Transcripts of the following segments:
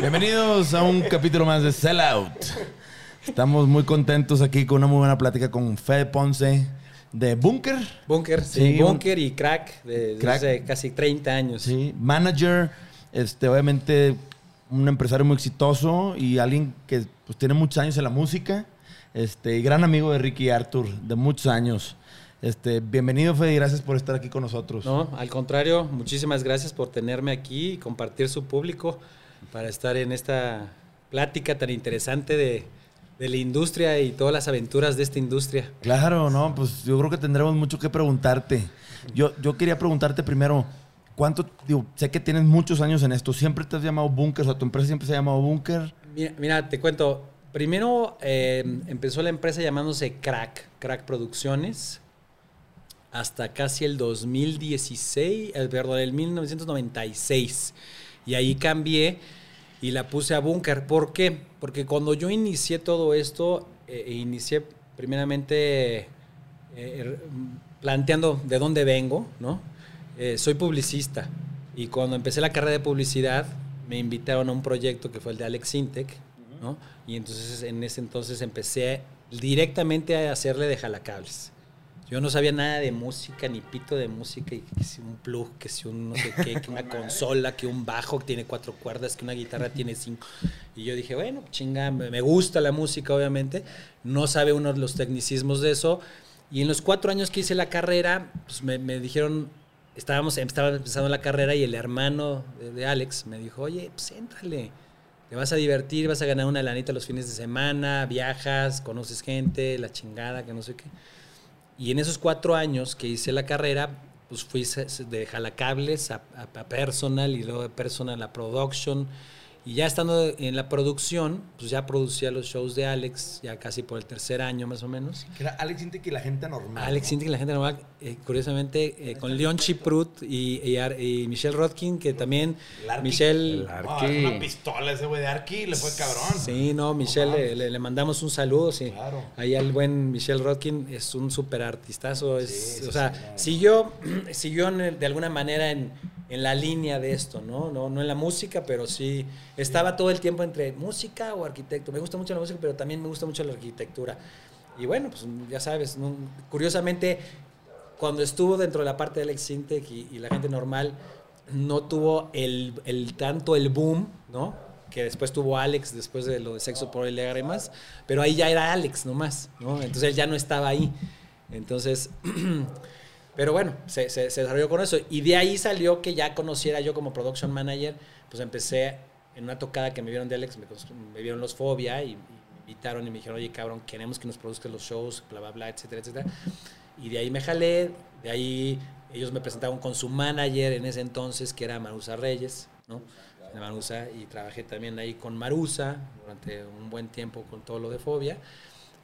Bienvenidos a un capítulo más de Sellout. Estamos muy contentos aquí con una muy buena plática con Fede Ponce de Bunker. Bunker, sí, Sí, un- Bunker y Crack, desde Crack. hace casi 30 años. Sí, manager, este, obviamente un empresario muy exitoso y alguien que pues, tiene muchos años en la música. Este, y gran amigo de Ricky Arthur, de muchos años. Este, bienvenido, Fede, y gracias por estar aquí con nosotros. No, al contrario, muchísimas gracias por tenerme aquí y compartir su público para estar en esta plática tan interesante de, de la industria y todas las aventuras de esta industria. Claro, no, pues yo creo que tendremos mucho que preguntarte. Yo, yo quería preguntarte primero, ¿cuánto, digo, sé que tienes muchos años en esto, ¿siempre te has llamado Bunker? O sea, ¿tu empresa siempre se ha llamado Bunker? Mira, te cuento. Primero eh, empezó la empresa llamándose Crack, Crack Producciones, hasta casi el 2016, eh, perdón, el 1996. Y ahí cambié y la puse a Bunker. ¿Por qué? Porque cuando yo inicié todo esto, eh, inicié primeramente eh, er- planteando de dónde vengo, ¿no? Eh, soy publicista y cuando empecé la carrera de publicidad me invitaron a un proyecto que fue el de Alex Intec, ¿no? Y entonces en ese entonces empecé directamente a hacerle de jalacables. Yo no sabía nada de música, ni pito de música, y que si un plug, que si un no sé qué, que una consola, que un bajo que tiene cuatro cuerdas, que una guitarra tiene cinco. Y yo dije, bueno, chinga, me me gusta la música, obviamente. No sabe uno los tecnicismos de eso. Y en los cuatro años que hice la carrera, pues me, me dijeron, estábamos, estaba empezando la carrera y el hermano de, Alex me dijo, oye, pues éntrale. Te vas a divertir, vas a ganar una lanita los fines de semana, viajas, conoces gente, la chingada, que no sé qué. Y en esos cuatro años que hice la carrera, pues fui de jalacables a- a personal y luego de personal a production. Y ya estando en la producción, pues ya producía los shows de Alex, ya casi por el tercer año más o menos. Que era Alex Intec y la gente normal. Alex ¿no? Sintek y la gente normal, eh, curiosamente, eh, con Leon Chiprut y, y Michelle Rodkin, que también Arqui. Michelle... El No, es una pistola ese güey de Arki, le fue cabrón. Sí, no, Michelle, le, le- le mandamos un saludo, sí. Claro. Ahí al buen Michelle Rodkin es un súper artistazo. Es, Sí, sí, o sea, sí, claro. siguió, siguió en el- de alguna manera en, en la línea de esto, ¿no? ¿no? No en la música, pero sí estaba todo el tiempo entre música o arquitecto. Me gusta mucho la música, pero también me gusta mucho la arquitectura. Y bueno, pues ya sabes, ¿no? curiosamente, cuando estuvo dentro de la parte de Alex Sintek y, y la gente normal, no tuvo el, el tanto el boom, ¿no? Que después tuvo Alex, después de lo de sexo por y lágrimas, pero ahí ya era Alex nomás, ¿no? Entonces él ya no estaba ahí. Entonces, pero bueno, se, se- se desarrolló con eso. Y de ahí salió que ya conociera yo como production manager, pues empecé en una tocada que me vieron de Alex, me, me vieron los Fobia y, y me invitaron y me dijeron, oye cabrón, queremos que nos produzcas los shows, bla, bla, bla, etcétera, etcétera. Y de ahí me jalé, de ahí ellos me presentaron con su manager en ese entonces, que era Marusa Reyes, ¿no? De Marusa, y trabajé también ahí con Marusa durante un buen tiempo con todo lo de Fobia.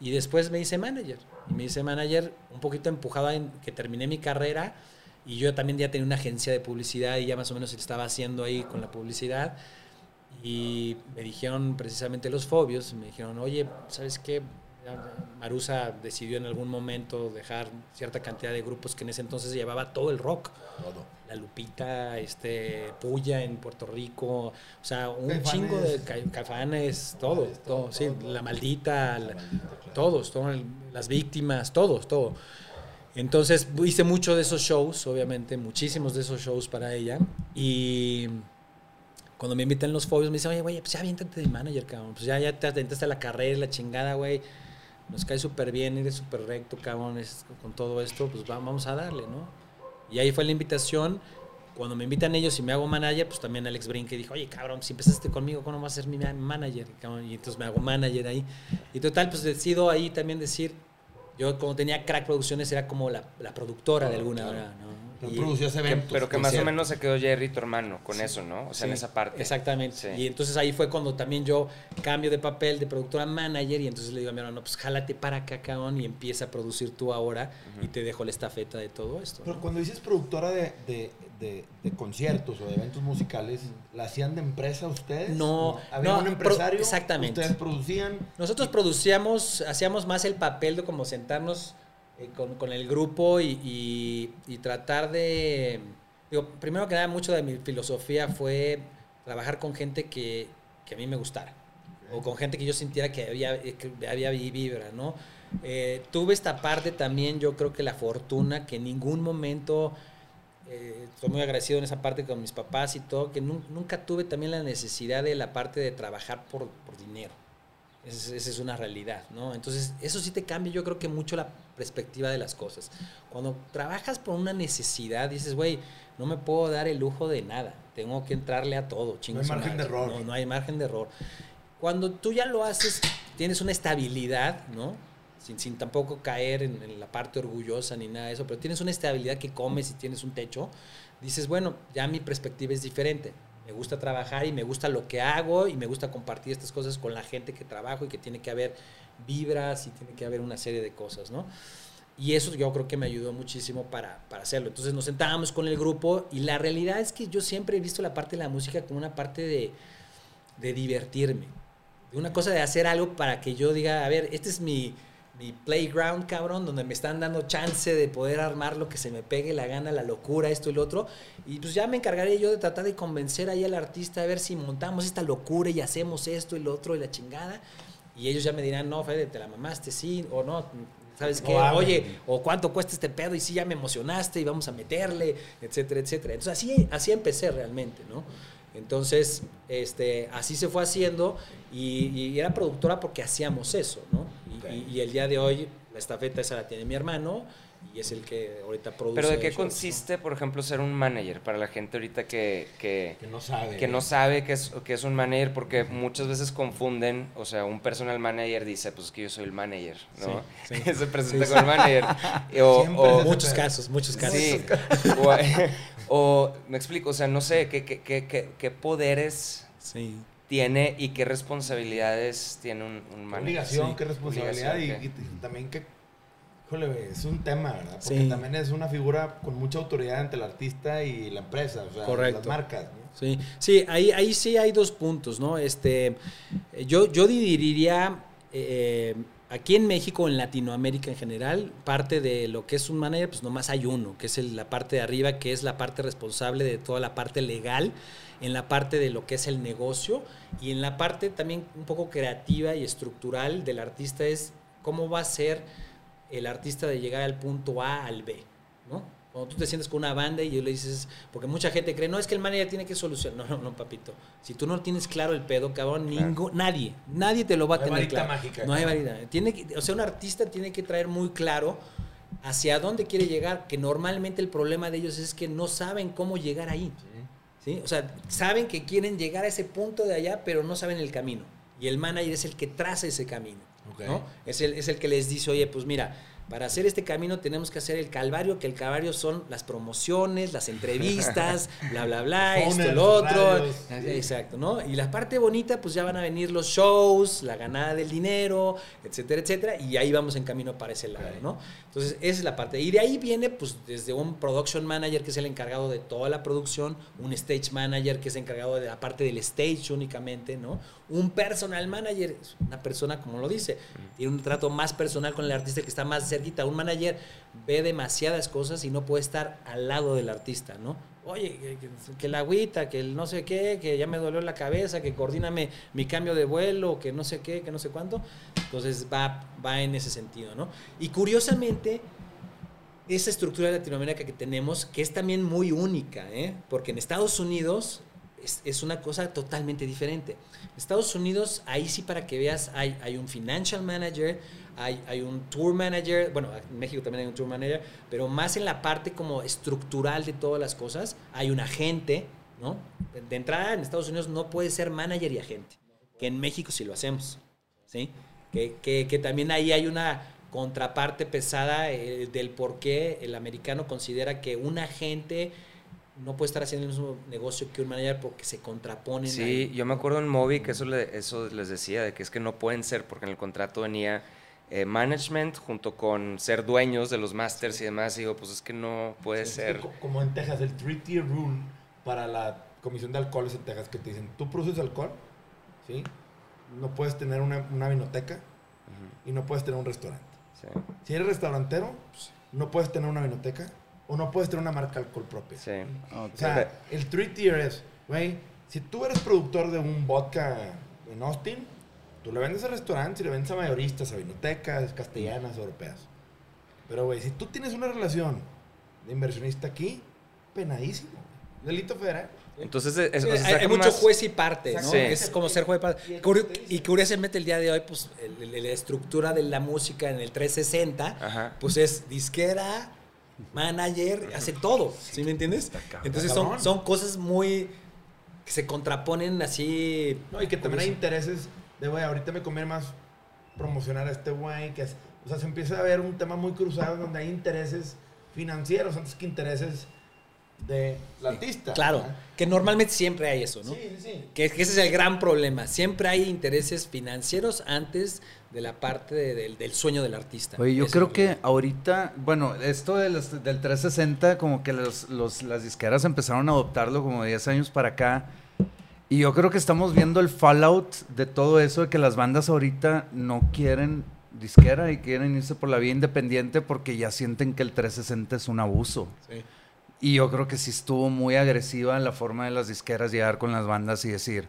Y después me hice manager. Y me hice manager un poquito empujada en que terminé mi carrera y yo también ya tenía una agencia de publicidad y ya más o menos estaba haciendo ahí con la publicidad. Y me dijeron precisamente los fobios, me dijeron, oye, ¿sabes qué? Marusa decidió en algún momento dejar cierta cantidad de grupos que en ese entonces llevaba todo el rock. La Lupita, este, Puya en Puerto Rico, o sea, un Caifanes. chingo de ca- caifanes, todo, todo, sí, la maldita, la- todos, todo el- las víctimas, todos, todo. Entonces hice mucho de esos shows, obviamente, muchísimos de esos shows para ella. Y cuando me invitan los fobios, me dicen, oye, güey, pues ya aviéntate de manager, cabrón. Pues ya, ya te aventaste a la carrera, la chingada, güey. Nos cae súper bien, eres súper recto, cabrón, es- con todo esto, pues va- vamos a darle, ¿no? Y ahí fue la invitación. Cuando me invitan ellos y me hago manager, pues también Alex Brinke dijo, oye, cabrón, si empezaste conmigo, ¿cómo vas a ser mi ma- manager? cabrón? Y entonces me hago manager ahí. Y total, pues decido ahí también decir, yo como tenía Crack Producciones era como la, la productora de alguna manera, ¿no? Y, producías eventos. pero que más o menos se quedó Jerry, tu hermano, con eso, ¿no? O sea, en esa parte. Exactamente. Y entonces ahí fue cuando también yo cambio de papel de productora manager y entonces le digo a mi hermano, pues jálate para acá, cabrón, y empieza a producir tú ahora y te dejo la estafeta de todo esto. Pero cuando dices productora de, de, de, conciertos o de eventos musicales, ¿la hacían de empresa ustedes? No. ¿Había un empresario? exactamente. ¿Ustedes producían? Nosotros producíamos, hacíamos más el papel de como sentarnos eh, con, el grupo y, tratar de... Digo, primero que nada, mucho de mi filosofía fue trabajar con gente que, a mí me gustara. O con gente que yo sintiera que había, que había vibra, ¿no? Eh, tuve esta parte también, yo creo que la fortuna, que en ningún momento... Eh, estoy muy agradecido en esa parte con mis papás y todo, que nunca tuve también la necesidad de la parte de trabajar por, por dinero. Esa es una realidad, ¿no? Entonces, eso sí te cambia, yo creo que mucho la perspectiva de las cosas. Cuando trabajas por una necesidad, dices, güey, no me puedo dar el lujo de nada, tengo que entrarle a todo, No hay margen de error. No, no hay margen de error. Cuando tú ya lo haces, tienes una estabilidad, ¿no? Sin, sin tampoco caer en, en, la parte orgullosa ni nada de eso, pero tienes una estabilidad que comes y tienes un techo, dices, bueno, ya mi perspectiva es diferente me gusta trabajar y me gusta lo que hago y me gusta compartir estas cosas con la gente que trabajo y que tiene que haber vibras y tiene que haber una serie de cosas, ¿no? Y eso yo creo que me ayudó muchísimo para, para hacerlo. Entonces nos sentábamos con el grupo y la realidad es que yo siempre he visto la parte de la música como una parte de, de divertirme. Una cosa de hacer algo para que yo diga, a ver, este es mi, mi playground, cabrón, donde me están dando chance de poder armar lo que se me pegue la gana, la locura, esto y lo otro. Y pues ya me encargaré yo de tratar de convencer ahí al artista a ver si montamos esta locura y hacemos esto y lo otro y la chingada. Y ellos ya me dirán, no, Fede, te la mamaste, sí, o no, ¿sabes qué? Oye, o cuánto cuesta este pedo y sí, ya me emocionaste y vamos a meterle, etcétera, etcétera. Entonces así, así empecé realmente, ¿no? Entonces, este, así se fue haciendo y, y era productora porque hacíamos eso, ¿no? Y, el día de hoy la estafeta esa la tiene mi hermano y es el que ahorita produce. Pero ¿de qué consiste, por ejemplo, ser un manager para la gente ahorita que, que, no sabe? Que no sabe que es, que es un manager porque muchas veces confunden, o sea, un personal manager dice, pues que yo soy el manager, ¿no? Se presenta con el manager. o, muchos casos, muchos casos. o, me explico, o sea, no sé, ¿qué, qué, qué, qué poderes... Sí tiene y qué responsabilidades tiene un, un manager. Obligación, qué responsabilidad y, también qué... Híjole, es un tema, ¿verdad? Porque también es una figura con mucha autoridad entre el artista y la empresa, o sea, Correcto. las marcas. Sí, sí ahí, ahí sí hay dos puntos, ¿no? Este, yo, yo dividiría eh, aquí en México, en Latinoamérica en general, parte de lo que es un manager, pues nomás hay uno, que es la parte de arriba, que es la parte responsable de toda la parte legal en la parte de lo que es el negocio y en la parte también un poco creativa y estructural del artista es cómo va a ser el artista de llegar al punto A al B, ¿no? Cuando tú te sientes con una banda y le dices, porque mucha gente cree, no, es que el manager tiene que solucionar. No, no, no, papito. Si tú no tienes claro el pedo, cabrón, nadie, nadie te lo va a tener claro. Mágica, no hay varita. Tiene que, o sea, un artista tiene que traer muy claro hacia dónde quiere llegar, que normalmente el problema de ellos es que no saben cómo llegar ahí. O sea, saben que quieren llegar a ese punto de allá, pero no saben el camino. Y el manager es el que traza ese camino. ¿no? Es, el, es el que les dice, oye, pues mira, para hacer este camino tenemos que hacer el calvario, que el calvario son las promociones, las entrevistas, bla, bla, bla, esto, lo otro. Exacto, ¿no? Y la parte bonita, pues ya van a venir los shows, la ganada del dinero, etcétera, etcétera, y ahí vamos en camino para ese lado, ¿no? Entonces, esa es la parte. Y de ahí viene, pues, desde un production manager, que es el encargado de toda la producción, un stage manager, que es encargado de la parte del stage únicamente, ¿no? Un personal manager, una persona, como lo dice, tiene un trato más personal con el artista que está más cerquita. Un manager ve demasiadas cosas y no puede estar al lado del artista, ¿no? Oye, que, la agüita, que el no sé qué, que ya me dolió la cabeza, que coordíname mi cambio de vuelo, que no sé qué, que no sé cuánto. Entonces va, va en ese sentido, ¿no? Y curiosamente, esa estructura Latinoamérica que tenemos, que es también muy única, ¿eh? porque en Estados Unidos es, una cosa totalmente diferente. En Estados Unidos, ahí sí para que veas, hay, hay un financial manager, hay, hay, un tour manager, bueno, en México también hay un tour manager, pero más en la parte como estructural de todas las cosas, hay un agente, ¿no? De entrada en Estados Unidos no puede ser manager y agente, que en México sí lo hacemos, ¿sí? Que, que, que también ahí hay una contraparte pesada eh, del por qué el americano considera que un agente no puede estar haciendo el mismo negocio que un manager porque se contraponen. Sí, yo me acuerdo en Moby que eso, eso les decía, de que es que no pueden ser, porque en el contrato venía eh, management junto con ser dueños de los masters y demás. Y digo, pues es que no puede ser. como en Texas, el three-tier rule para la Comisión de Alcoholes en Texas, que te dicen, tú produces alcohol, ¿sí? No puedes tener una, una vinoteca y no puedes tener un restaurante. Si eres restaurantero, no puedes tener una vinoteca o no puedes tener una marca alcohol propia. Sí. O sea, el three tier es, güey, si tú eres productor de un vodka en Austin, tú le vendes a restaurantes y le vendes a mayoristas, a vinotecas, castellanas, europeas. Pero, güey, si tú tienes una relación de inversionista aquí, penadísimo. Delito federal. Entonces, hay, mucho juez y parte, ¿no? Es como ser juez y parte. Y curiosamente el día de hoy, pues, la estructura de la música en el 360, pues es disquera, manager, hace todo, ¿sí me entiendes? Entonces son, son cosas muy que se contraponen así. No, y que también hay intereses de, güey, ahorita me conviene más promocionar a este güey, que o sea, se empieza a ver un tema muy cruzado donde hay intereses financieros antes que intereses de la artista. Claro, que normalmente siempre hay eso, ¿no? Sí, sí. Que, ese es el gran problema. Siempre hay intereses financieros antes de la parte del sueño del artista. Oye, yo creo que ahorita, bueno, esto del 360, como que los, las disqueras empezaron a adoptarlo como 10 años para acá. Y yo creo que estamos viendo el fallout de todo eso, de que las bandas ahorita no quieren disquera y quieren irse por la vía independiente porque ya sienten que el 360 es un abuso. Sí. Y yo creo que sí estuvo muy agresiva la forma de las disqueras llegar con las bandas y decir,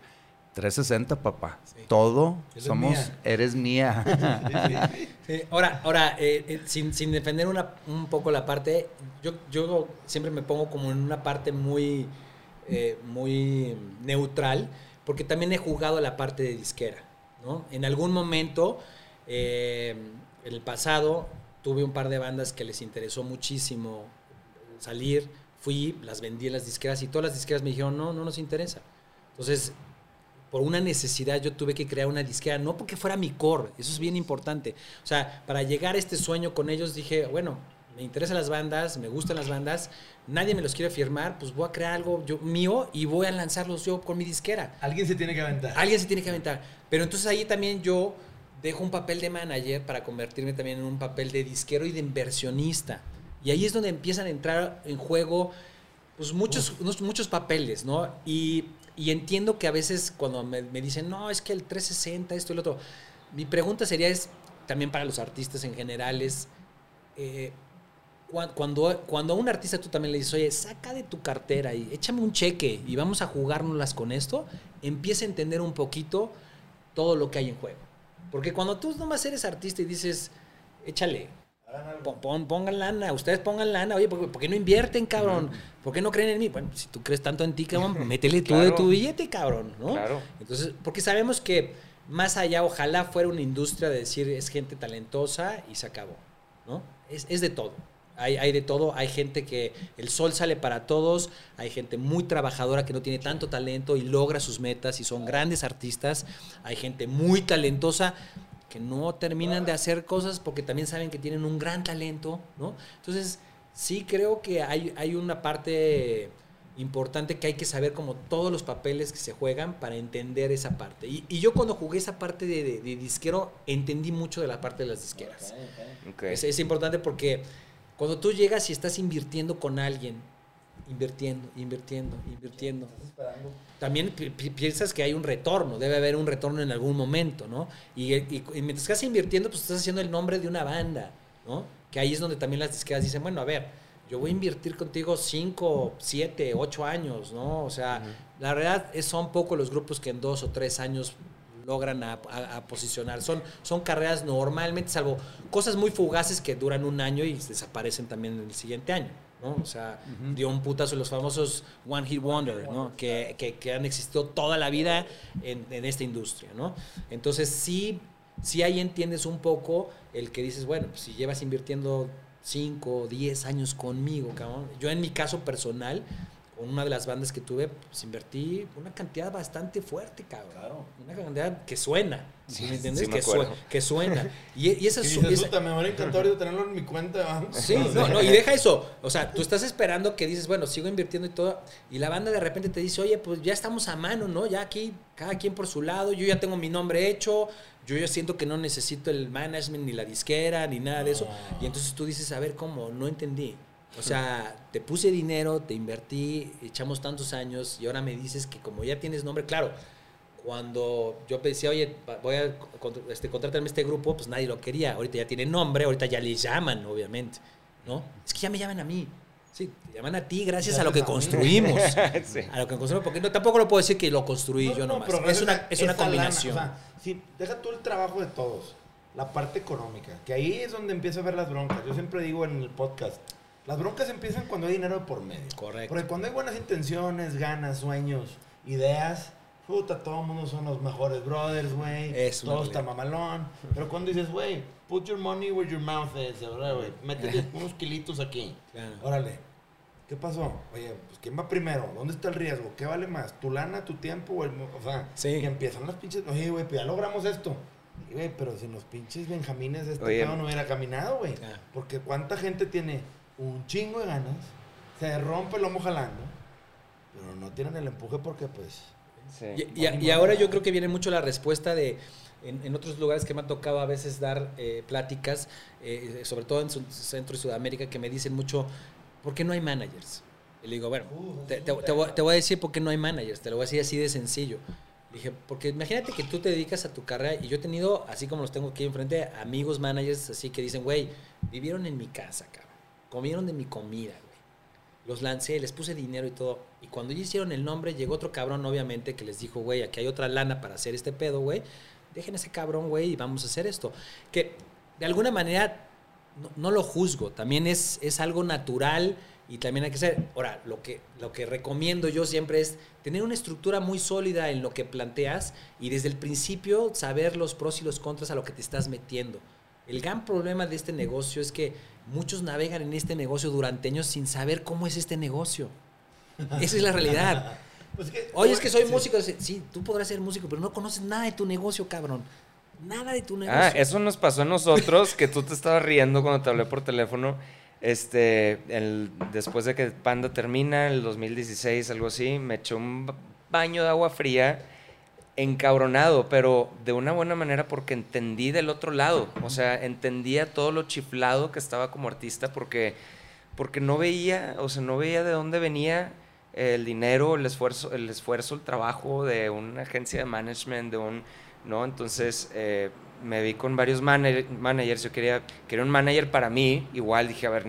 360, papá. Todo somos, eres mía. Ahora, ahora eh, eh, sin, sin, defender una, un poco la parte, yo, yo siempre me pongo como en una parte muy, eh, muy neutral, porque también he jugado la parte de disquera. ¿no? En algún momento, en el pasado, tuve un par de bandas que les interesó muchísimo salir fui, las vendí en las disqueras y todas las disqueras me dijeron, no, no nos interesa. Entonces, por una necesidad yo tuve que crear una disquera, no porque fuera mi core, eso es bien importante. O sea, para llegar a este sueño con ellos dije, bueno, me interesan las bandas, me gustan las bandas, nadie me los quiere firmar, pues voy a crear algo yo, mío y voy a lanzarlos yo con mi disquera. Alguien se tiene que aventar. Alguien se tiene que aventar. Pero entonces ahí también yo dejo un papel de manager para convertirme también en un papel de disquero y de inversionista. Y ahí es donde empiezan a entrar en juego pues, muchos, muchos papeles, ¿no? Y, entiendo que a veces cuando me, dicen, no, es que el 360, esto y lo otro, mi pregunta sería es, también para los artistas en general, es, eh, cuando, cuando a un artista tú también le dices, oye, saca de tu cartera y échame un cheque y vamos a jugárnoslas con esto, empieza a entender un poquito todo lo que hay en juego. Porque cuando tú nomás eres artista y dices, échale, pongan lana, ustedes pongan lana. Oye, ¿por, qué no invierten, cabrón? ¿Por qué no creen en mí? Bueno, si tú crees tanto en ti, cabrón, métele tú de tu billete, cabrón, ¿no? Claro. Entonces, porque sabemos que más allá, ojalá fuera una industria de decir es gente talentosa y se acabó, ¿no? Es, es de todo. Hay, hay, de todo, hay gente que el sol sale para todos, hay gente muy trabajadora que no tiene tanto talento y logra sus metas y son grandes artistas, hay gente muy talentosa que no terminan de hacer cosas porque también saben que tienen un gran talento, ¿no? Entonces, sí creo que hay, hay una parte importante que hay que saber como todos los papeles que se juegan para entender esa parte. Y, yo cuando jugué esa parte de, disquero, entendí mucho de la parte de las disqueras. Es, es importante porque cuando tú llegas y estás invirtiendo con alguien, invirtiendo, invirtiendo, invirtiendo. También piensas que hay un retorno, debe haber un retorno en algún momento, ¿no? Y, mientras estás invirtiendo, pues estás haciendo el nombre de una banda, ¿no? Que ahí es donde también las disqueras dicen, bueno, a ver, yo voy a invertir contigo 5, 7, 8 años, ¿no? O sea, la verdad es, son pocos los grupos que en dos o tres años logran a, posicionar. Son, son carreras normalmente, salvo cosas muy fugaces que duran un año y desaparecen también en el siguiente año. O sea, dio un putazo los famosos One Hit Wonder, ¿no? Que, que, han existido toda la vida en, en, esta industria, ¿no? Entonces, sí, sí ahí entiendes un poco el que dices, bueno, pues si llevas invirtiendo 5 o 10 años conmigo, cabrón. Yo en mi caso personal, con una de las bandas que tuve, pues invertí una cantidad bastante fuerte, cabrón. Una cantidad que suena. ¿sí ¿Me entiendes? sí me que, sue- acuerdo. que suena. Y, y esa es dices, esa- "Puta, me van a encantar ahorita tenerlo en mi cuenta. vamos". Sí, no, no, y deja eso. O sea, tú estás esperando que dices, bueno, sigo invirtiendo y todo. Y la banda de repente te dice, oye, pues ya estamos a mano, ¿no? Ya aquí, cada quien por su lado. Yo ya tengo mi nombre hecho. Yo ya siento que no necesito el management, ni la disquera, ni nada de eso. Y entonces tú dices, a ver, ¿cómo? No entendí. O sea, te puse dinero, te invertí, echamos tantos años y ahora me dices que como ya tienes nombre, claro, cuando yo decía, oye, voy a este, contratarme este grupo, pues nadie lo quería. Ahorita ya tiene nombre, ahorita ya le llaman, obviamente. ¿No? Es que ya me llaman a mí. Sí, te llaman a ti gracias a lo que construimos. Sí. A lo que construimos, porque no, tampoco lo puedo decir que lo construí No, yo no, nomás. pero es una, es una lana, combinación. o sea, sí, deja tú el trabajo de todos, la parte económica, que ahí es donde empieza a ver las broncas. Yo siempre digo en el podcast, las broncas empiezan cuando hay dinero por medio. Correcto. Porque cuando hay buenas intenciones, ganas, sueños, ideas, puta, todo el mundo son los mejores brothers, güey. Todo está mamalón. Pero cuando dices, güey, put your money where your mouth is, ¿verdad, güey? Métete unos kilitos aquí. Claro. Órale. ¿Qué pasó? Oye, pues ¿quién va primero? ¿Dónde está el riesgo? ¿Qué vale más? ¿Tu lana, tu tiempo o el... O sea, Sí. que empiezan las pinches... Oye, güey, pues ya logramos esto. Y, güey, pero sin los pinches benjamines este pedo no hubiera caminado, güey. Ah. Porque cuánta gente tiene un chingo de ganas, se rompe el lomo jalando, pero no tienen el empuje porque, pues... Sí. Y, y- y ahora yo creo que viene mucho la respuesta de, en, en otros lugares que me ha tocado a veces dar eh, pláticas, eh, sobre todo en su- Centro y Sudamérica, que me dicen mucho, ¿por qué no hay managers? Y le digo, bueno, te, te- te voy, te voy a decir por qué no hay managers, te lo voy a decir así de sencillo. Le dije, porque imagínate que tú te dedicas a tu carrera y yo he tenido, así como los tengo aquí enfrente, amigos managers así que dicen, güey, vivieron en mi casa, cabrón, comieron de mi comida, güey. Los lancé, les puse dinero y todo. Y cuando ya hicieron el nombre, llegó otro cabrón, obviamente, que les dijo, güey, aquí hay otra lana para hacer este pedo, güey. Dejen ese cabrón, güey, y vamos a hacer esto. Que de alguna manera no, no lo juzgo, también es, es algo natural y también hay que ser. Ahora, lo que, lo que recomiendo yo siempre es tener una estructura muy sólida en lo que planteas y desde el principio saber los pros y los contras a lo que te estás metiendo. El gran problema de este negocio es que muchos navegan en este negocio durante años sin saber cómo es este negocio. Esa es la realidad. Pues que- Oye, es que soy sí. músico. Sí, tú podrás ser músico, pero no conoces nada de tu negocio, cabrón. Nada de tu negocio. Ah, eso nos pasó a nosotros, que tú te estabas riendo cuando te hablé por teléfono. Este, el, después de que Panda termina, el 2016, algo así, me echó un ba- baño de agua fría, encabronado, pero de una buena manera porque entendí del otro lado. O sea, entendía todo lo chiflado que estaba como artista porque, porque no veía, o sea, no veía de dónde venía el dinero, el esfuerzo, el esfuerzo, el trabajo de una agencia de management, de un, ¿no? Entonces eh, me vi con varios manager- managers, yo quería, quería un manager para mí, igual dije, a ver,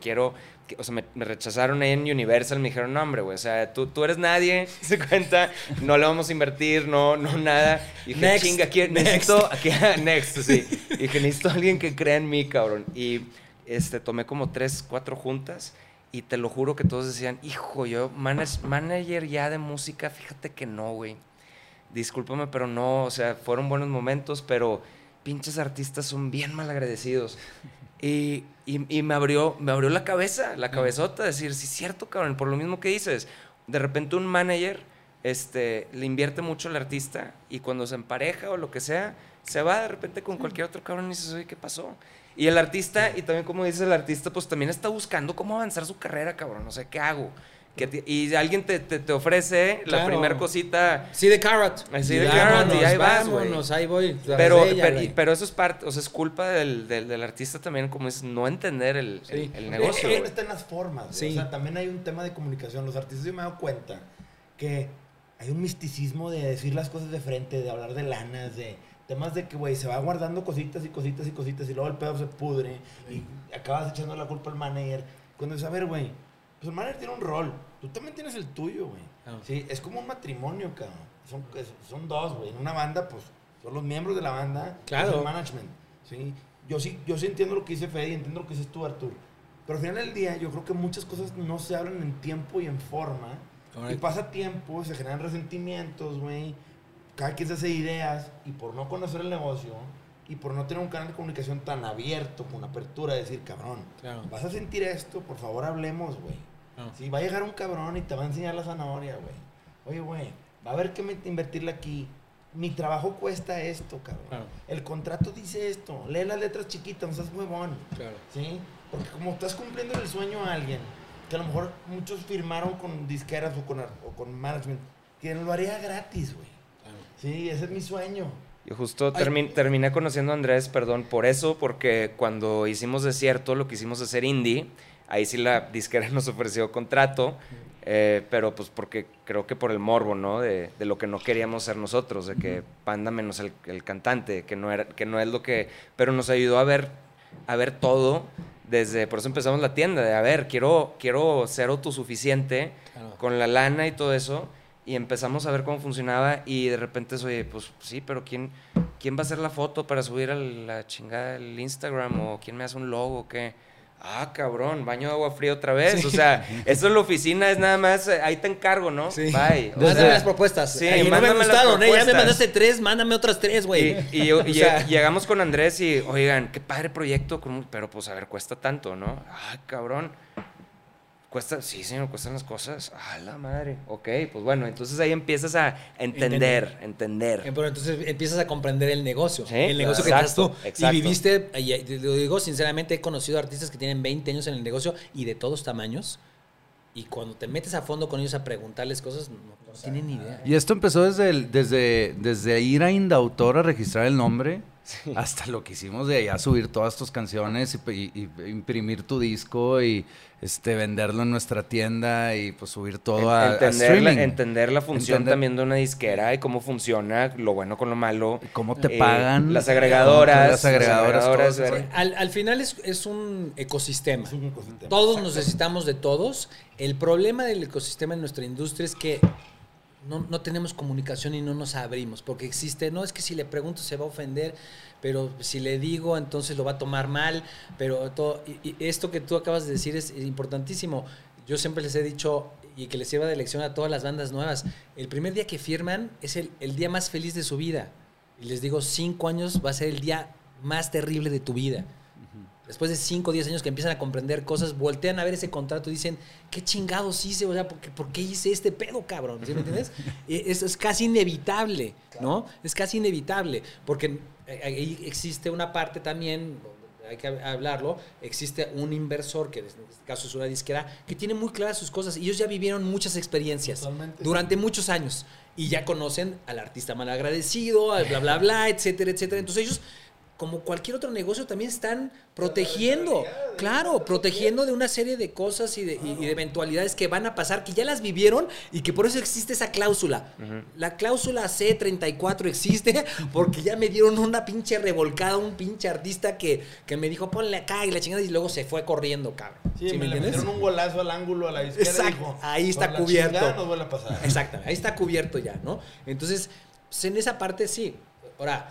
quiero, o sea, me, me rechazaron en Universal, me dijeron, no, hombre, güey, o sea, tú, tú eres nadie, se cuenta, no le vamos a invertir, no, no, nada. Y dije, Next, chinga, aquí, necesito, aquí, next, sí. Y dije, necesito a alguien que crea en mí, cabrón. Y este, tomé como tres, cuatro juntas y te lo juro que todos decían, hijo, yo, manage- manager ya de música, fíjate que no, güey. Discúlpame, pero no, o sea, fueron buenos momentos, pero pinches artistas son bien malagradecidos. Y, y, y me, abrió, me abrió la cabeza, la cabezota, decir, sí, es cierto, cabrón, por lo mismo que dices. De repente un manager este, le invierte mucho al artista y cuando se empareja o lo que sea, se va de repente con cualquier otro cabrón y dices, oye, ¿qué pasó? Y el artista, y también como dice el artista, pues también está buscando cómo avanzar su carrera, cabrón. O sea, ¿qué hago? ¿Qué ti- y alguien te, te, te ofrece la Claro. primera cosita, Sí, de Carrot. Sí, de Carrot, y ahí vas, güey. ahí voy. pero, ella, pero, pero eso es parte, o sea, es culpa del, del, del artista también, como es no entender el, el- Sí. el Eh, negocio. eh, está en las formas. Sí. O sea, también hay un tema de comunicación. Los artistas yo me he dado cuenta que hay un misticismo de decir las cosas de frente, de hablar de lanas, de temas de que, güey, se va guardando cositas y cositas y cositas y luego el pedo se pudre y acabas echando la culpa al manager. Cuando dices, a ver, güey, pues el manager tiene un rol. Tú también tienes el tuyo, güey. Claro. Sí, es como un matrimonio, cabrón. Son, son dos, güey. En una banda, pues, son los miembros de la banda. Claro. es el management. ¿sí? Yo, sí, yo sí entiendo lo que dice Fede y entiendo lo que dices tú, Artur. Pero al final del día, yo creo que muchas cosas no se hablan en tiempo y en forma. Y Correcto. pasa tiempo, se generan resentimientos, güey. Cada quien se hace ideas y por no conocer el negocio y por no tener un canal de comunicación tan abierto, con apertura, decir, cabrón, Claro. vas a sentir esto, por favor hablemos, güey. Ah. Sí, va a llegar un cabrón y te va a enseñar la zanahoria, güey. Oye, güey, va a haber que invertirle aquí. Mi trabajo cuesta esto, cabrón. Claro. El contrato dice esto. Lee las letras chiquitas, no seas huevón. Claro. ¿Sí? Porque como estás cumpliendo el sueño a alguien, que a lo mejor muchos firmaron con disqueras o con, o con management, que lo haría gratis, güey. claro. Sí, ese es mi sueño. Y justo termi- terminé conociendo a Andrés, perdón, por eso, porque cuando hicimos Desierto, lo que hicimos hacer indie, ahí sí la disquera nos ofreció contrato, eh, pero pues porque creo que por el morbo, ¿no? De, de lo que no queríamos ser nosotros, de que Panda menos el, el cantante, que no, era, que no es lo que... Pero nos ayudó a ver, a ver todo desde... Por eso empezamos la tienda, de a ver, quiero, quiero ser autosuficiente Claro. con la lana y todo eso. Y empezamos a ver cómo funcionaba y de repente, oye, pues sí, pero ¿quién, ¿quién va a hacer la foto para subir a la chingada el Instagram? ¿O quién me hace un logo? o ¿Qué? Ah, cabrón, baño de agua fría otra vez. O sea, eso en la oficina es nada más, eh, ahí te encargo, ¿no? Sí. Bye. O Mándame sea, las propuestas. Sí, Ay, no me gustaron, ¿eh? Ya me mandaste tres, mándame otras tres, güey. Y, y yo- y O sea, llegamos con Andrés y, oigan, qué padre proyecto, pero pues a ver, cuesta tanto, ¿no? Ay, cabrón. Cuesta, sí, señor, cuestan las cosas. Ah, la madre. Ok, pues bueno, entonces ahí empiezas a entender, entender. Eh, Pero entonces empiezas a comprender el negocio. Sí, el negocio que exacto, estás tú. exacto. Y viviste, y te lo digo sinceramente, he conocido artistas que tienen 20 años en el negocio y de todos tamaños. Y cuando te metes a fondo con ellos a preguntarles cosas, no, no tienen ni idea. Y esto empezó desde, el- desde, desde ir a Indautor a registrar el nombre hasta lo que hicimos de allá subir todas tus canciones y, y- y imprimir tu disco y este venderlo en nuestra tienda y pues subir todo a, a entender, la, streaming. entender la función Entender- también de una disquera y cómo funciona, lo bueno con lo malo. cómo te Eh, pagan. Las agregadoras. Las agregadoras, ver- Al, al final es, es un ecosistema. Es un ecosistema. Todos nos necesitamos de todos. El problema del ecosistema en nuestra industria es que no, no tenemos comunicación y no nos abrimos, porque existe, no es que si le pregunto se va a ofender, pero si le digo entonces lo va a tomar mal, pero todo, y, esto que tú acabas de decir es importantísimo. Yo siempre les he dicho y que les lleva de lección a todas las bandas nuevas, el primer día que firman es el, el día más feliz de su vida. Y les digo, cinco años va a ser el día más terrible de tu vida después de 5 o 10 años que empiezan a comprender cosas, voltean a ver ese contrato y dicen, ¿qué chingados hice? O sea, ¿por qué, por qué hice este pedo, cabrón? ¿Sí me entiendes? Eh, es, es casi inevitable, ¿no? Es casi inevitable, porque eh, ahí existe una parte también, hay que hablarlo, existe un inversor, que en este caso es una disquera, que tiene muy claras sus cosas y ellos ya vivieron muchas experiencias Totalmente. durante muchos años y ya conocen al artista mal agradecido, al bla, bla, bla, etcétera, etcétera. Entonces ellos como cualquier otro negocio, también están protegiendo, claro, protegiendo de una serie de cosas y de, y- y de eventualidades que van a pasar, que ya las vivieron y que por eso existe esa cláusula. La cláusula C34 existe porque ya me dieron una pinche revolcada, un pinche artista que, que me dijo, ponle acá y la chingada y luego se fue corriendo, cabrón. Sí, ¿Sí me, me le entiendes? metieron un golazo al ángulo a la izquierda. y Exacto, dijo, ahí está "Por la cubierto". No vuelve a pasar. Exactamente, ahí está cubierto ya, ¿no? Entonces, pues, en esa parte sí. Ahora,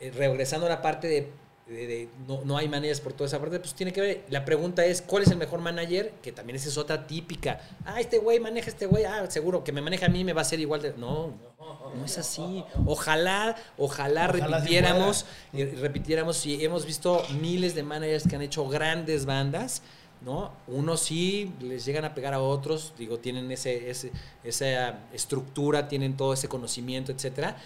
eh, regresando a la parte de, de- de no, no hay managers por toda esa parte, pues tiene que ver. La pregunta es: ¿cuál es el mejor manager? Que también esa es otra típica. Ah, este güey maneja este güey. Ah, seguro que me maneja a mí me va a ser igual de. No, no es así. Ojalá, ojalá, Ojalá sí repitiéramos, y repitiéramos. Y hemos visto miles de managers que han hecho grandes bandas. ¿no? Unos sí les llegan a pegar a otros, digo, tienen ese, ese- esa estructura, tienen todo ese conocimiento, etcétera,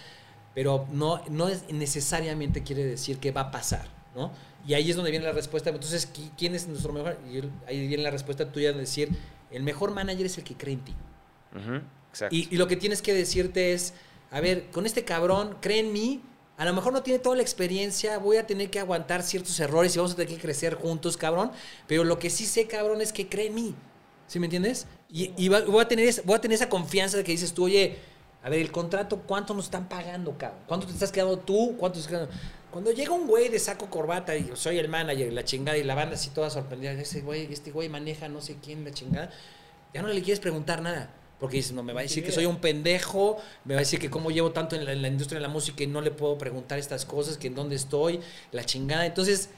pero no, no es necesariamente quiere decir que va a pasar, ¿no? Y ahí es donde viene la respuesta. Entonces, ¿qui- ¿quién es nuestro mejor? Y ahí viene la respuesta tuya de decir, el mejor manager es el que cree en ti. Exacto. Y, y lo que tienes que decirte es, a ver, con este cabrón, cree en mí, a lo mejor no tiene toda la experiencia, voy a tener que aguantar ciertos errores y vamos a tener que crecer juntos, cabrón, pero lo que sí sé, cabrón, es que cree en mí. ¿Sí me entiendes? Y, y va- voy, a tener, voy a tener esa confianza de que dices tú, oye, a ver, el contrato, ¿cuánto nos están pagando, cabrón? ¿Cuánto te estás quedando tú? ¿Cuánto estás quedando? Cuando llega un güey de saco corbata y soy el manager, la chingada, y la banda así toda sorprendida, ese güey, este güey maneja no sé quién, la chingada, ya no le quieres preguntar nada. Porque dices, no, me va a decir que soy un pendejo, me va a decir que cómo llevo tanto en la, en la industria de la música y no le puedo preguntar estas cosas, que en dónde estoy, la chingada. Entonces,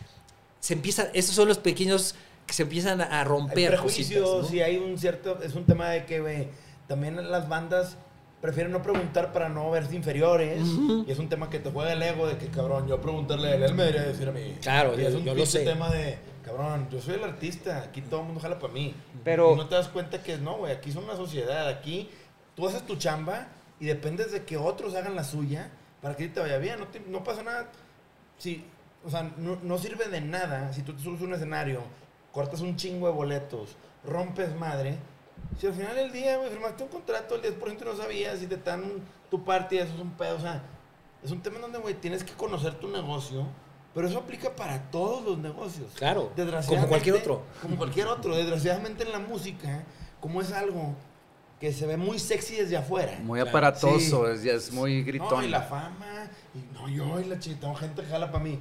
se empieza, esos son los pequeños que se empiezan a Hay romper prejuicios cositas, ¿no? y hay un cierto. Es un tema de que, güey, también las bandas prefieren no preguntar para no verse inferiores. Y es un tema que te juega el ego de que, cabrón, yo preguntarle a él, él me debería decir a mí. Claro, y es un yo lo sé. tema de, cabrón, yo soy el artista, aquí todo el mundo jala para mí. Pero- Y no te das cuenta que no, güey, aquí son una sociedad, aquí tú haces tu chamba y dependes de que otros hagan la suya para que te vaya bien. No, te- no pasa nada. Si, o sea, no, no sirve de nada si tú te subes a un escenario, cortas un chingo de boletos, rompes madre. Si al final del día, güey, firmaste un contrato, el 10% no sabías, si te dan tu parte, eso es un pedo. O sea, es un tema donde, güey, tienes que conocer tu negocio, pero eso aplica para todos los negocios. Claro, Desgraciadamente, como cualquier otro. Como cualquier otro. Desgraciadamente en la música, como es algo que se ve muy sexy desde afuera. Muy Claro. aparatoso, Sí. es, es muy gritón. No, y la fama, y no, yo y la tengo gente jala para mí.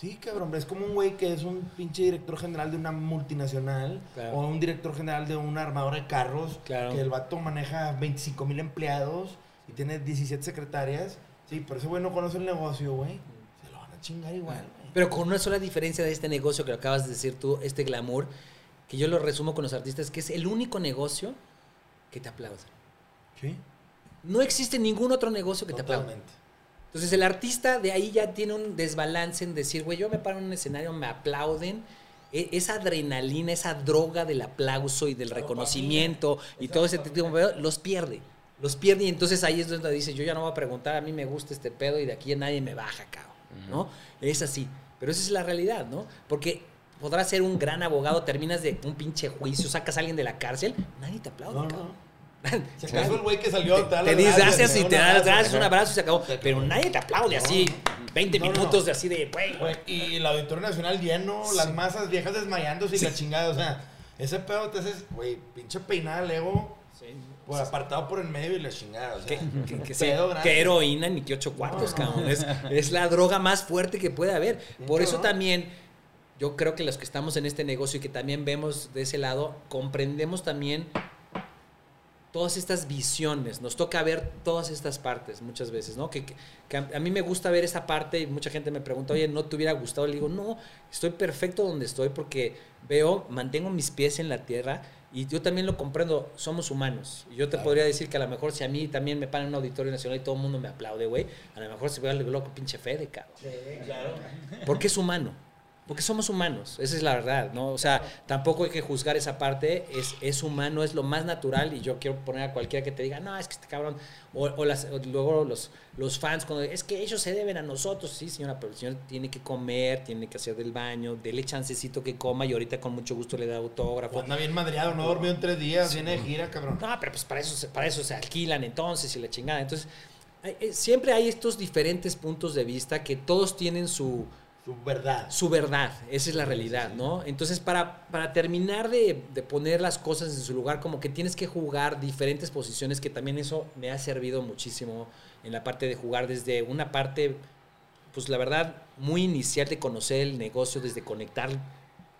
Sí, cabrón, es como un güey que es un pinche director general de una multinacional Claro. o un director general de una armadora de carros, Claro. que el vato maneja 25 mil empleados y tiene 17 secretarias. Sí, pero ese güey no conoce el negocio, güey. Se lo van a chingar igual, güey. Pero con una sola diferencia de este negocio que lo acabas de decir tú, este glamour, que yo lo resumo con los artistas, que es el único negocio que te aplaude. Sí, No existe ningún otro negocio que te aplaude. Entonces el artista de ahí ya tiene un desbalance en decir, güey, yo me paro en un escenario, me aplauden. E- Esa adrenalina, esa droga del aplauso y del reconocimiento y todo ese tipo de los pierde. Los pierde y entonces ahí es donde dice, yo ya no voy a preguntar, a mí me gusta este pedo y de aquí nadie me baja, cabrón. ¿No? Es así. Pero esa es la realidad, ¿no? Porque podrás ser un gran abogado, terminas de un pinche juicio, sacas a alguien de la cárcel, nadie te aplaude, No, no. Si acaso el güey que salió te, da Te dices gracias y te das gracias, un abrazo y se acabó. Se Pero nadie te aplaude No, así, no. 20 No, no. minutos de así de, güey. Y el Auditorio Nacional lleno, las masas viejas desmayándose y la chingada. O sea, ese pedo te haces, güey, pinche peinada Lego, por apartado por el medio y la chingada. O sea, Que, que, pedo grande. que heroína ni que ocho cuartos, cabrón. Es, es la droga más fuerte que puede haber. Por eso también, yo creo que los que estamos en este negocio y que también vemos de ese lado, comprendemos también todas estas visiones. Nos toca ver todas estas partes muchas veces, ¿no? Que, que- a, mí me gusta ver esa parte y mucha gente me pregunta, oye, ¿no te hubiera gustado? Le digo, no, estoy perfecto donde estoy porque veo, mantengo mis pies en la tierra y yo también lo comprendo, somos humanos. Y yo te podría decir que a lo mejor si a mí también me paran en un auditorio nacional y todo el mundo me aplaude, güey, a lo mejor se ve al loco pinche Fede, cabrón. Porque es humano. Porque somos humanos, esa es la verdad, ¿no? O sea, tampoco hay que juzgar esa parte, es, es humano, es lo más natural y yo quiero poner a cualquiera que te diga, no, es que este cabrón, o, o las- o luego los, los fans, cuando es que ellos se deben a nosotros, sí, señora, pero el señor tiene que comer, tiene que hacer del baño, dele chancecito que coma y ahorita con mucho gusto le da autógrafo. Anda bien madreado, no dormido en tres días, viene de gira, cabrón. No, pero pues para eso, se- para eso se alquilan entonces y la chingada. Entonces, eh, siempre hay estos diferentes puntos de vista que todos tienen su, Su verdad. su verdad, esa es la realidad, ¿no? Entonces, para, para terminar de, de poner las cosas en su lugar, como que tienes que jugar diferentes posiciones, que también eso me ha servido muchísimo en la parte de jugar desde una parte, pues la verdad, muy inicial de conocer el negocio, desde conectar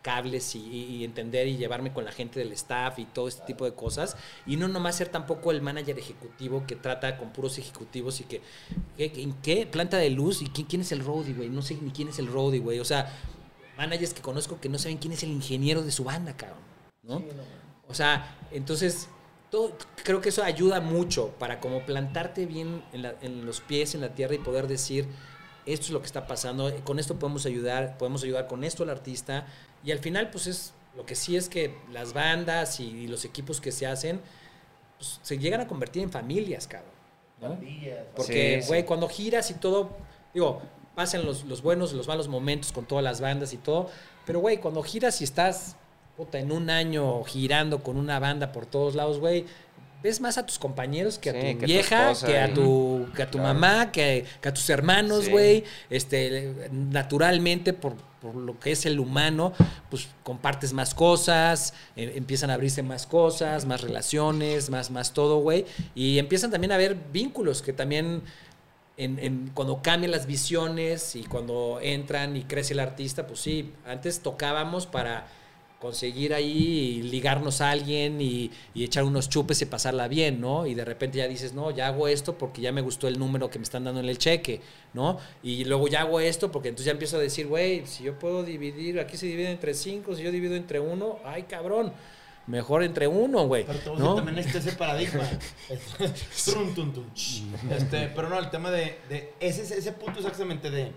cables y, y entender y llevarme con la gente del staff y todo este tipo de cosas. Y no nomás ser tampoco el manager ejecutivo que trata con puros ejecutivos y que, ¿qué, qué-? Planta de luz y quién, quién es el roadie, güey. No sé ni quién es el roadie, güey. O sea, managers que conozco que no saben quién es el ingeniero de su banda, cabrón. ¿no? O sea, entonces, todo, creo que eso ayuda mucho para como plantarte bien en, la- en los pies en la tierra y poder decir, esto es lo que está pasando, con esto podemos ayudar, podemos ayudar con esto al artista. Y al final, pues es, lo que sí es que las bandas y, y los equipos que se hacen, pues, se llegan a convertir en familias, cabrón. ¿no? Porque, Sí, sí. güey, cuando giras y todo, digo, pasan los, los buenos y los malos momentos con todas las bandas y todo, pero, güey, cuando giras y estás, puta, en un año girando con una banda por todos lados, güey, ves más a tus compañeros que a Sí, tu que a tu vieja, esposa que a tu, que a tu Claro. mamá, que, que a tus hermanos, Sí. güey. Este, naturalmente, por, por lo que es el humano, pues compartes más cosas, eh, empiezan a abrirse más cosas, más relaciones, más, más todo, güey. Y empiezan también a haber vínculos que también en, en- cuando cambian las visiones y cuando entran y crece el artista, pues sí, antes tocábamos para conseguir ahí y ligarnos a alguien y, y echar unos chupes y pasarla bien, ¿no? Y de repente ya dices, no, ya hago esto porque ya me gustó el número que me están dando en el cheque, ¿no? Y luego ya hago esto porque entonces ya empiezo a decir, güey, si yo puedo dividir, aquí se divide entre cinco, si yo divido entre uno, ay cabrón. Mejor entre uno, güey. Pero decir, ¿no? también está ese paradigma. Este, pero no, el tema de, de ese, ese punto exactamente de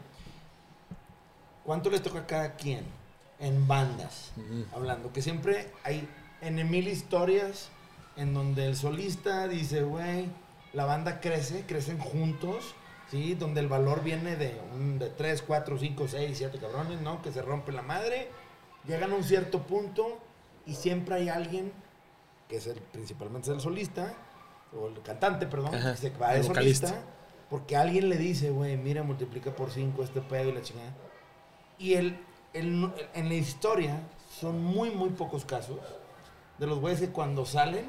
cuánto les toca a cada quien en bandas, hablando, que siempre hay en mil historias en donde el solista dice, güey, la banda crece, crecen juntos, ¿sí? Donde el valor viene de, un, de 3, 4, 5, 6, 7 cabrones, ¿no? Que se rompe la madre, llegan a un cierto punto y siempre hay alguien que es el, principalmente es el solista, o el cantante, perdón, Ajá, que se va de solista, porque alguien le dice, güey, mira, multiplica por 5 este pedo y la chingada. Y el, el- en la historia son muy, muy pocos casos de los güeyes que cuando salen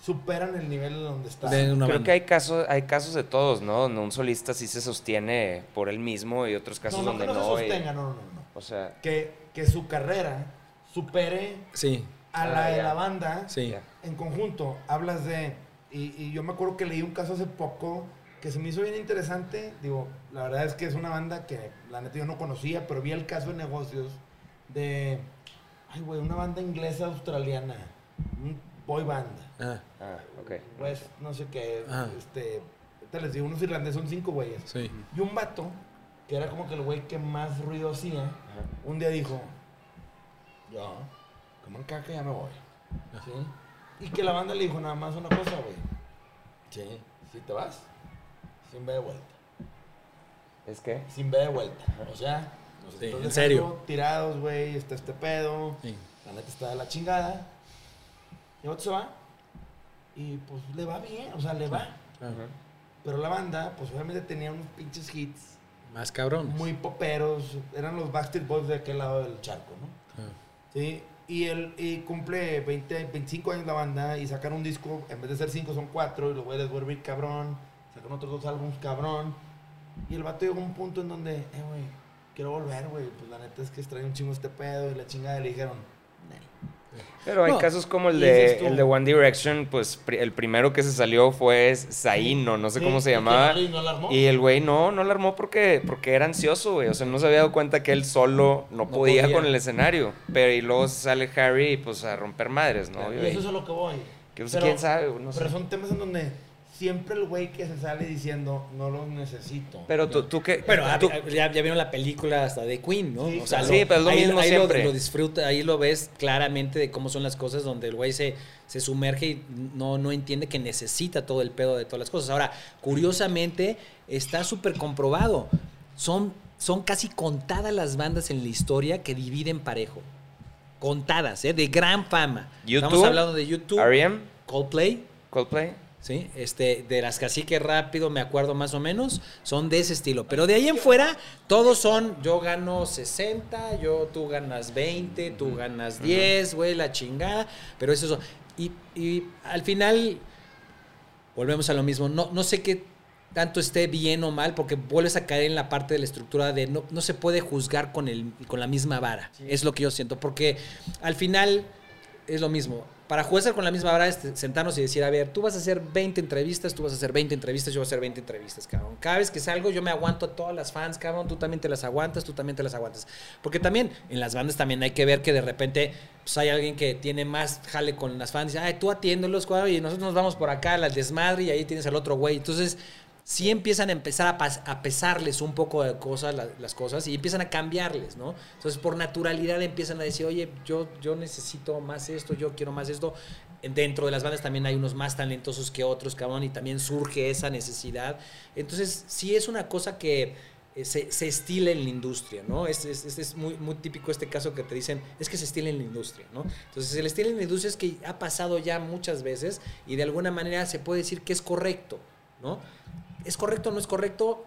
superan el nivel donde están. Creo banda. que hay casos, hay casos de todos, ¿no? Donde un solista sí se sostiene por él mismo y otros casos no, no que donde no, no. se y- sostenga, no, no, no. o sea, Que, que su carrera supere Sí, a Ah, la de la banda sí. En conjunto. Hablas de. Y, y yo me acuerdo que leí un caso hace poco que se me hizo bien interesante. Digo, la verdad es que es una banda que la neta yo no conocía, pero vi el caso de negocios de. Ay, güey, una banda inglesa australiana. Un boy band. Ah, ah, ok. West, no sé qué. Ajá. Este. Te les digo, unos irlandeses son cinco güeyes. sí. Y un vato, que era como que el güey que más ruido hacía, Ajá. un día dijo, yo, como en caca ya me voy. ¿Sí? Y que la banda le dijo nada más una cosa, güey. Sí, si te vas, sin ver de vuelta. ¿Es que? Sin ver de vuelta. O sea, nos Sí, estás en serio. Tirados, güey, está este pedo. Sí. La neta está de la chingada. Y otro se va. Y pues le va bien, o sea, le va. Ajá. Pero la banda, pues obviamente tenía unos pinches hits Más cabrón. muy poperos. Eran los Backstreet Boys de aquel lado del charco, ¿no? Ah. Sí. Y, él y cumple 20, 25 años la banda y sacan un disco, en vez de ser 5 son 4 y los güeyes vuelven cabrón. Sacan otros dos álbumes cabrón. Y el vato llegó a un punto en donde, eh, güey, quiero volver, güey. Pues la neta es que extraño un chingo este pedo y la chingada y le dijeron, "Nel". Pero hay No, casos como el y de, el de One Direction, pues pri- el primero que se salió fue Zaino, no sé Sí, cómo se y llamaba. no le- no la armó. Y el güey no, no la armó porque, porque era ansioso, güey. O sea, no se había dado cuenta que él solo no, No podía, podía. con el escenario. Pero y luego sale Harry pues a romper madres, ¿no? Y Y, eso es a lo que voy. que, pues, Pero- quién sabe, no sé. Pero son temas en donde siempre el güey que se sale diciendo, no los necesito. Pero tú, tú qué... Pero ah, tú- ya, ya vieron la película hasta de Queen, ¿no? Sí, o sea, claro. Sí, pero es lo ahí, mismo ahí siempre. Lo, disfruta, ahí lo ves claramente de cómo son las cosas, donde el güey se, se sumerge y no, no entiende que necesita todo el pedo de todas las cosas. Ahora, curiosamente, está súper comprobado. Son, son casi contadas las bandas en la historia que dividen parejo. Contadas, ¿eh? De gran fama. Estamos YouTube, hablando de YouTube, R.E.M., Coldplay, Coldplay. ¿Sí? Este, de las cacique rápido, me acuerdo más o menos, son de ese estilo. Pero de ahí en fuera, todos son, yo gano 60, yo, tú ganas 20, tú ganas 10, güey, la chingada. Pero eso, y, y al final, volvemos a lo mismo. No, no sé qué tanto esté bien o mal, porque vuelves a caer en la parte de la estructura de no, no se puede juzgar con, el, con la misma vara. Es lo que yo siento, porque al final es lo mismo. Para jugar con la misma vara es sentarnos y decir, a ver, tú vas a hacer 20 entrevistas, tú vas a hacer 20 entrevistas, yo voy a hacer 20 entrevistas, cabrón. Cada vez que salgo yo me aguanto a todas las fans, cabrón, tú también te las aguantas, tú también te las aguantas. Porque también en las bandas también hay que ver que de repente pues, hay alguien que tiene más jale con las fans, y dice, ay, tú atiéndolos, cabrón, y nosotros nos vamos por acá al desmadre y ahí tienes al otro güey. Entonces sí empiezan a empezar a, a pesarles un poco de cosas, la- las cosas, y empiezan a cambiarles, ¿no? Entonces, por naturalidad empiezan a decir, oye, yo, yo necesito más esto, yo quiero más esto. Dentro de las bandas también hay unos más talentosos que otros, cabrón, y también surge esa necesidad. Entonces, sí es una cosa que eh, se, estila en la industria, ¿no? Es, es, es- es muy, muy típico este caso que te dicen, es que se estila en la industria, ¿no? Entonces, el estilo en la industria es que ha pasado ya muchas veces y de alguna manera se puede decir que es correcto, ¿no? ¿Es correcto o no es correcto?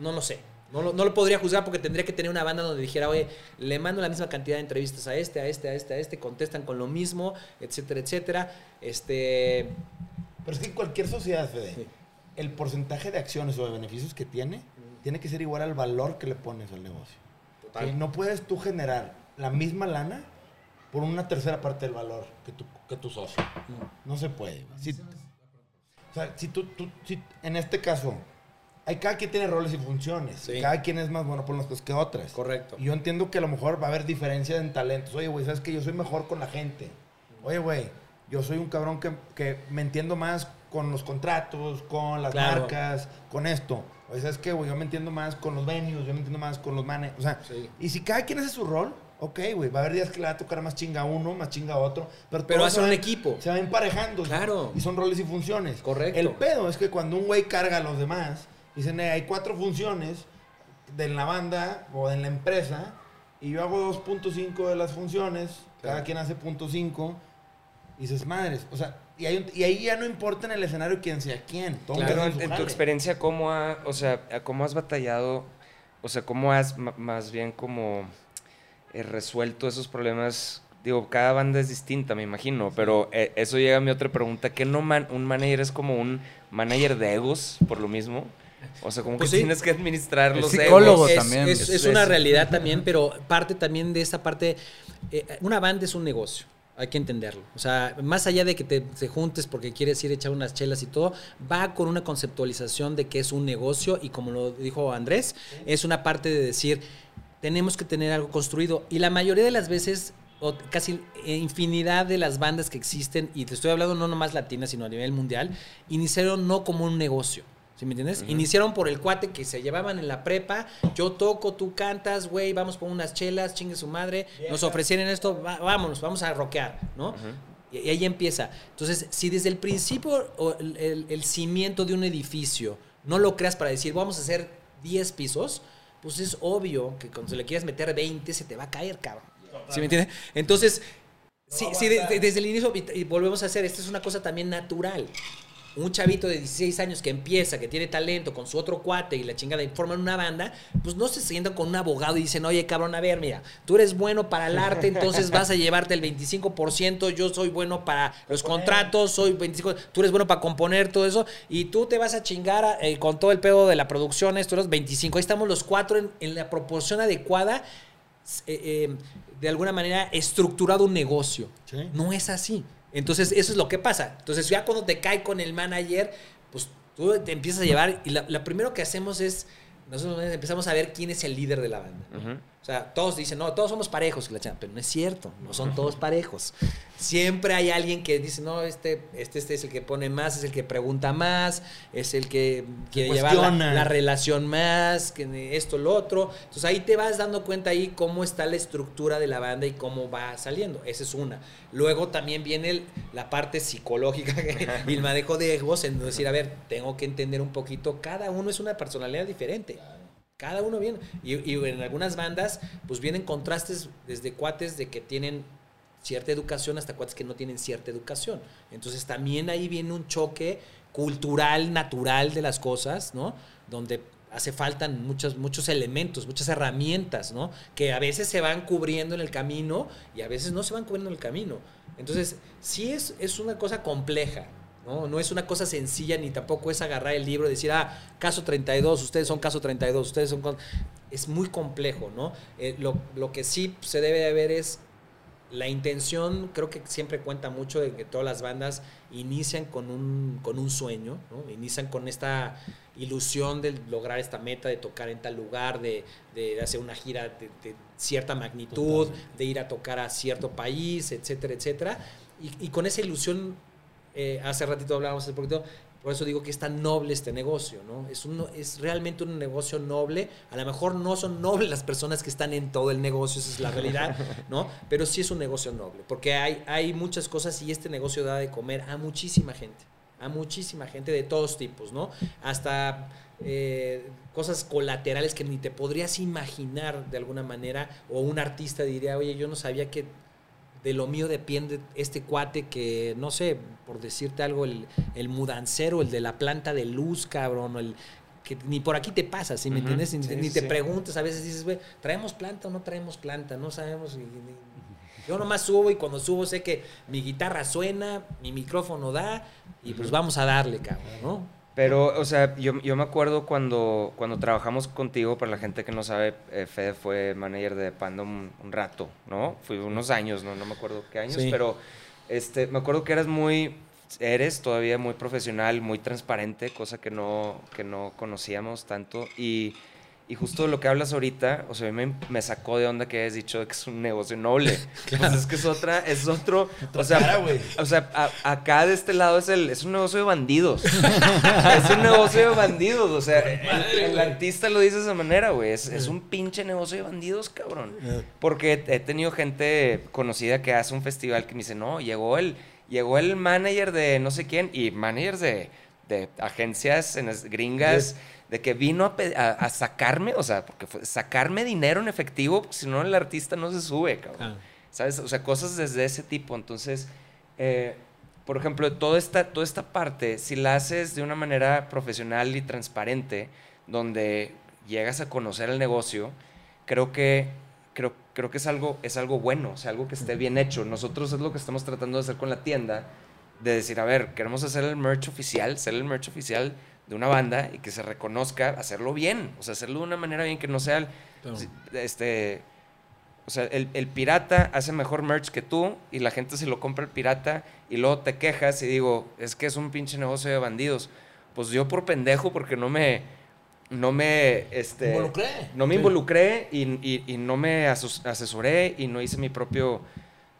No lo sé. No lo, no lo podría juzgar porque tendría que tener una banda donde dijera, oye, le mando la misma cantidad de entrevistas a este, a este, a este, a este, contestan con lo mismo, etcétera, etcétera. Este. Pero es que en cualquier sociedad, Fede, Sí. el porcentaje de acciones o de beneficios que tiene, tiene que ser igual al valor que le pones al negocio. Total. No puedes tú generar la misma lana por una tercera parte del valor que tu, que tu socio. No se puede. Si, sea, si tú, tú- si en este caso, hay cada quien tiene roles y funciones. Sí. Cada quien es más bueno por unas cosas que otras. Correcto. Y yo entiendo que a lo mejor va a haber diferencia en talentos. Oye, güey, ¿sabes que Yo soy mejor con la gente. oye, güey, yo soy un cabrón que, que me entiendo más con los contratos, con las Claro. marcas, con esto. O sea, es que, güey, yo me entiendo más con los venues, yo me entiendo más con los manes. O sea, Sí. y si cada quien hace su rol, ok, güey, va a haber días que le va a tocar más chinga a uno, más chinga a otro. Pero, Pero se un equipo. Se van emparejando. Claro. Y son roles y funciones. Correcto. El pedo es que cuando un güey carga a los demás, dicen, eh, hay cuatro funciones de la banda o en la empresa, y yo hago 2.5 de las funciones, cada Claro. quien hace punto .5, y dices, madres, o sea, y, hay un- y ahí ya no importa en el escenario quién sea quién. Todo Claro. Pero hace en, en tu experiencia, ¿cómo, ha, o sea, ¿cómo has batallado? O sea, ¿cómo has más bien como resuelto esos problemas? Digo, cada banda es distinta, me imagino, pero eh, eso llega a mi otra pregunta, ¿que no man- un manager es como un manager de egos por lo mismo? O sea, como Pues que sí. tienes que administrar Es los psicólogo egos. es, también. Es, Es- es una es- realidad también, pero parte también de esta parte. eh, una banda es un negocio. Hay que entenderlo. O sea, más allá de que te, te juntes porque quieres ir a echar unas chelas y todo, va con una conceptualización de que es un negocio y como lo dijo Andrés, es una parte de decir, tenemos que tener algo construido. Y la mayoría de las veces, o casi eh, infinidad de las bandas que existen, y te estoy hablando no nomás latinas, sino a nivel mundial, iniciaron no como un negocio. ¿Sí me entiendes? Iniciaron por el cuate que se llevaban en la prepa. Yo toco, tú cantas, güey, vamos por unas chelas, chingue su madre. Nos ofrecieron esto, va- vámonos, vamos a rockear, ¿no? Y y ahí empieza. Entonces, si desde el principio o el, el- el cimiento de un edificio no lo creas para decir, vamos a hacer 10 pisos, pues es obvio que cuando se le quieras meter 20 se te va a caer, cabrón. ¿Sí me entiendes? Entonces, sí, sí, de- de- desde el inicio, y, volvemos a hacer, esto es una cosa también natural. Un chavito de 16 años que empieza, que tiene talento con su otro cuate y la chingada y forman una banda, pues no se sientan con un abogado y dicen, oye cabrón, a ver, mira, tú eres bueno para el arte, entonces vas a llevarte el 25%, yo soy bueno para los contratos, soy 25%, tú eres bueno para componer todo eso, y tú te vas a chingar eh, con todo el pedo de la producción, esto eres 25, ahí estamos los cuatro en, en la proporción adecuada, eh, eh, de alguna manera estructurado un negocio. Sí. No es así. Entonces, eso es lo que pasa. Entonces, ya cuando te cae con el manager, pues tú te empiezas a llevar y lo primero que hacemos es, nosotros empezamos a ver quién es el líder de la banda. Ujú. O sea, todos dicen, no, todos somos parejos, pero no es cierto, no son todos parejos. Siempre hay alguien que dice, no, este, este, este es el que pone más, es el que pregunta más, es el que quiere llevar la, relación más, que esto, lo otro. Entonces ahí te vas dando cuenta ahí cómo está la estructura de la banda y cómo va saliendo. Esa es una. Luego también viene el- la parte psicológica y el manejo de egos, en decir, a ver, tengo que entender un poquito, cada uno es una personalidad diferente. Cada uno viene. Y, en algunas bandas, pues vienen contrastes desde cuates de que tienen cierta educación hasta cuates que no tienen cierta educación. Entonces también ahí viene un choque cultural, natural de las cosas, ¿no? Donde hace falta muchos, muchos elementos, muchas herramientas, ¿no? Que a veces se van cubriendo en el camino y a veces no se van cubriendo en el camino. Entonces, sí es, es una cosa compleja, ¿no? No es una cosa sencilla ni tampoco es agarrar el libro y decir, ah, caso 32, ustedes son caso 32, ustedes son... con-". Es muy complejo, ¿no? Eh, lo, lo que sí se debe de ver es la intención, creo que siempre cuenta mucho de que todas las bandas inician con un, con un sueño, ¿no? Inician con esta ilusión de lograr esta meta, de tocar en tal lugar, de, de hacer una gira de, de cierta magnitud, de ir a tocar a cierto país, etcétera, etcétera. Y, y con esa ilusión, eh, hace ratito hablábamos hace poquito, por eso digo que es tan noble este negocio, ¿no? Es, un, es realmente un negocio noble. A lo mejor no son nobles las personas que están en todo el negocio, esa es la realidad, ¿no? Pero sí es un negocio noble, porque hay, hay muchas cosas y este negocio da de comer a muchísima gente, a muchísima gente de todos tipos, ¿no? Hasta eh, cosas colaterales que ni te podrías imaginar de alguna manera, o un artista diría, oye, yo no sabía que de lo mío depende este cuate que, no sé, por decirte algo, el, el mudancero, el de la planta de luz, cabrón, el que ni por aquí te pasa, ¿sí me entiendes? Ni, sí, ni te sí. preguntas, a veces dices, güey, ¿traemos planta o no traemos planta? No sabemos. yo nomás subo y cuando subo sé que mi guitarra suena, mi micrófono da, y pues vamos a darle, cabrón, ¿no? Pero, o sea, yo, yo me acuerdo cuando, cuando trabajamos contigo, para la gente que no sabe, eh, Fede fue manager de Panda un, un rato, ¿no? Fue unos años, ¿no? No me acuerdo qué años, Sí. pero este, me acuerdo que eras muy, eres todavía muy profesional, muy transparente, cosa que no, que no conocíamos tanto. Y, Y justo lo que hablas ahorita, o sea, me, me sacó de onda que hayas dicho que es un negocio noble. Pues es que es otra, es otro. O sea, cara, o sea a- acá de este lado es, el, es un negocio de bandidos. es un negocio de bandidos. O sea, el, el artista lo dice de esa manera, güey. Es, es un pinche negocio de bandidos, cabrón. Porque he tenido gente conocida que hace un festival que me dice, no, llegó el, llegó el manager de no sé quién y managers de, de agencias en las gringas. De que vino a, a- a sacarme, o sea, porque fue sacarme dinero en efectivo, porque si no el artista no se sube, cabrón. Ah. ¿Sabes? O sea, cosas desde ese tipo. Entonces, eh, por ejemplo, toda esta, toda esta parte, si la haces de una manera profesional y transparente, donde llegas a conocer el negocio, creo que, creo, creo que es, algo, es algo bueno, o sea, algo que esté bien hecho. Nosotros es lo que estamos tratando de hacer con la tienda, de decir, a ver, queremos hacer el merch oficial, ser el merch oficial de una banda y que se reconozca, hacerlo bien, o sea, hacerlo de una manera bien que no sea el- este o sea, el, el pirata hace mejor merch que tú y la gente se lo compra el pirata y luego te quejas y digo, es que es un pinche negocio de bandidos. Pues yo por pendejo porque no me no me este Involucré. no me Sí. involucré y, y- y no me asesoré y no hice mi propio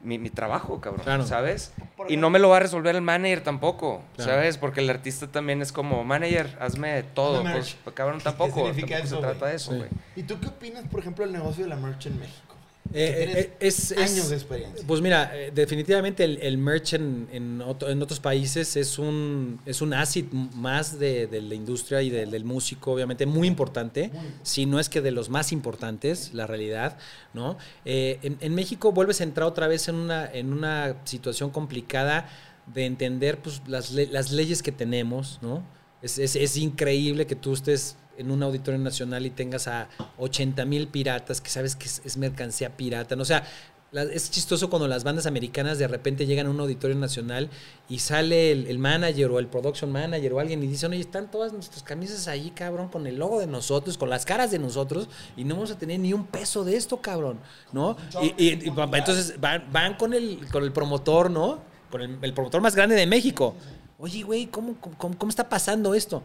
mi, mi trabajo, cabrón, Claro. ¿sabes? Y no me lo va a resolver el manager tampoco, Claro. ¿sabes? Porque el artista también es como, manager, hazme todo. Pues, cabrón, ¿Qué tampoco. significa tampoco eso, se trata de eso, Sí. güey. ¿Y tú qué opinas, por ejemplo, del negocio de la merch en México? Eh, eh, es, es- años de experiencia. Pues mira, eh, definitivamente el, el merch en, en, otro- en otros países es un, es un asset más de, de la industria y del- del músico, obviamente muy importante, si no es que de los más importantes, la realidad, ¿no? Eh, en, en México vuelves a entrar otra vez en una, en una situación complicada de entender pues, las, le- las leyes que tenemos, ¿no? Es, es- es increíble que tú estés en un auditorio nacional y tengas a 80 mil piratas que sabes que es, es mercancía pirata. ¿no? O sea, la- es chistoso cuando las bandas americanas de repente llegan a un auditorio nacional y sale el, el manager o el production manager o alguien y dicen, oye, están todas nuestras camisas ahí, cabrón, con el logo de nosotros, con las caras de nosotros y no vamos a tener ni un peso de esto, cabrón, ¿no? Y, y- y, entonces van, van con, el, con el promotor, ¿no? Con el, el promotor más grande de México. Oye, güey, ¿cómo, cómo, cómo está pasando esto?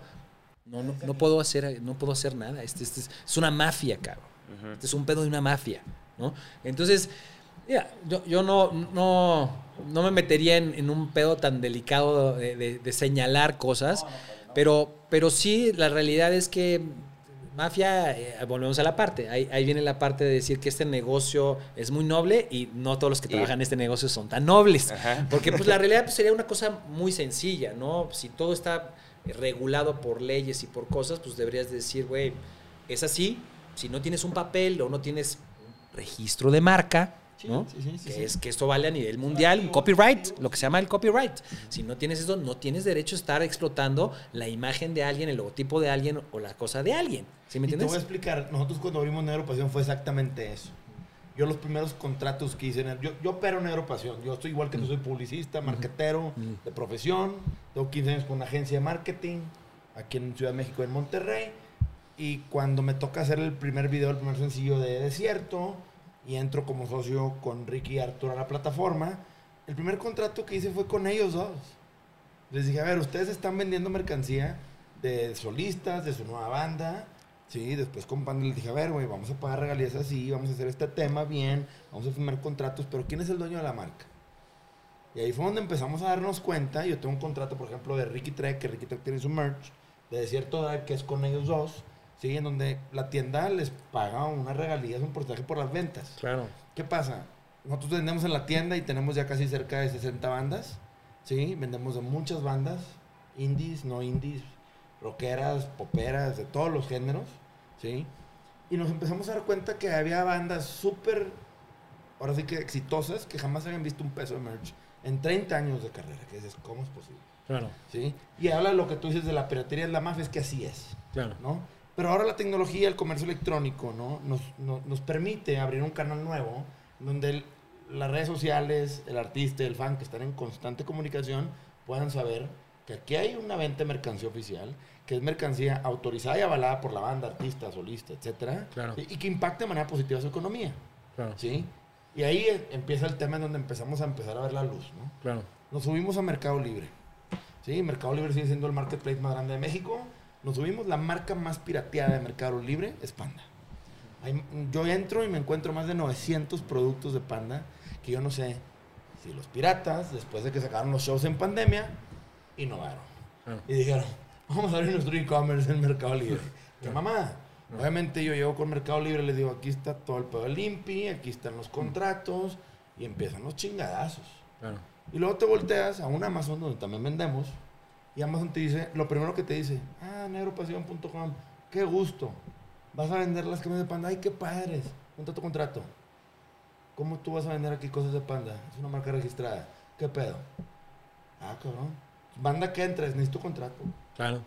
No, no, no puedo hacer, no puedo hacer nada. Este, este es, es una mafia, cabrón. Este es un pedo de una mafia, ¿no? Entonces, mira, yo, yo no, no, no me metería en, en un pedo tan delicado de, de- de señalar cosas, pero, pero sí, la realidad es que mafia, eh, volvemos a la parte. Ahí, ahí viene la parte de decir que este negocio es muy noble y no todos los que trabajan en este negocio son tan nobles. Ajá. Porque pues la realidad pues, sería una cosa muy sencilla, ¿no? Si todo está regulado por leyes y por cosas, pues deberías decir, güey, es así. Si no tienes un papel o no tienes un registro de marca, ¿no? Sí, sí, sí, que sí. es que esto vale a nivel mundial, un copyright, lo que se llama el copyright. Si no tienes eso, no tienes derecho a estar explotando la imagen de alguien, el logotipo de alguien o la cosa de alguien. ¿Sí me Y te voy a entiendes? explicar, nosotros cuando abrimos Negro Pasión fue exactamente eso. Yo los primeros contratos que hice, en yo, yo opero Negro Pasión, yo estoy igual que tú, soy publicista, marquetero de profesión, tengo 15 años con una agencia de marketing, aquí en Ciudad de México, en Monterrey, y cuando me toca hacer el primer video, el primer sencillo de Desierto, y entro como socio con Ricky y Arturo a la plataforma, el primer contrato que hice fue con ellos dos. Les dije, a ver, ustedes están vendiendo mercancía de solistas, de su nueva banda. Sí, después con Panda les dije, a ver, güey, vamos a pagar regalías así, vamos a hacer este tema bien, vamos a firmar contratos, pero ¿quién es el dueño de la marca? Y ahí fue donde empezamos a darnos cuenta. Yo tengo un contrato, por ejemplo, de Ricky Trek, que Ricky Trek tiene su merch, de Desierto Dark, que es con ellos dos, ¿sí? En donde la tienda les paga unas regalías, un porcentaje por las ventas. Claro. ¿Qué pasa? Nosotros vendemos en la tienda y tenemos ya casi cerca de 60 bandas, ¿sí? Vendemos de muchas bandas, indies, no indies, rockeras, poperas, de todos los géneros, ¿sí? Y nos empezamos a dar cuenta que había bandas súper, ahora sí que exitosas, que jamás habían visto un peso de merch en 30 años de carrera, que dices, ¿cómo es posible? Claro, ¿Sí? Y habla de lo que tú dices de la piratería, de la mafia, es que así es. claro. ¿no? Pero ahora la tecnología, el comercio electrónico, ¿no? Nos, no- nos permite abrir un canal nuevo donde el- las redes sociales, el artista y el fan que están en constante comunicación puedan saber que aquí hay una venta de mercancía oficial, que es mercancía autorizada y avalada por la banda, artista, solista, etcétera, Claro. y, y que impacte de manera positiva su economía, Claro, ¿sí? Y ahí eh, empieza el tema en donde empezamos a empezar a ver la luz, ¿no? claro. Nos subimos a Mercado Libre. Sí, Mercado Libre sigue siendo el marketplace más grande de México. Nos subimos, la marca más pirateada de Mercado Libre es Panda. Hay- yo entro y me encuentro más de 900 productos de Panda que yo no sé si los piratas, después de que sacaron los shows en pandemia, innovaron. Ah. Y dijeron, vamos a abrir nuestro e-commerce en Mercado Libre. ¿Qué mamá? Obviamente yo llego con Mercado Libre, les digo, aquí está todo el pedo del INPI, aquí están los contratos, y empiezan los chingadazos. Claro. Y luego te volteas a un Amazon donde también vendemos. Y Amazon te dice, lo primero que te dice, ah, negropasión.com, qué gusto. Vas a vender las camisas de panda, ay, qué padres. Ponte tu contrato. ¿Cómo tú vas a vender aquí cosas de panda? Es una marca registrada. ¿Qué pedo? Ah, cabrón. Banda que entres, necesito contrato. Claro.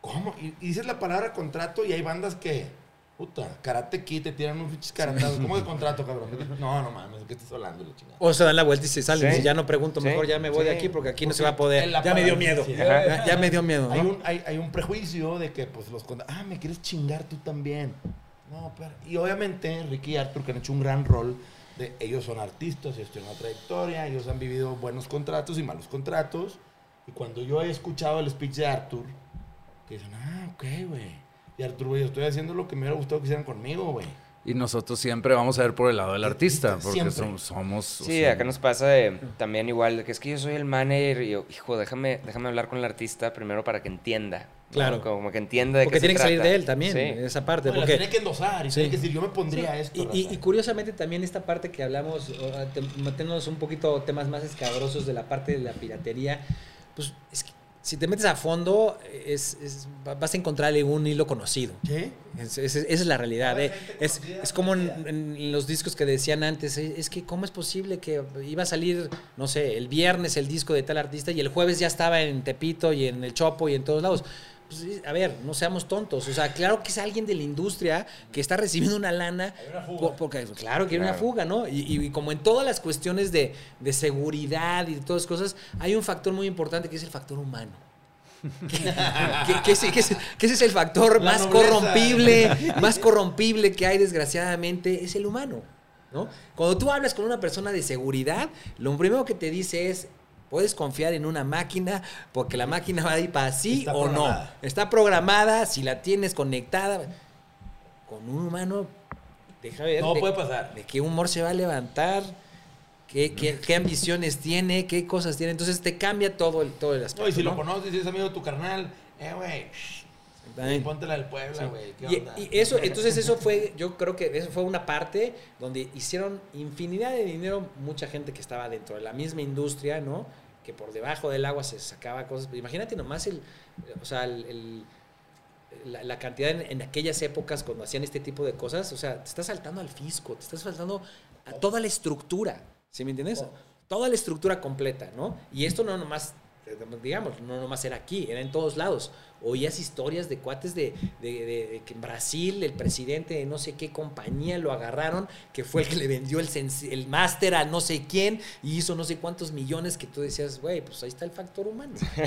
¿Cómo? Y dices la palabra contrato y hay bandas que, puta, karate kid, te tiran unos pinches karatazos. ¿Cómo de contrato, cabrón? No, no mames, ¿de qué estás hablando? La chingada. O se dan la vuelta y se salen. Sí. Y ya no pregunto, Sí. mejor ya me voy de aquí porque aquí no se va a poder. Ya me dio miedo. Ya, ya me dio miedo. Hay ¿no? un, hay, hay un prejuicio de que, pues, los contra- Ah, me quieres chingar tú también. No, pero... Y obviamente, Ricky y Arthur, que han hecho un gran rol, de ellos son artistas, ellos tienen una trayectoria, ellos han vivido buenos contratos y malos contratos. Y cuando yo he escuchado el speech de Arthur, que dicen, ah, ok, güey. Y Arthur, güey, yo estoy haciendo lo que me hubiera gustado que hicieran conmigo, güey. Y nosotros siempre vamos a ver por el lado del artista, porque somos... somos Sí, sea, acá nos pasa de- también igual, de que es que yo soy el manager y yo, hijo, déjame, déjame hablar con el artista primero para que entienda. ¿no? Claro. Como que entienda de Porque qué se tiene que salir trata. de él también, Sí. esa parte. No, porque tiene que endosar y Sí. tiene que decir, yo me pondría Sí, esto. Y, y- raza. y curiosamente también esta parte que hablamos, metiéndonos un poquito temas más escabrosos de la parte de la piratería, pues es que si te metes a fondo, es, es- va- vas a encontrarle un hilo conocido. ¿Qué? Es- es- esa es la realidad. Eh. Es, como en, en los discos que decían antes, eh, es que cómo es posible que iba a salir, no sé, el viernes el disco de tal artista y el jueves ya estaba en Tepito y en el Chopo y en todos lados. Pues, a ver, no seamos tontos. O sea, claro que es alguien de la industria que está recibiendo una lana. por- porque, claro que hay una fuga, ¿no? Y, y como en todas las cuestiones de, de seguridad y de todas las cosas, hay un factor muy importante que es el factor humano. que, que- que ese, que ese- que ese es el factor La más nobleza. corrompible, más corrompible que hay desgraciadamente, es el humano. ¿no? Cuando tú hablas con una persona de seguridad, lo primero que te dice es, puedes confiar en una máquina porque la máquina va a ir para sí Está o no. Está programada, si la tienes conectada. Con un humano, deja ver. Todo de- puede pasar. de qué humor se va a levantar, qué, qué- qué ambiciones tiene, qué cosas tiene. Entonces te cambia todo el, todo el aspecto. No, y si lo ¿no? conoces y es amigo de tu carnal, eh, güey, También. ponte la del Puebla, güey. ¿qué Y, y eso, entonces eso fue, yo creo que eso fue una parte donde hicieron infinidad de dinero mucha gente que estaba dentro de la misma industria, ¿no? Que por debajo del agua se sacaba cosas. Imagínate nomás el, o sea, el- el- la, la cantidad en, en aquellas épocas cuando hacían este tipo de cosas, o sea, te estás saltando al fisco, te estás saltando a toda la estructura, ¿sí me entiendes? Toda la estructura completa, ¿no? Y esto no nomás, eh, digamos, no nomás era aquí, era en todos lados. Oías historias de cuates de, de- de- de que en Brasil el presidente de no sé qué compañía lo agarraron, que fue el que le vendió el, el máster a no sé quién y hizo no sé cuántos millones que tú decías, güey, pues ahí está el factor humano. Ahí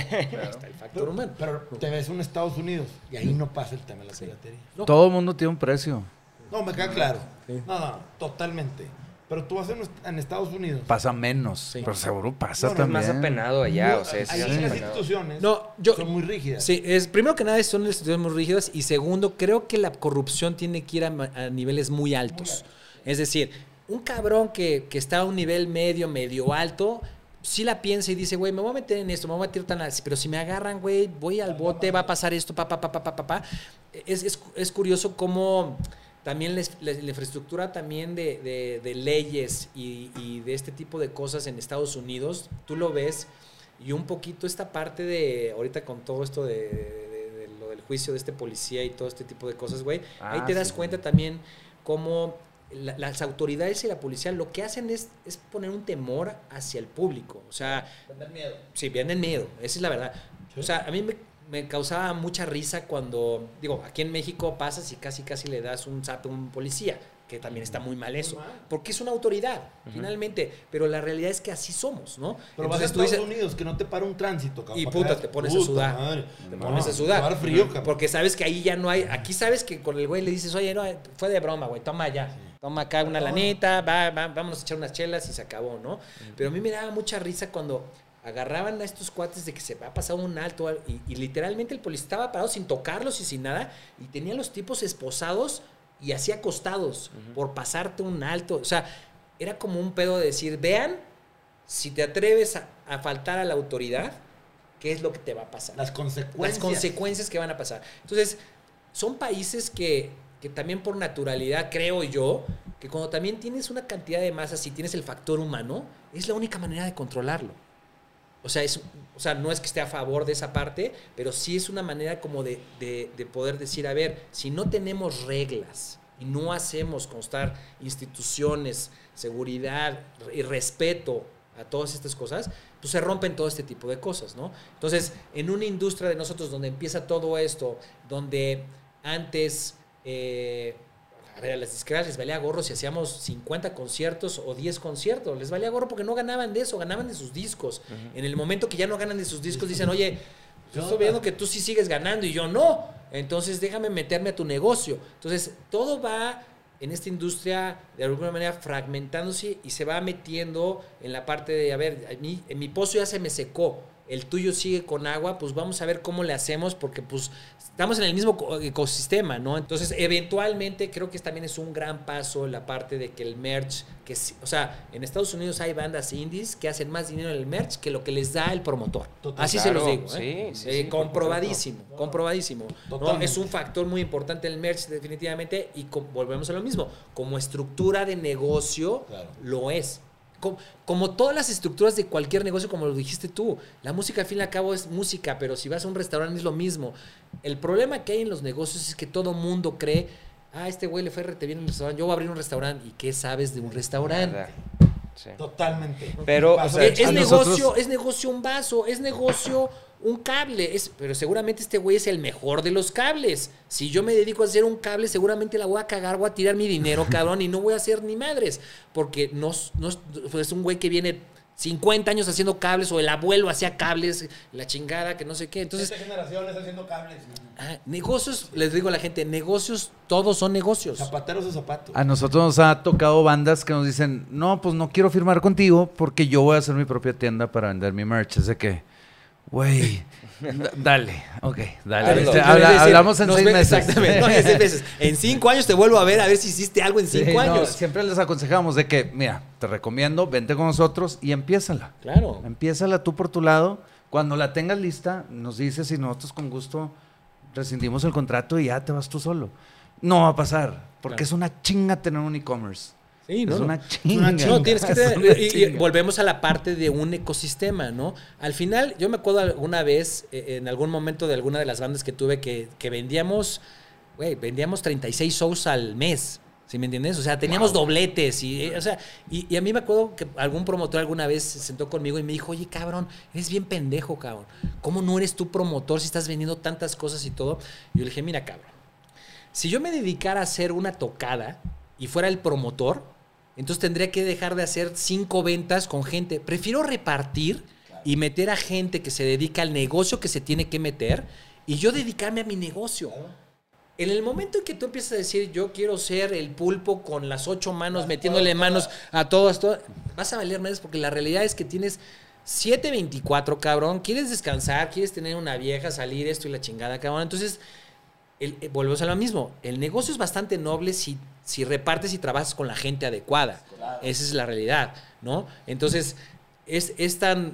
está el factor humano. Pero te ves en Estados Unidos y ahí no pasa el tema de la piratería. No. Todo el mundo tiene un precio. No, me queda claro. Sí. No, no, totalmente. Pero tú vas en, en Estados Unidos. Pasa menos, Sí. pero seguro pasa No, no, Es también. más apenado allá, No, o sea, sí, ahí las instituciones No, yo- son muy rígidas. Sí, es, primero que nada son instituciones muy rígidas y segundo, creo que la corrupción tiene que ir a, niveles muy altos. Es decir, un cabrón que, que está a un nivel medio, medio alto, sí la piensa y dice, güey, me voy a meter en esto, me voy a meter tan así, pero si me agarran, güey, voy al bote, va a pasar esto, pa, pa, pa, pa, pa, pa, pa. Es, es, es curioso cómo también la, la- la infraestructura también de, de- de leyes y, y de este tipo de cosas en Estados Unidos, tú lo ves y un poquito esta parte de, ahorita con todo esto de, lo del juicio de este policía y todo este tipo de cosas, güey, ahí Ah, te das sí. cuenta también cómo la- las autoridades y la policía lo que hacen es, es poner un temor hacia el público. O sea, Tener miedo. Sí, venden miedo, esa es la verdad. O sea, a mí me, me causaba mucha risa cuando, digo, aquí en México pasas y casi casi le das un zap a un policía, que también está muy mal eso, porque es una autoridad, finalmente, pero la realidad es que así somos, ¿no? Pero vas a Entonces Estados dices, Unidos, que no te para un tránsito, cabrón. Y puta, te pones a sudar. madre. te No, pones a sudar. frío, cabrón. Porque sabes que ahí ya no hay, aquí sabes que con el güey le dices, oye, no, fue de broma, güey, toma ya. Toma acá una lanita, va, va, vámonos a echar unas chelas y se acabó, ¿no? Pero a mí me daba mucha risa cuando agarraban a estos cuates de que se va a pasar un alto y, y literalmente el policía estaba parado sin tocarlos y sin nada y tenía los tipos esposados y así acostados por pasarte un alto. O sea, era como un pedo de decir, vean, si te atreves a, a faltar a la autoridad, ¿qué es lo que te va a pasar? Las consecuencias. Las consecuencias que van a pasar. Entonces, son países que, que también por naturalidad, creo yo, que cuando también tienes una cantidad de masas y tienes el factor humano, es la única manera de controlarlo. O sea, es, o sea, no es que esté a favor de esa parte, pero sí es una manera como de, de, de poder decir, a ver, si no tenemos reglas y no hacemos constar instituciones, seguridad y respeto a todas estas cosas, pues se rompen todo este tipo de cosas, ¿no? Entonces, en una industria de nosotros donde empieza todo esto, donde antes, eh, a ver, a las disqueras les valía gorro si hacíamos 50 conciertos o 10 conciertos, les valía gorro porque no ganaban de eso, ganaban de sus discos. En el momento que ya no ganan de sus discos, dicen, oye, yo estoy viendo que tú sí sigues ganando y yo no, entonces déjame meterme a tu negocio. Entonces, todo va en esta industria de alguna manera fragmentándose y se va metiendo en la parte de, a ver, a mí, en mi pozo ya se me secó, el tuyo sigue con agua, pues vamos a ver cómo le hacemos porque pues estamos en el mismo co- ecosistema, ¿no? Entonces, eventualmente creo que también es un gran paso la parte de que el merch, que o sea, en Estados Unidos hay bandas indies que hacen más dinero en el merch que lo que les da el promotor. Total. Así se los digo, ¿eh? sí, sí, Eh, sí, comprobadísimo, comprobadísimo. Es un factor muy importante el merch definitivamente y volvemos a lo mismo, como estructura de negocio Claro. lo es. Como, como todas las estructuras de cualquier negocio, como lo dijiste tú, la música al fin y al cabo es música, pero si vas a un restaurante es lo mismo. El problema que hay en los negocios es que todo mundo cree, ah, este güey le fue rete bien en el restaurante, yo voy a abrir un restaurante. ¿Y qué sabes de un restaurante? Sí. Totalmente. Pero, o sea, Es, negocio, nosotros- es negocio un vaso, es negocio un cable, es, pero seguramente este güey es el mejor de los cables. Si yo me dedico a hacer un cable, seguramente la voy a cagar, voy a tirar mi dinero, cabrón, y no voy a hacer ni madres, porque no, es- no es pues, es un güey que viene 50 años haciendo cables o el abuelo hacía cables, la chingada, que no sé qué. Entonces, generación está haciendo cables. ah, negocios, les digo a la gente, negocios, todos son negocios. Zapateros de zapatos. A nosotros nos ha tocado bandas que nos dicen, no, pues no quiero firmar contigo porque yo voy a hacer mi propia tienda para vender mi merch. Es de que, güey, dale, ok, dale. Este, Debe habla- decir, hablamos en seis ve- meses. Exactamente, no, en seis meses. En cinco años te vuelvo a ver a ver si hiciste algo en Sí, cinco no, años. siempre les aconsejamos de que, mira, te recomiendo, vente con nosotros y empiézala. Claro. Empiézala tú por tu lado. Cuando la tengas lista, nos dices y nosotros con gusto rescindimos el contrato y ya te vas tú solo. No va a pasar, porque Claro. es una chinga tener un e-commerce. Sí, es no, no. una chinga. No, tienes que Es tener- y- volvemos a la parte de un ecosistema, ¿no? Al final, yo me acuerdo alguna vez, eh, en algún momento de alguna de las bandas que tuve, que, que vendíamos, güey, vendíamos 36 shows al mes. ¿Sí me entiendes? O sea, teníamos dobletes y, eh, o sea, y, y a mí me acuerdo que algún promotor alguna vez se sentó conmigo y me dijo, oye, cabrón, eres bien pendejo, cabrón. ¿Cómo no eres tú promotor si estás vendiendo tantas cosas y todo? Y yo le dije, mira, cabrón, si yo me dedicara a hacer una tocada y fuera el promotor, entonces tendría que dejar de hacer cinco ventas con gente. Prefiero repartir y meter a gente que se dedica al negocio que se tiene que meter y yo dedicarme a mi negocio. En el momento en que tú empiezas a decir, yo quiero ser el pulpo con las ocho manos, metiéndole manos a todas, todas, vas a valer más porque la realidad es que tienes 7.24, cabrón. Quieres descansar, quieres tener una vieja, salir esto y la chingada, cabrón. Entonces, el- eh, volvemos a lo mismo. El negocio es bastante noble si, si repartes y trabajas con la gente adecuada. Esa es la realidad, ¿no? Entonces, es, es tan...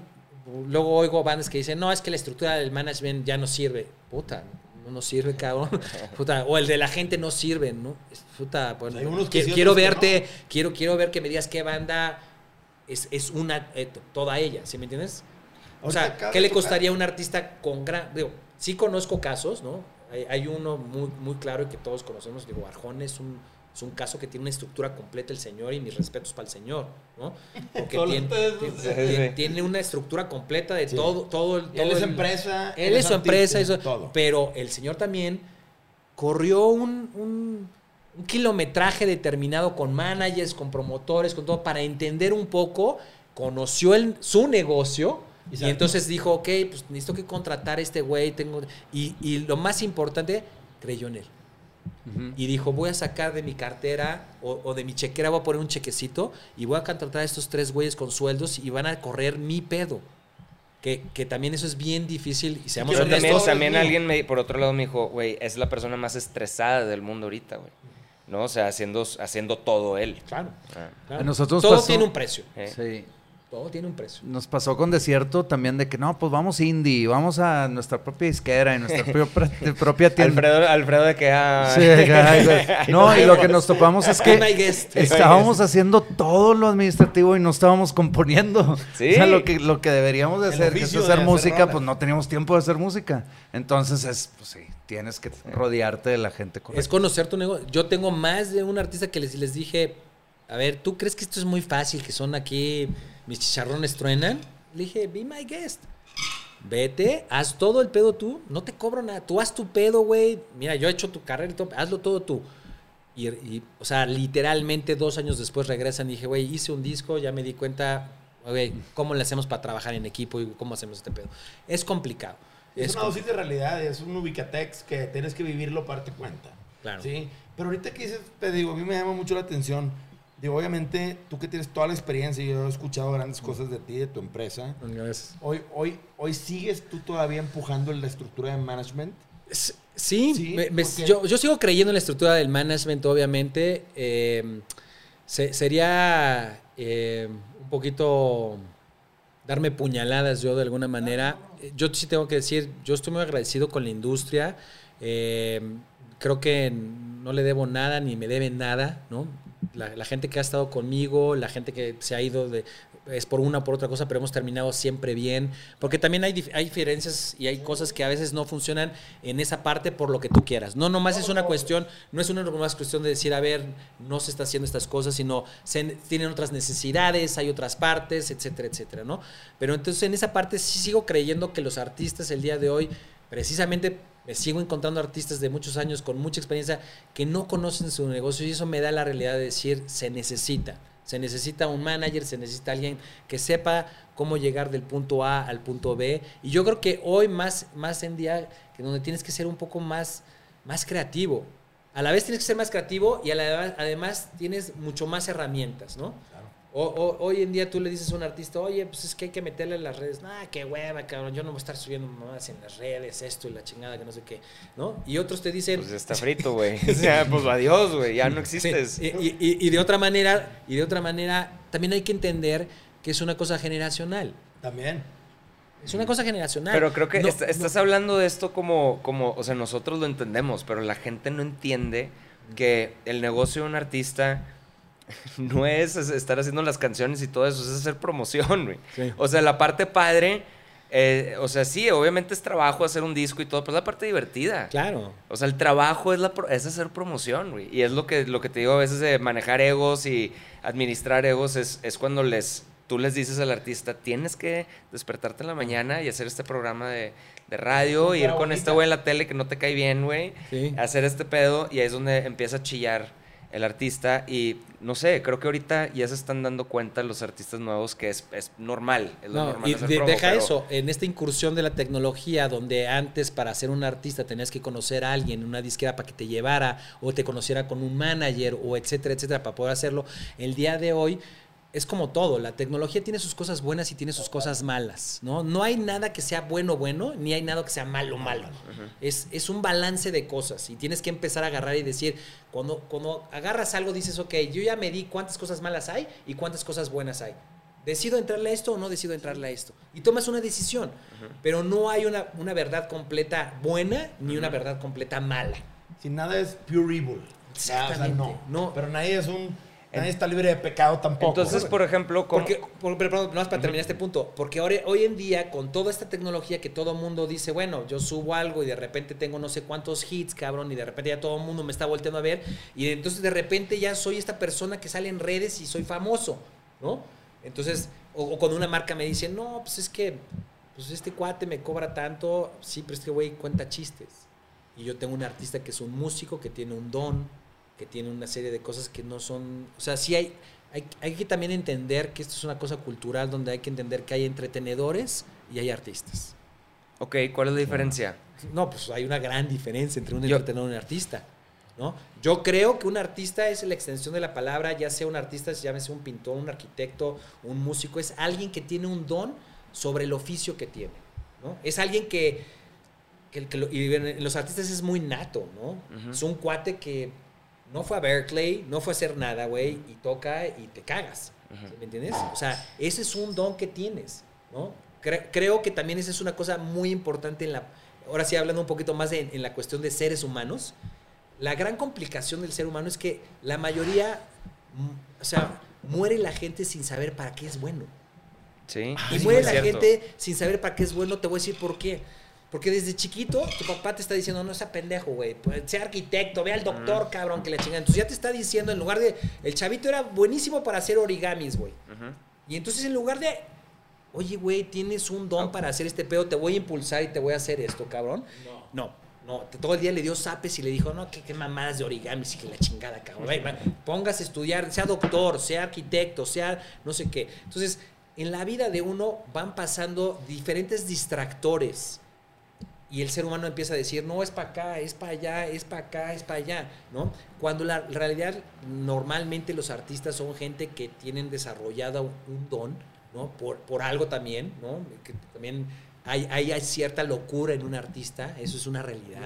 Luego oigo bandas que dicen, no, es que la estructura del management ya no sirve. Puta, no nos sirve, cabrón. Puta, o el de la gente no sirve, ¿no? Puta, bueno, sí, quiero verte, quiero, quiero ver que me digas qué banda es, es una, eh, toda ella, ¿sí me entiendes? O sea, ¿qué le costaría a un artista con gran... Digo, sí conozco casos, ¿no? Hay, hay uno muy, muy claro y que todos conocemos. Digo, Arjona es un, es un caso que tiene una estructura completa el señor y mis respetos para el señor, ¿no? Porque tiene, tiene- una estructura completa de Sí. todo, todo el... Y él todo es el- empresa. Él es su empresa, eso, Todo. pero el señor también corrió un, un- un kilometraje determinado con managers, con promotores, con todo, para entender un poco, conoció el, su negocio y entonces dijo, ok, pues necesito que contratar a este güey, tengo... Y, y lo más importante, creyó en él. Y dijo, voy a sacar de mi cartera o, o de mi chequera, voy a poner un chequecito y voy a contratar a estos tres güeyes con sueldos y van a correr mi pedo. que, que también eso es bien difícil y seamos Pero también, honestos. también mío. alguien, me, por otro lado, me dijo, güey, es la persona más estresada del mundo ahorita, güey. ¿No? O sea, haciendo, haciendo todo él. Claro, Ah, claro. A nosotros Todo pasó- tiene un precio. eh. Sí. Todo tiene un precio. Nos pasó con Desierto también de que no, pues vamos indie, vamos a nuestra propia disquera y nuestra propia, propia tienda. Alfredo, Alfredo de que... ah, Sí, ay, güey. no, y lo que nos topamos es que estábamos haciendo todo lo administrativo y no estábamos componiendo. Sí. O sea, lo que, lo que deberíamos de hacer, que es hacer hacer música, pues no teníamos tiempo de hacer música. Entonces es, pues sí, tienes que rodearte de la gente Es correcta. conocer tu negocio. Yo tengo más de un artista que les, les dije, a ver, ¿tú crees que esto es muy fácil? Que son aquí, mis chicharrones truenan. Le dije, be my guest. Vete, haz todo el pedo tú. No te cobro nada. Tú haz tu pedo, güey. Mira, yo he hecho tu carrera y todo. Hazlo todo tú. Y, y, o sea, literalmente dos años después regresan y dije, güey, hice un disco, ya me di cuenta, güey, ¿cómo le hacemos para trabajar en equipo y cómo hacemos este pedo? Es complicado. Es, Es una dosis de realidad, es un ubicatex que tienes que vivirlo para darte cuenta. Claro. ¿sí? Pero ahorita que dices, te digo, a mí me llama mucho la atención. Digo, obviamente, tú que tienes toda la experiencia y yo he escuchado grandes cosas de ti, de tu empresa. Hoy, hoy, hoy sigues tú todavía empujando en la estructura de management. Sí, Sí, me- me- porque- yo, yo sigo creyendo en la estructura del management, obviamente. Eh, se- sería eh, un poquito darme puñaladas yo de alguna manera. Yo sí tengo que decir, yo estoy muy agradecido con la industria. Eh, creo que no le debo nada ni me deben nada, ¿no? La, gente que ha estado conmigo, la gente que se ha ido de, es por una o por otra cosa, pero hemos terminado siempre bien. Porque también hay, hay diferencias y hay cosas que a veces no funcionan en esa parte por lo que tú quieras. No nomás es una cuestión, no es una nomás cuestión de decir, a ver, no se está haciendo estas cosas, sino tienen otras necesidades, hay otras partes, etcétera, etcétera, ¿no? Pero entonces en esa parte sí sigo creyendo que los artistas el día de hoy, precisamente me sigo encontrando artistas de muchos años con mucha experiencia que no conocen su negocio y eso me da la realidad de decir, se necesita. Se necesita un manager, se necesita alguien que sepa cómo llegar del punto A al punto B. Y yo creo que hoy más, más en día, que donde tienes que ser un poco más, más creativo. A la vez tienes que ser más creativo y a la- además tienes mucho más herramientas, ¿no? O- o- hoy en día tú le dices a un artista, oye, pues es que hay que meterle en las redes. Nah, qué hueva, cabrón, yo no voy a estar subiendo mamadas en las redes, esto y la chingada, que no sé qué, ¿no? Y otros te dicen... Pues ya está frito, güey. O sea, pues adiós, güey. Ya no existes. Sí, y, y- y de otra manera, y de otra manera, también hay que entender que es una cosa generacional. También. Es una cosa generacional. Pero creo que No- est- no- estás hablando de esto como, como, o sea, nosotros lo entendemos, pero la gente no entiende que el negocio de un artista no es es estar haciendo las canciones y todo eso, es hacer promoción, güey. Sí. O sea, la parte padre, eh, o sea, sí, obviamente es trabajo hacer un disco y todo, pero es la parte divertida. Claro. O sea, el trabajo es, la, pro- es hacer promoción, güey. Y es lo que, lo que te digo a veces de manejar egos y administrar egos, es, es cuando les, tú les dices al artista, tienes que despertarte en la mañana y hacer este programa de, de radio, ir con este güey en la tele que no te cae bien, güey, Sí. hacer este pedo y ahí es donde empieza a chillar el artista y no sé, creo que ahorita ya se están dando cuenta los artistas nuevos que es, es normal, es lo No, normal y de- deja pero- eso, en esta incursión de la tecnología, donde antes para ser un artista tenías que conocer a alguien, una disquera para que te llevara, o te conociera con un manager, o etcétera, etcétera, para poder hacerlo, el día de hoy es como todo, la tecnología tiene sus cosas buenas y tiene sus cosas malas, ¿no? No hay nada que sea bueno, bueno, ni hay nada que sea malo, malo. es, es un balance de cosas y tienes que empezar a agarrar y decir, cuando, cuando agarras algo dices, ok, yo ya me di cuántas cosas malas hay y cuántas cosas buenas hay. ¿Decido entrarle a esto o no decido entrarle a esto? Y tomas una decisión, pero no hay una, una verdad completa buena ni una verdad completa mala. Si nada es pure evil. Exactamente. no. No. Pero nadie es un. Nadie está libre de pecado tampoco. Entonces, por ejemplo, ¿cómo- Porque, por, perdón, nomás para terminar este punto, porque ahora, hoy en día, con toda esta tecnología que todo el mundo dice, bueno, yo subo algo y de repente tengo no sé cuántos hits, cabrón, y de repente ya todo el mundo me está volteando a ver, y entonces de repente ya soy esta persona que sale en redes y soy famoso, ¿no? Entonces, o, o cuando una marca me dice, no, pues es que, pues este cuate me cobra tanto, sí, pero este güey cuenta chistes. Y yo tengo un artista que es un músico, que tiene un don, que tiene una serie de cosas que no son... O sea, sí hay, hay, hay que también entender que esto es una cosa cultural donde hay que entender que hay entretenedores y hay artistas. ok, ¿cuál es la diferencia? No, pues hay una gran diferencia entre un Yo- entretenedor y un artista. ¿no? Yo creo que un artista es la extensión de la palabra, ya sea un artista, llámese un pintor, un arquitecto, un músico, es alguien que tiene un don sobre el oficio que tiene. ¿no? Es alguien que, que- que lo- y en los artistas es muy nato, ¿no? Es un cuate que no fue a Berkeley, no fue a hacer nada, güey, y toca y te cagas. ¿sí ¿Me entiendes? O sea, ese es un don que tienes, ¿no? Cre- creo que también esa es una cosa muy importante en la... Ahora sí, hablando un poquito más de- en la cuestión de seres humanos, la gran complicación del ser humano es que la mayoría, mm, o sea, muere la gente sin saber para qué es bueno. Sí. Y sí, muere la cierto. gente sin saber para qué es bueno. Te voy a decir por qué. Porque desde chiquito tu papá te está diciendo, no sea pendejo, güey. pues, Sea arquitecto, ve al doctor, cabrón, que la chingada. Entonces ya te está diciendo, en lugar de. El chavito era buenísimo para hacer origamis, güey. Y entonces en lugar de. Oye, güey, tienes un don para hacer este pedo, te voy a impulsar y te voy a hacer esto, cabrón. No. No, te- todo el día le dio zapes y le dijo, no, qué, qué mamadas de origamis y que la chingada, cabrón. Va, Póngase a estudiar, sea doctor, sea arquitecto, sea no sé qué. Entonces, en la vida de uno van pasando diferentes distractores. Y el ser humano empieza a decir, no, es para acá, es para allá, es para acá, es para allá, ¿no? Cuando la realidad, normalmente los artistas son gente que tienen desarrollado un, don, ¿no? Por, por algo también, ¿no? Que también hay, hay, hay cierta locura en un artista, eso es una realidad.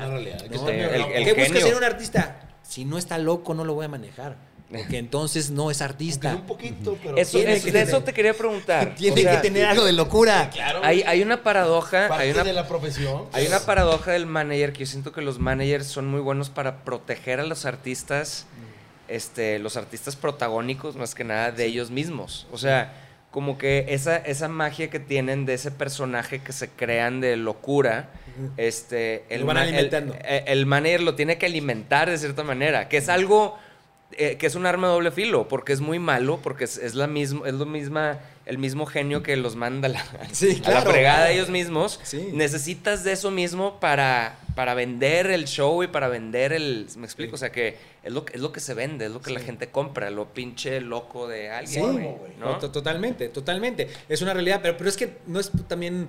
El- el ¿Qué busca ser un artista? Si no está loco, no lo voy a manejar. Porque entonces no es Aunque artista. sea un poquito, pero... Eso, Tiene es- que de tener- eso te quería preguntar. Tiene O sea, que tener algo de locura. Claro. Hay, hay una paradoja, parte hay una, de la profesión. hay una paradoja del manager que yo siento que los managers son muy buenos para proteger a los artistas, este, los artistas protagónicos más que nada de ellos mismos. O sea, como que esa, esa magia que tienen de ese personaje que se crean de locura, este, el, Lo van ma- el- alimentando. eh, el manager lo tiene que alimentar de cierta manera, que es algo eh, que es un arma de doble filo, porque es muy malo, porque es, es la mismo, es lo misma, el mismo genio que los manda la, Sí, a la claro. fregada ellos mismos. Sí. Necesitas de eso mismo para, para vender el show y para vender el. ¿Me explico? Sí. O sea que es lo, que- es lo que se vende, es lo que la gente compra, lo pinche loco de alguien. ¿no? to- totalmente, totalmente. Es una realidad, pero, pero es que no es también...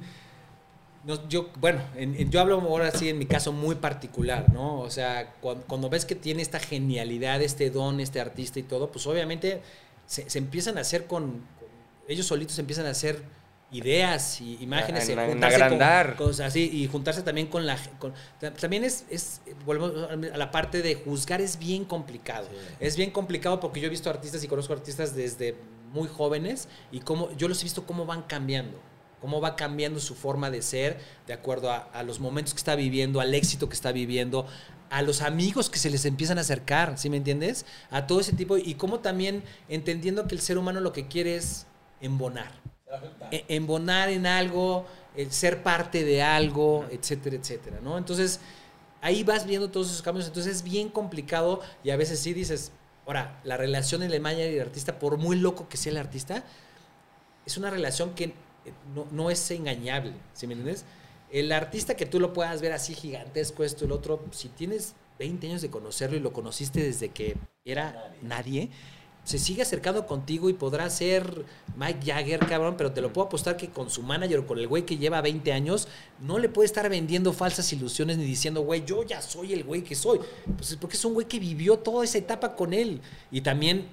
no, yo, bueno, en- en- yo hablo ahora sí en mi caso muy particular, ¿no? O sea, cuando, cuando ves que tiene esta genialidad, este don, este artista y todo, pues obviamente se, se empiezan a hacer con, con- Ellos solitos empiezan a hacer ideas y imágenes. En- en con- agrandar. con- así, y juntarse también con la... con- también es, es, volvemos a la parte de juzgar, es bien complicado. Es bien complicado porque yo he visto artistas y conozco artistas desde muy jóvenes y cómo, yo los he visto cómo van cambiando. Cómo va cambiando su forma de ser de acuerdo a, a los momentos que está viviendo, al éxito que está viviendo, a los amigos que se les empiezan a acercar, ¿sí me entiendes? A todo ese tipo y cómo también entendiendo que el ser humano lo que quiere es embonar e- embonar en algo, el ser parte de algo, etcétera, etcétera, ¿no? Entonces, ahí vas viendo todos esos cambios, entonces es bien complicado y a veces sí dices, ahora, la relación entre el manager y el artista, por muy loco que sea el artista, es una relación que no, no es engañable, ¿sí me entiendes? El artista que tú lo puedas ver así gigantesco, esto, el otro, si tienes 20 años de conocerlo y lo conociste desde que era nadie, se sigue acercando contigo y podrá ser Mike Jagger, cabrón, pero te lo puedo apostar que con su manager o con el güey que lleva 20 años, no le puede estar vendiendo falsas ilusiones ni diciendo, güey, yo ya soy el güey que soy. Pues es porque es un güey que vivió toda esa etapa con él. Y también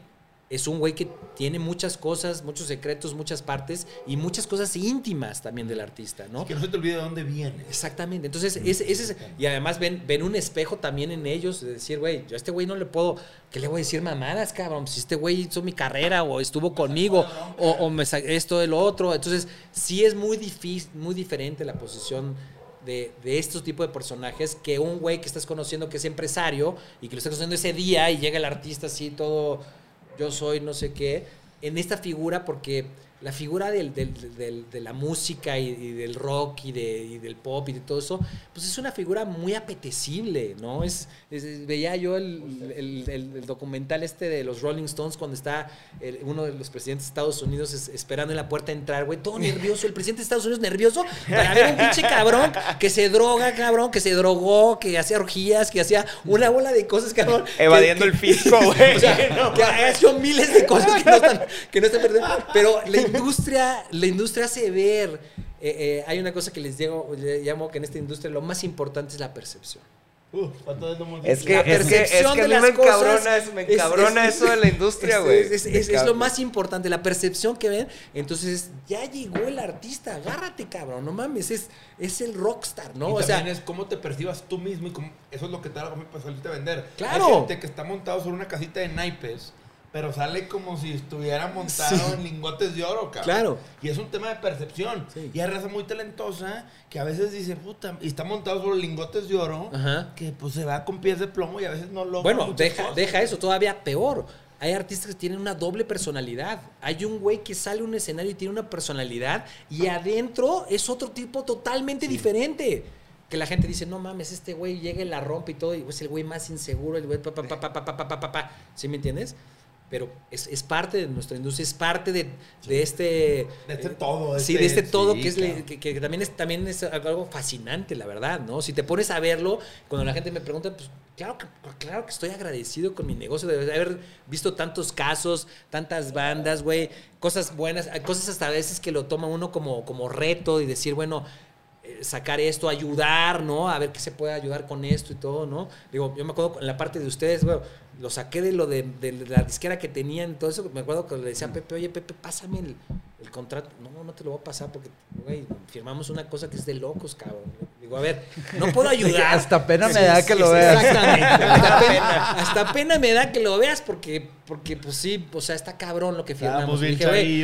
es un güey que tiene muchas cosas, muchos secretos, muchas partes y muchas cosas íntimas también del artista, ¿no? Que no se te olvide de dónde viene. Exactamente. Entonces, ese, ese es- y además ven, ven un espejo también en ellos de decir, güey, yo a este güey no le puedo, ¿qué le voy a decir mamadas, cabrón? Si este güey hizo mi carrera o estuvo conmigo o, o me esto, el otro. Entonces, sí es muy difícil, muy diferente la posición de, de estos tipos de personajes que un güey que estás conociendo que es empresario y que lo estás conociendo ese día y llega el artista así todo, yo soy no sé qué, en esta figura porque la figura del- del- del- de la música y, y del rock y, de, y del pop y de todo eso, pues es una figura muy apetecible, ¿no? Es, es- veía yo el, el- el- el documental este de los Rolling Stones cuando está el- uno de los presidentes de Estados Unidos es- esperando en la puerta a entrar, güey, todo nervioso, el presidente de Estados Unidos nervioso para ver un pinche cabrón que se droga, cabrón, que se drogó, que hacía orgías, que hacía una bola de cosas, cabrón. Evadiendo que- el fisco, güey. o sea, que ha hecho miles de cosas que no están, que no están perdiendo. Pero la industria, la industria hace ver. eh, eh, hay una cosa que les digo, le llamo que en esta industria lo más importante es la percepción. Uh, ¿cuánto es lo más- Es que, La es que, es percepción que a de mí las me encabrona, cosas eso, me es- encabrona es- eso de la industria, es- güey. Es, es- Me es lo más importante, la percepción que ven. Entonces, ya llegó el artista, agárrate, cabrón, no mames, es, es el rockstar, ¿no? Y o sea, también es cómo te percibas tú mismo y cómo, eso es lo que te salirte a vender. Claro. Hay gente que está montado sobre una casita de naipes, pero sale como si estuviera montado Sí. en lingotes de oro, cabrón. Claro. Y es un tema de percepción. Sí. Y hay raza muy talentosa que a veces dice, puta, y está montado sobre lingotes de oro, Ajá. que pues se va con pies de plomo y a veces no logra Bueno, deja, cosas. deja eso, todavía peor. Hay artistas que tienen una doble personalidad. Hay un güey que sale a un escenario y tiene una personalidad y adentro es otro tipo totalmente diferente. Que la gente dice, no mames, este güey llega y la rompe y todo, y es el güey más inseguro, el güey pa, pa, pa, pa, pa, pa, pa, pa, pa, pa. ¿Sí me entiendes? Pero es, es parte de nuestra industria, es parte de, de este... De este todo, Sí, este- de este todo sí, que, es, claro. que, que también es también es algo fascinante, la verdad, ¿no? Si te pones a verlo, cuando la gente me pregunta, pues claro que, claro que estoy agradecido con mi negocio de haber visto tantos casos, tantas bandas, güey, cosas buenas, cosas hasta a veces que lo toma uno como, como reto y decir, bueno, eh, sacar esto, ayudar, ¿no? A ver qué se puede ayudar con esto y todo, ¿no? Digo, yo me acuerdo en la parte de ustedes, güey, lo saqué de lo de, de la disquera que tenían, todo eso, me acuerdo que le decía a Pepe, oye, Pepe, pásame el, el contrato. No, no te lo voy a pasar porque, güey, firmamos una cosa que es de locos, cabrón. Digo, a ver, no puedo ayudar. Hasta pena me da que lo veas. Exactamente. Hasta pena, hasta pena me da que lo veas porque, porque pues sí, o sea, está cabrón lo que firmamos. Bien Dije, y,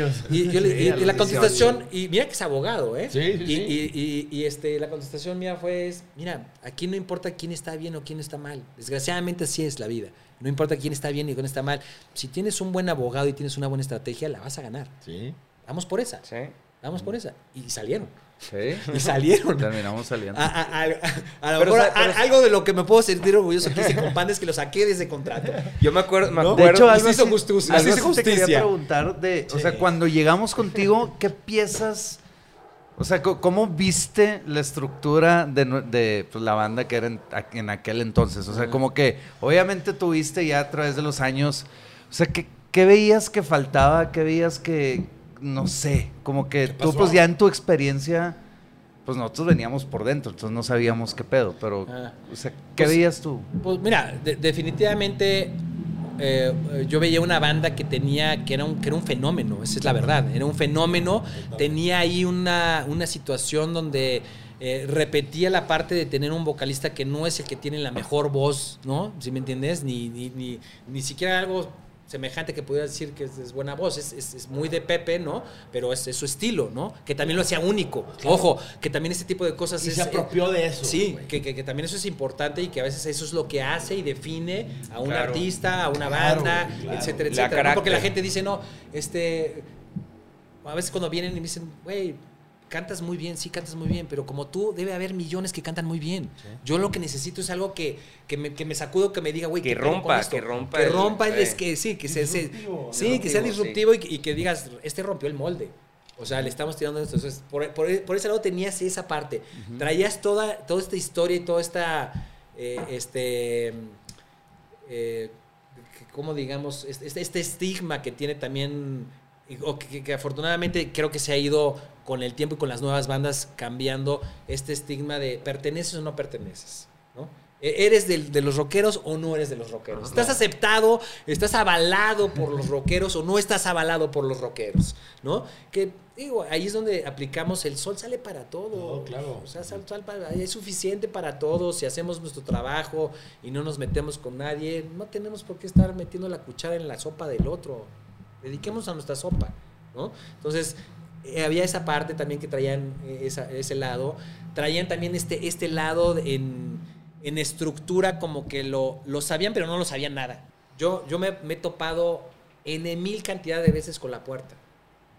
yo le- Sí, y- la 18. contestación, y mira que es abogado, ¿eh? Sí, sí, y, sí. y- y- y, este, la contestación mía fue, es, mira, aquí no importa quién está bien o quién está mal. Desgraciadamente así es la vida. No importa quién está bien y quién está mal. Si tienes un buen abogado y tienes una buena estrategia, la vas a ganar. Sí. Vamos por esa. Sí. Vamos por esa. Y salieron. Sí. Y salieron. Terminamos saliendo. A, a- a- a- a lo Pero, mejor pero- algo de lo que me puedo sentir orgulloso que hice con Panda es que lo saqué de ese contrato. Yo me acuerdo, me ¿No? acuerdo. De hecho, algo se hizo así- justicia, algo se hizo así te quería justicia. preguntar de, o sea, cuando llegamos contigo, ¿qué piezas, o sea, cómo viste la estructura de, pues, la banda que era en, aquel entonces? O sea, como que obviamente tuviste ya a través de los años, o sea, ¿qué, qué veías que faltaba? ¿Qué veías que, no sé, como que ¿Qué tú pues ya en tu experiencia... Pues nosotros veníamos por dentro, entonces no sabíamos qué pedo, pero, Ah. o sea, ¿qué Pues- veías tú? Pues mira, de- definitivamente eh, eh, yo veía una banda que tenía, que era, un, que era un fenómeno, esa es la verdad, era un fenómeno, tenía ahí una, una situación donde eh, repetía la parte de tener un vocalista que no es el que tiene la mejor voz, ¿no? ¿Sí me entiendes? Ni, ni, ni, ni siquiera algo semejante que pudiera decir que es, es buena voz, es, es- es muy de Pepe, ¿no? Pero es, es su estilo, ¿no? Que también lo hacía único. Ojo, que también este tipo de cosas Y es, se apropió de eso. Sí, que, que- que también eso es importante y que a veces eso es lo que hace y define a un Claro. artista, a una Claro, banda, etcétera, etcétera. Porque la gente dice, no, este. A veces cuando vienen y me dicen, güey, cantas muy bien, sí cantas muy bien, pero como tú, debe haber millones que cantan muy bien. Yo lo que necesito es algo que, que, me, que me sacudo, que me diga, güey, Que ¿qué pedo con rompa, que rompa Que rompa, el- es que sí, que se, se- Disruptivo, sí, que sea disruptivo, y, que- y que digas, este rompió el molde. O sea, le estamos tirando esto. Entonces, por, por- por ese lado tenías esa parte. Traías toda, toda esta historia y toda esta, eh, este, eh, que- ¿cómo digamos? Este, este estigma que tiene también, que, que afortunadamente creo que se ha ido con el tiempo y con las nuevas bandas cambiando este estigma de perteneces o no perteneces, ¿no? E- ¿Eres de, los rockeros o no eres de los rockeros? ¿Estás aceptado, estás avalado por los rockeros o no estás avalado por los rockeros? ¿No? Que digo, ahí es donde aplicamos el sol sale para todo. No, claro. O sea, sal- sal para- es suficiente para todos. Si hacemos nuestro trabajo y no nos metemos con nadie, no tenemos por qué estar metiendo la cuchara en la sopa del otro. Dediquemos a nuestra sopa, ¿no? Entonces, había esa parte también que traían eh, ese lado. Traían también este, este lado en, en estructura como que lo, lo sabían, pero no lo sabían nada. Yo, yo me, he topado en mil cantidad de veces con la puerta.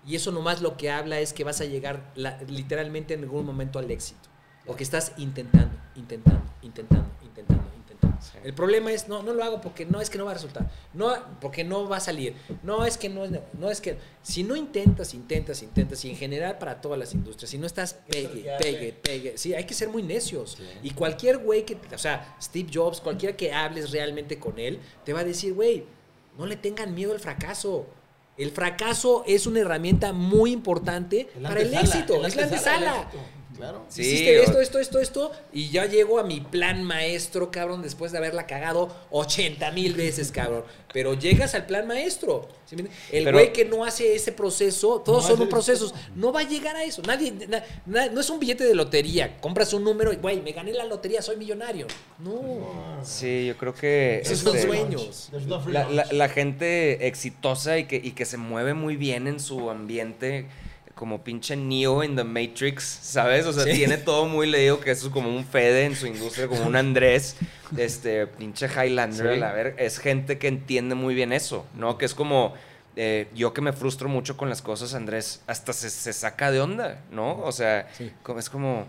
Y eso nomás lo que habla es que vas a llegar literalmente en algún momento al éxito. Porque estás intentando, intentando, intentando, intentando, El problema es, no, no lo hago porque no es que no va a resultar. No, porque no va a salir. No es que no es, no es que... Si no intentas, intentas, intentas, y en general para todas las industrias, si no estás pegue, pegue, pegue, sí, hay que ser muy necios. Y cualquier güey que, o sea, Steve Jobs, cualquiera que hables realmente con él, te va a decir, güey, no le tengan miedo al fracaso. El fracaso es una herramienta muy importante para el éxito. es la Es la antesala. Claro. Sí, Hiciste o- esto, esto, esto, esto, y ya llego a mi plan maestro, cabrón, después de haberla cagado 80 mil veces, cabrón. Pero llegas al plan maestro. El Pero- güey que no hace ese proceso, todos No son hace- procesos, no va a llegar a eso. Nadie, na- na- no es un billete de lotería. Compras un número y, güey, me gané la lotería, soy millonario. No, Sí, yo creo que... esos son este, sueños. La, la- la gente exitosa y que, y que se mueve muy bien en su ambiente, como pinche Neo en The Matrix, ¿sabes? O sea, Sí. tiene todo muy leído, que eso es como un Fede en su industria, como un Andrés, este pinche Highlander, Sí. a ver, es gente que entiende muy bien eso, ¿no? Que es como... eh, yo que me frustro mucho con las cosas, Andrés, hasta se, se saca de onda, ¿no? O sea, Sí. es como,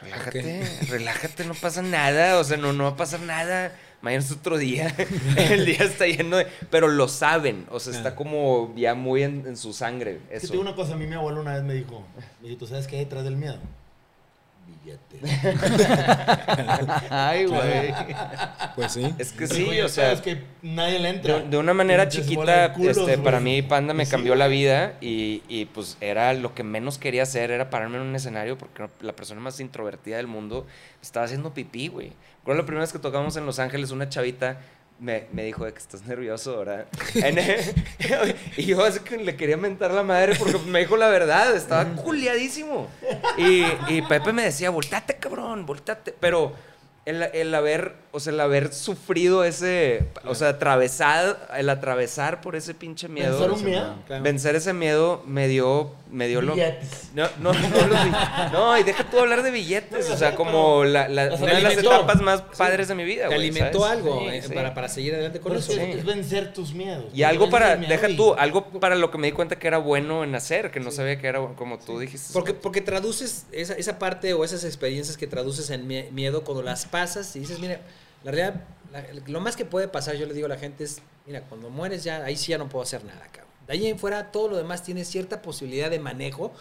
relájate, relájate, no pasa nada, o sea, no, no va a pasar nada. Mañana es otro día, el día está lleno de... Pero lo saben, o sea, está como ya muy en, en su sangre. Es que Eso. te digo una cosa, a mí mi abuelo una vez me dijo, me dijo, ¿tú sabes qué hay detrás del miedo? Billete. Ay, güey. Pues sí. Es que sí, "Ya o sea, sabes que nadie le entra. de, de una manera Pinches chiquita, culos, este, para mí Panda me Sí, cambió güey. la vida y, y, pues era lo que menos quería hacer, era pararme en un escenario porque la persona más introvertida del mundo estaba haciendo pipí, güey. Recuerdo la primera vez que tocamos en Los Ángeles, una chavita me, me dijo de que estás nervioso, ¿verdad? Y yo así que le quería mentar la madre porque me dijo la verdad, estaba culiadísimo. Y, y Pepe me decía, voltate, cabrón, voltate. Pero el, el haber, o sea, el haber sufrido ese, o sea, atravesar, el atravesar por ese pinche miedo. ¿Vencer un miedo? Vencer ese miedo me dio, me dio lo... Billetes. No, no, no, los no, y deja tú hablar de billetes, o sea, como la, la- una de las etapas más padres de mi vida, Te alimentó ¿sabes? algo Sí, eh, sí. Para, para seguir adelante con Pero es, eso. que es vencer tus miedos. Y algo para, deja y- tú, algo para lo que me di cuenta que era bueno en hacer, que no sabía que era bueno, como tú dijiste. Porque, porque traduces esa, esa parte o esas experiencias que traduces en mie- miedo cuando las pasas y dices, mira, la realidad, la- lo más que puede pasar, yo le digo a la gente es, mira, cuando mueres ya, ahí sí ya no puedo hacer nada, cabrón. De ahí en fuera todo lo demás tiene cierta posibilidad de manejo,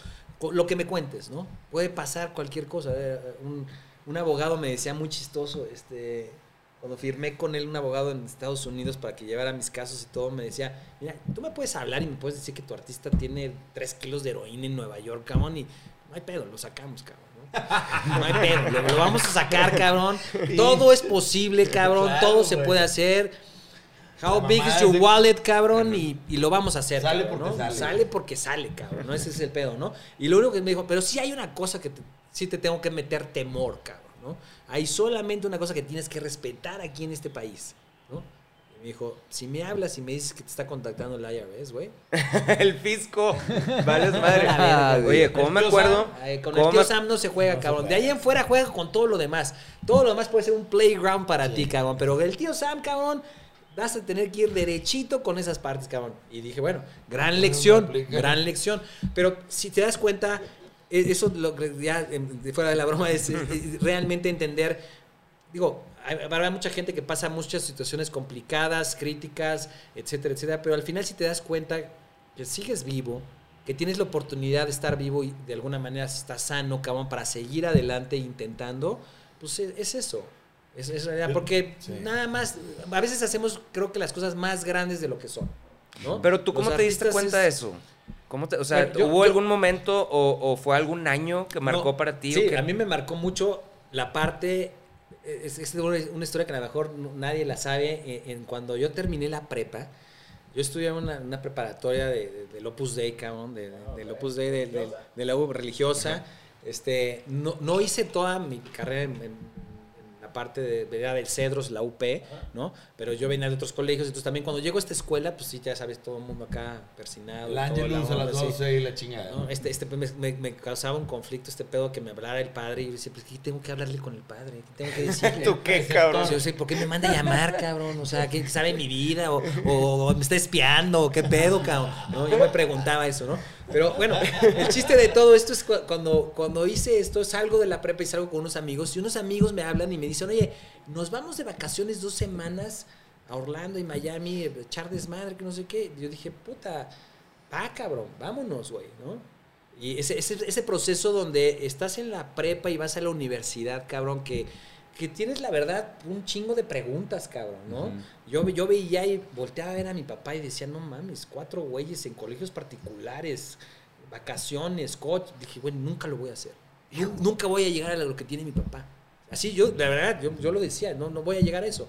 lo que me cuentes, ¿no? Puede pasar cualquier cosa. Eh, Un, un abogado me decía muy chistoso, este, cuando firmé con él, un abogado en Estados Unidos para que llevara mis casos y todo, me decía, mira, tú me puedes hablar y me puedes decir que tu artista tiene tres kilos de heroína en Nueva York, cabrón, y no hay pedo, lo sacamos, cabrón. ¿no? No hay pedo, lo, lo vamos a sacar, cabrón. Todo es posible, cabrón, Claro, todo se puede hacer. How big is your de- wallet, cabrón, y, y lo vamos a hacer. Sale cabrón, porque ¿no? sale. Sale porque sale, cabrón, ¿no? Ese es el pedo, ¿no? Y lo único que me dijo, pero sí hay una cosa que te- sí te tengo que meter temor, cabrón, ¿no? Hay solamente una cosa que tienes que respetar aquí en este país, ¿no? Y me dijo, si me hablas y me dices que te está contactando el IRS, güey. el fisco, vales madre. Güey. Oye, ¿cómo me acuerdo? Con ¿Cómo el tío me- Sam no se juega, No se cabrón. De juega. ahí en fuera juega con todo lo demás. Todo lo demás puede ser un playground para ti, cabrón. Pero el tío Sam, cabrón, vas a tener que ir derechito con esas partes, cabrón. Y dije, bueno, gran lección, aplica. gran lección. Pero si te das cuenta, e- eso lo que ya em, fuera de la broma es, es- es realmente entender. Digo, hay- habrá mucha gente que pasa muchas situaciones complicadas, críticas, etcétera, etcétera. Pero al final, si te das cuenta que sigues vivo, que tienes la oportunidad de estar vivo y de alguna manera estás sano, cabrón, para seguir adelante intentando, pues es, es eso. Es, es realidad. Yo- Porque sí. nada más, a veces hacemos, creo que las cosas más grandes de lo que son. ¿no? Pero tú, Los ¿cómo te diste cuenta de es- eso? ¿Cómo te- o sea, Bueno, yo- ¿hubo yo- algún momento o, o fue algún año que marcó No, para ti? o Sí, qué? a mí me marcó mucho la parte. Es, es una una historia que a lo mejor nadie la sabe. En, en cuando yo terminé la prepa, yo estudiaba en una, una preparatoria de, de- del Opus Dei, cabrón, de, de- del Opus Dei, de, de- de la U religiosa. Este, no, no hice toda mi carrera en, en- en la parte de, ¿verdad? del Cedros, la UP, ¿no? Pero yo venía de otros colegios, entonces también cuando llego a esta escuela, pues sí, ya sabes, todo el mundo acá persinado. La Angelus a las onda, sí. 12 y la chingada. ¿no? Este, este me, me- me causaba un conflicto este pedo que me hablara el padre y yo decía, pues ¿qué tengo que hablarle con el padre? ¿Qué tengo que decirle? ¿Tú qué, cabrón? Yo sé, ¿por qué me manda a llamar, cabrón? O sea, ¿qué sabe mi vida? O, o- o me está espiando, qué pedo, cabrón. ¿No? Yo me preguntaba eso, ¿no? Pero bueno, el chiste de todo esto es cu- cuando, cuando hice esto, salgo de la prepa y salgo con unos amigos, y unos amigos me hablan y me dicen, oye, nos vamos de vacaciones dos semanas a Orlando y Miami, echar desmadre, que no sé qué. Yo dije, puta, va, cabrón, vámonos, güey, ¿no? Y ese, ese, ese proceso donde estás en la prepa y vas a la universidad, cabrón, que, que tienes la verdad un chingo de preguntas, cabrón, ¿no? yo, yo veía y volteaba a ver a mi papá y decía, no mames, cuatro güeyes en colegios particulares, vacaciones, coach. Dije, güey, nunca lo voy a hacer. Yo nunca voy a llegar a lo que tiene mi papá. Así yo, la verdad, yo, yo lo decía, no, no voy a llegar a eso.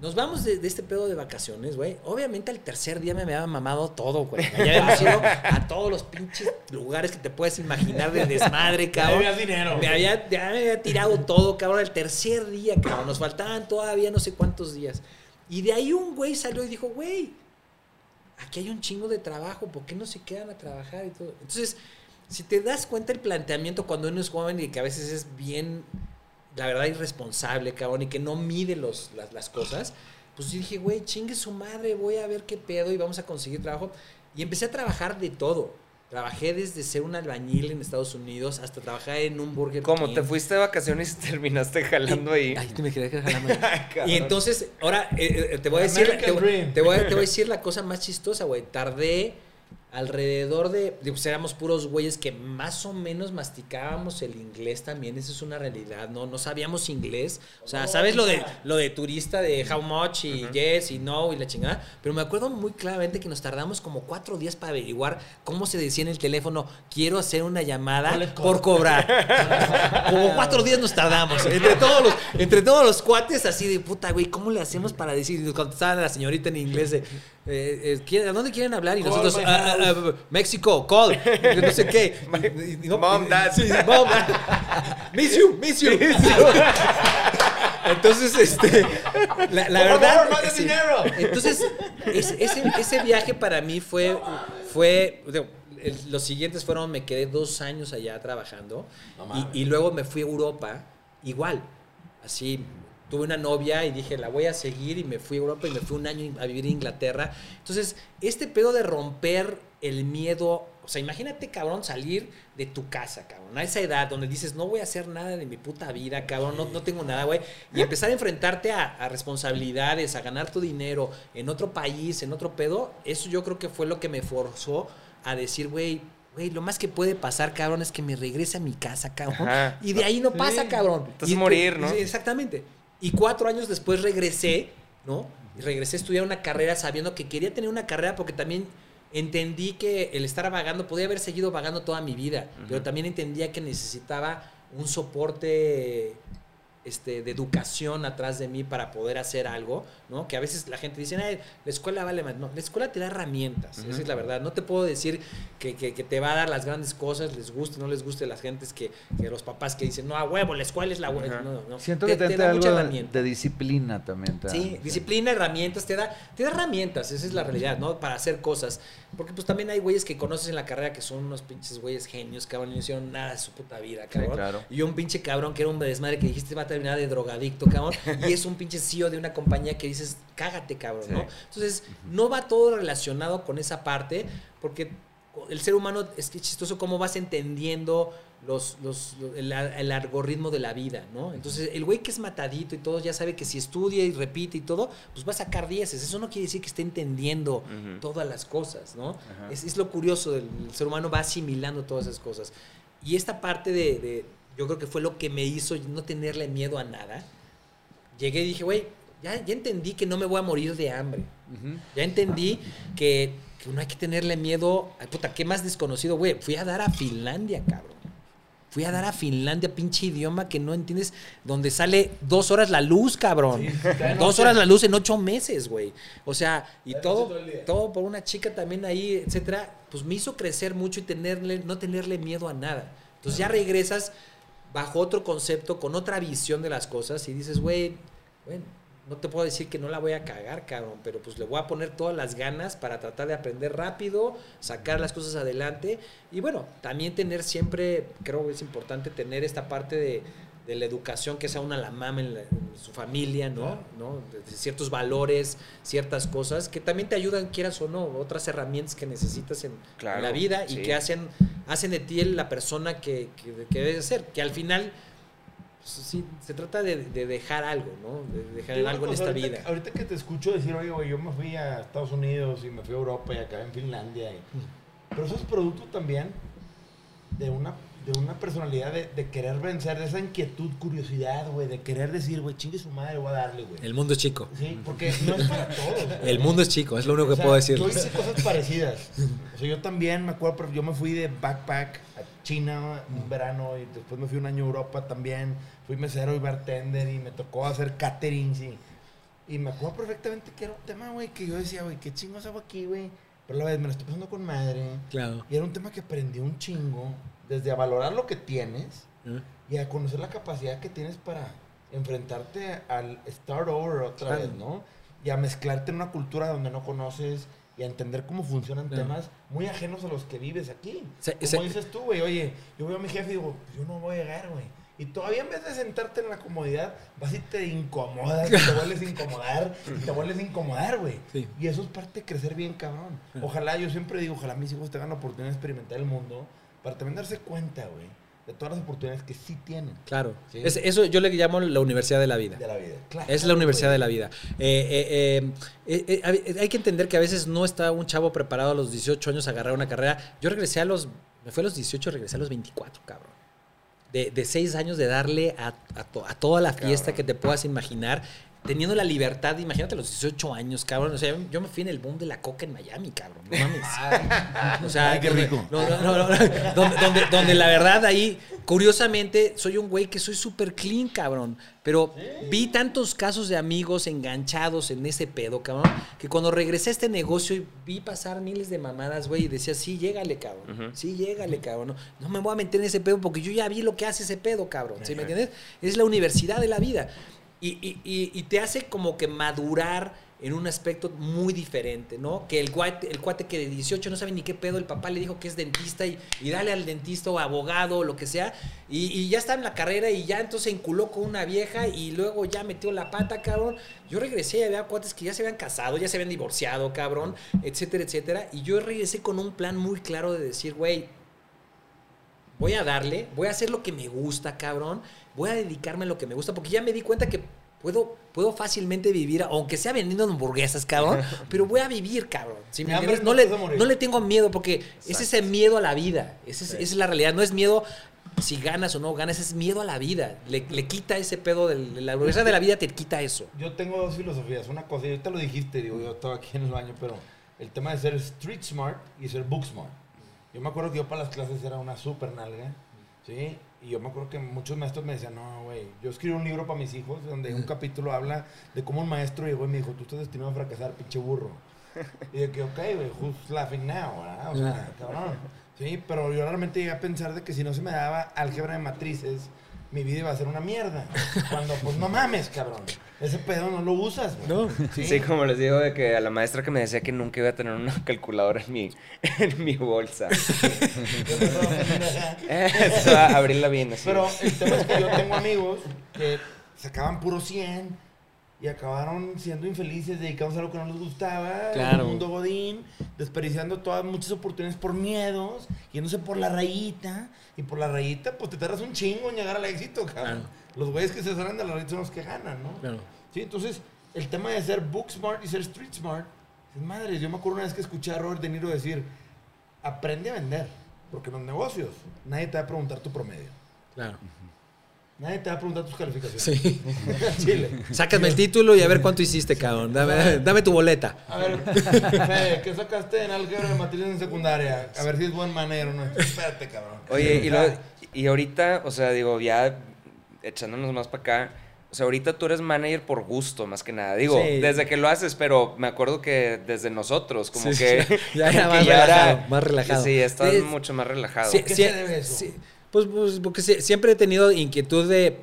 Nos vamos de, de este pedo de vacaciones, güey. Obviamente al tercer día me había mamado todo, güey. Ya habíamos ido a todos los pinches lugares que te puedes imaginar de desmadre, cabrón. había dinero, Me había, ya me había tirado todo, cabrón. El tercer día, cabrón. Nos faltaban todavía no sé cuántos días. Y de ahí un güey salió y dijo, güey, aquí hay un chingo de trabajo, ¿por qué no se quedan a trabajar y todo? Entonces, si te das cuenta el planteamiento cuando uno es joven y que a veces es bien, la verdad, irresponsable, cabrón, y que no mide los, las, las cosas, pues yo dije, güey, chingue su madre, voy a ver qué pedo y vamos a conseguir trabajo. Y empecé a trabajar de todo. Trabajé desde ser un albañil en Estados Unidos hasta trabajar en un burger ¿Cómo? King. ¿Te fuiste de vacaciones y terminaste jalando ahí? Ay, te me quedé jalando ahí. Y entonces, ahora eh, eh, te voy a decir, voy te voy a decir la cosa más chistosa, güey. Tardé alrededor de, pues éramos puros güeyes que más o menos masticábamos el inglés también, eso es una realidad, no, no sabíamos inglés, o sea, sabes lo de lo de turista de how much y yes y no y la chingada, pero me acuerdo muy claramente que nos tardamos como cuatro días para averiguar cómo se decía en el teléfono, quiero hacer una llamada ¿Cuál es por cobrar. como cuatro días nos tardamos, entre todos los, entre todos los cuates así de puta, güey, ¿cómo le hacemos para decir? Y nos contestaba la señorita en inglés de, eh, eh, ¿quieren- ¿a dónde quieren hablar? Y Call nosotros, my "Ah, ah, ah, México, call, no sé qué. Y- y no- Mom, dad. Sí, mom, miss you, miss you. Entonces, este, la, la Por verdad. favor, sí. dinero. Entonces, ese, ese, ese viaje para mí fue, fue digo, los siguientes fueron, me quedé dos años allá trabajando No y, y luego me fui a Europa, igual, así, tuve una novia y dije, la voy a seguir y me fui a Europa y me fui un año a vivir en Inglaterra. Entonces, este pedo de romper el miedo, o sea, imagínate, cabrón, salir de tu casa, cabrón, a esa edad donde dices, no voy a hacer nada de mi puta vida, cabrón, no, no tengo nada, güey, y empezar a enfrentarte a, a responsabilidades, a ganar tu dinero en otro país, en otro pedo, eso yo creo que fue lo que me forzó a decir, güey, güey, lo más que puede pasar, cabrón, es que me regrese a mi casa, cabrón, Ajá. y de ahí no pasa, Sí. cabrón. Entonces Y- morir, ¿no? Exactamente. Y cuatro años después regresé, ¿no? Y regresé a estudiar una carrera sabiendo que quería tener una carrera porque también entendí que el estar vagando, podía haber seguido vagando toda mi vida, pero también entendía que necesitaba un soporte este, de educación atrás de mí para poder hacer algo, ¿no? Que a veces la gente dice, "Ay, la escuela vale más. No, la escuela te da herramientas, esa es la verdad. No te puedo decir que, que- que te va a dar las grandes cosas, les guste, no les guste las gentes que, que los papás que dicen, no, a huevo, la escuela es la huevo. No, no. Siento Te- que te, te da algo mucha de, herramienta. de disciplina también. Sí, disciplina, herramientas, te da, te da herramientas, esa es la realidad, ¿no? Para hacer cosas. Porque pues también hay güeyes que conoces en la carrera que son unos pinches güeyes genios, cabrón, y no hicieron nada de su puta vida, cabrón. claro. Y un pinche cabrón que era un desmadre que dijiste va a terminar de drogadicto, cabrón. y es un pinche CEO de una compañía que dices, cágate, cabrón, ¿no? Entonces, no va todo relacionado con esa parte, porque el ser humano es que chistoso cómo vas entendiendo los, los, lo- el, el algoritmo de la vida, ¿no? Entonces, el güey que es matadito y todo ya sabe que si estudia y repite y todo, pues va a sacar dieces. Eso no quiere decir que esté entendiendo todas las cosas, ¿no? Es, es lo curioso, el ser humano va asimilando todas esas cosas. Y esta parte de, de- yo creo que fue lo que me hizo no tenerle miedo a nada. Llegué y dije, güey, ya, ya entendí que no me voy a morir de hambre. Ya entendí que, que no hay que tenerle miedo. Ay, puta, ¿qué más desconocido, güey? Fui a dar a Finlandia, cabrón. Fui a dar a Finlandia, pinche idioma que no entiendes, donde sale dos horas la luz, cabrón. dos horas la luz en ocho meses, güey. O sea, y La todo, todo todo por una chica también ahí, etcétera. Pues me hizo crecer mucho y tenerle, no tenerle miedo a nada. Entonces ya regresas bajo otro concepto, con otra visión de las cosas y dices, güey, bueno, no te puedo decir que no la voy a cagar, cabrón, pero pues le voy a poner todas las ganas para tratar de aprender rápido, sacar las cosas adelante y bueno, también tener siempre, creo que es importante tener esta parte de, de la educación que sea una la mama en, la- en su familia, ¿no? ¿no? De, ciertos valores, ciertas cosas que también te ayudan, quieras o no, otras herramientas que necesitas en, la vida y sí. que hacen, hacen de ti la persona que, que, que debes ser, que al final... pues, Sí, se trata de, de dejar algo, ¿no? De dejar algo en esta ahorita, vida. Ahorita que te escucho decir, oye, güey, yo me fui a Estados Unidos y me fui a Europa y acabé en Finlandia. y- Pero eso es producto también de una, de una personalidad de, de querer vencer, de esa inquietud, curiosidad, güey, de querer decir, güey, chingue su madre, voy a darle, güey. El mundo es chico. Sí, porque no es para todos. El mundo es chico, es lo único que O sea, puedo decir. Yo hice cosas parecidas. O sea, yo también me acuerdo, pero yo me fui de backpack a China un verano y después me fui un año a Europa también. Fui mesero y bartender y me tocó hacer caterings y, y me acuerdo perfectamente que era un tema, güey, que yo decía, güey, qué chingos hago aquí, güey. Pero a la vez me lo estoy pasando con madre. Claro. Y era un tema que aprendí un chingo, desde a valorar lo que tienes y a conocer la capacidad que tienes para enfrentarte al start over otra Claro. vez, ¿no? Y a mezclarte en una cultura donde no conoces y a entender cómo funcionan Claro. temas muy ajenos a los que vives aquí. Se- Como se- dices tú, güey, oye, yo veo a mi jefe y digo, pues yo no voy a llegar, güey. Y todavía en vez de sentarte en la comodidad, vas y te incomodas, y te vuelves a incomodar, y te vuelves a incomodar, güey. Sí. Y eso es parte de crecer bien, cabrón. Ojalá, yo siempre digo, ojalá mis hijos tengan la oportunidad de experimentar el mundo para también darse cuenta, güey, de todas las oportunidades que sí tienen Claro. Sí. Es- eso yo le llamo la universidad de la vida. de la vida. Claro, Es la universidad de la vida. Eh, eh, eh, hay que entender que a veces no está un chavo preparado a los 18 años a agarrar una carrera. Yo regresé a los. Me fue a los 18, regresé a los 24, cabrón. De, de 6 años de darle a, a to- a toda la fiesta que te puedas imaginar. Teniendo la libertad, imagínate los 18 años, cabrón. O sea, yo me fui en el boom de la coca en Miami, cabrón. No mames. O sea, Ay, qué donde- rico. No, no, no, no, donde, donde, donde la verdad ahí, curiosamente, soy un güey que soy súper clean, cabrón. Pero vi tantos casos de amigos enganchados en ese pedo, cabrón, que cuando regresé a este negocio y vi pasar miles de mamadas, güey, y decía, sí, llégale, cabrón. Sí, llégale, cabrón. No, no me voy a meter en ese pedo porque yo ya vi lo que hace ese pedo, cabrón. ¿Sí me entiendes? Es la universidad de la vida. Y, y- y- te hace como que madurar en un aspecto muy diferente, ¿no? Que el cuate, el cuate que de 18 no sabe ni qué pedo, el papá le dijo que es dentista y, y dale al dentista o abogado o lo que sea, y, ya está en la carrera y ya entonces enculó con una vieja y luego ya metió la pata, cabrón. Yo regresé y había cuates que ya se habían casado, ya se habían divorciado, cabrón, etcétera, etcétera, y yo regresé con un plan muy claro de decir, güey, voy a darle, voy a hacer lo que me gusta, cabrón, voy a dedicarme a lo que me gusta, porque ya me di cuenta que puedo, puedo fácilmente vivir, aunque sea vendiendo hamburguesas, cabrón, pero voy a vivir, cabrón. ¿sí me De hambre no le, no le tengo miedo, porque es ese miedo a la vida, es- esa es la realidad, no es miedo si ganas o no ganas, es miedo a la vida, le, le quita ese pedo, del, la hamburguesa de la vida te quita eso. Yo tengo dos filosofías. Una cosa, y ahorita lo dijiste, digo, yo estaba aquí en el baño, pero el tema de ser street smart y ser book smart. Yo me acuerdo que yo para las clases era una super nalga, ¿sí? Y yo me acuerdo que muchos maestros me decían, no, güey, yo escribo un libro para mis hijos donde un capítulo habla de cómo un maestro llegó y me dijo, tú estás destinado a fracasar, pinche burro. Y de que, ok, güey, who's laughing now, ¿verdad? O sea, cabrón. Sí, pero yo realmente llegué a pensar de que si no se me daba álgebra de matrices, mi vida iba a ser una mierda. Cuando, pues no mames, cabrón. Ese pedo no lo usas, güey. No. Sí. como les digo, de que a la maestra que me decía que nunca iba a tener una calculadora en mi, en mi bolsa. Eso, abrirla bien así. Pero el tema es que yo tengo amigos que sacaban puro 100 y acabaron siendo infelices, dedicados a algo que no les gustaba, Claro. el mundo godín, desperdiciando todas muchas oportunidades por miedos, yéndose por la rayita, y por la rayita, pues te tardas un chingo en llegar al éxito, cabrón. Claro. Los güeyes que se salen de la rayita son los que ganan, ¿no? Claro. Sí, entonces, el tema de ser book smart y ser street smart, madre, yo me acuerdo una vez que escuché a Robert De Niro decir, aprende a vender, porque en los negocios nadie te va a preguntar tu promedio. Claro. Nadie te va a preguntar tus calificaciones. Sí. Chile. Sácame el título y a ver cuánto hiciste, cabrón. Dame, dame tu boleta. A ver, Fede, ¿qué sacaste en álgebra de matrices en secundaria? A ver si es buen manero o no. Espérate, cabrón. Oye, y, lo- y ahorita, o sea, digo, ya echándonos más para acá, o sea, ahorita tú eres manager por gusto, más que nada. Digo, Sí. desde que lo haces, pero me acuerdo que desde nosotros, como Sí, que... sí. Ya era más que ya relajado, más relajado. Sí, estás Es- mucho más relajado. Sí, qué sí, se debe eso? Pues, pues, porque sí- siempre he tenido inquietud de.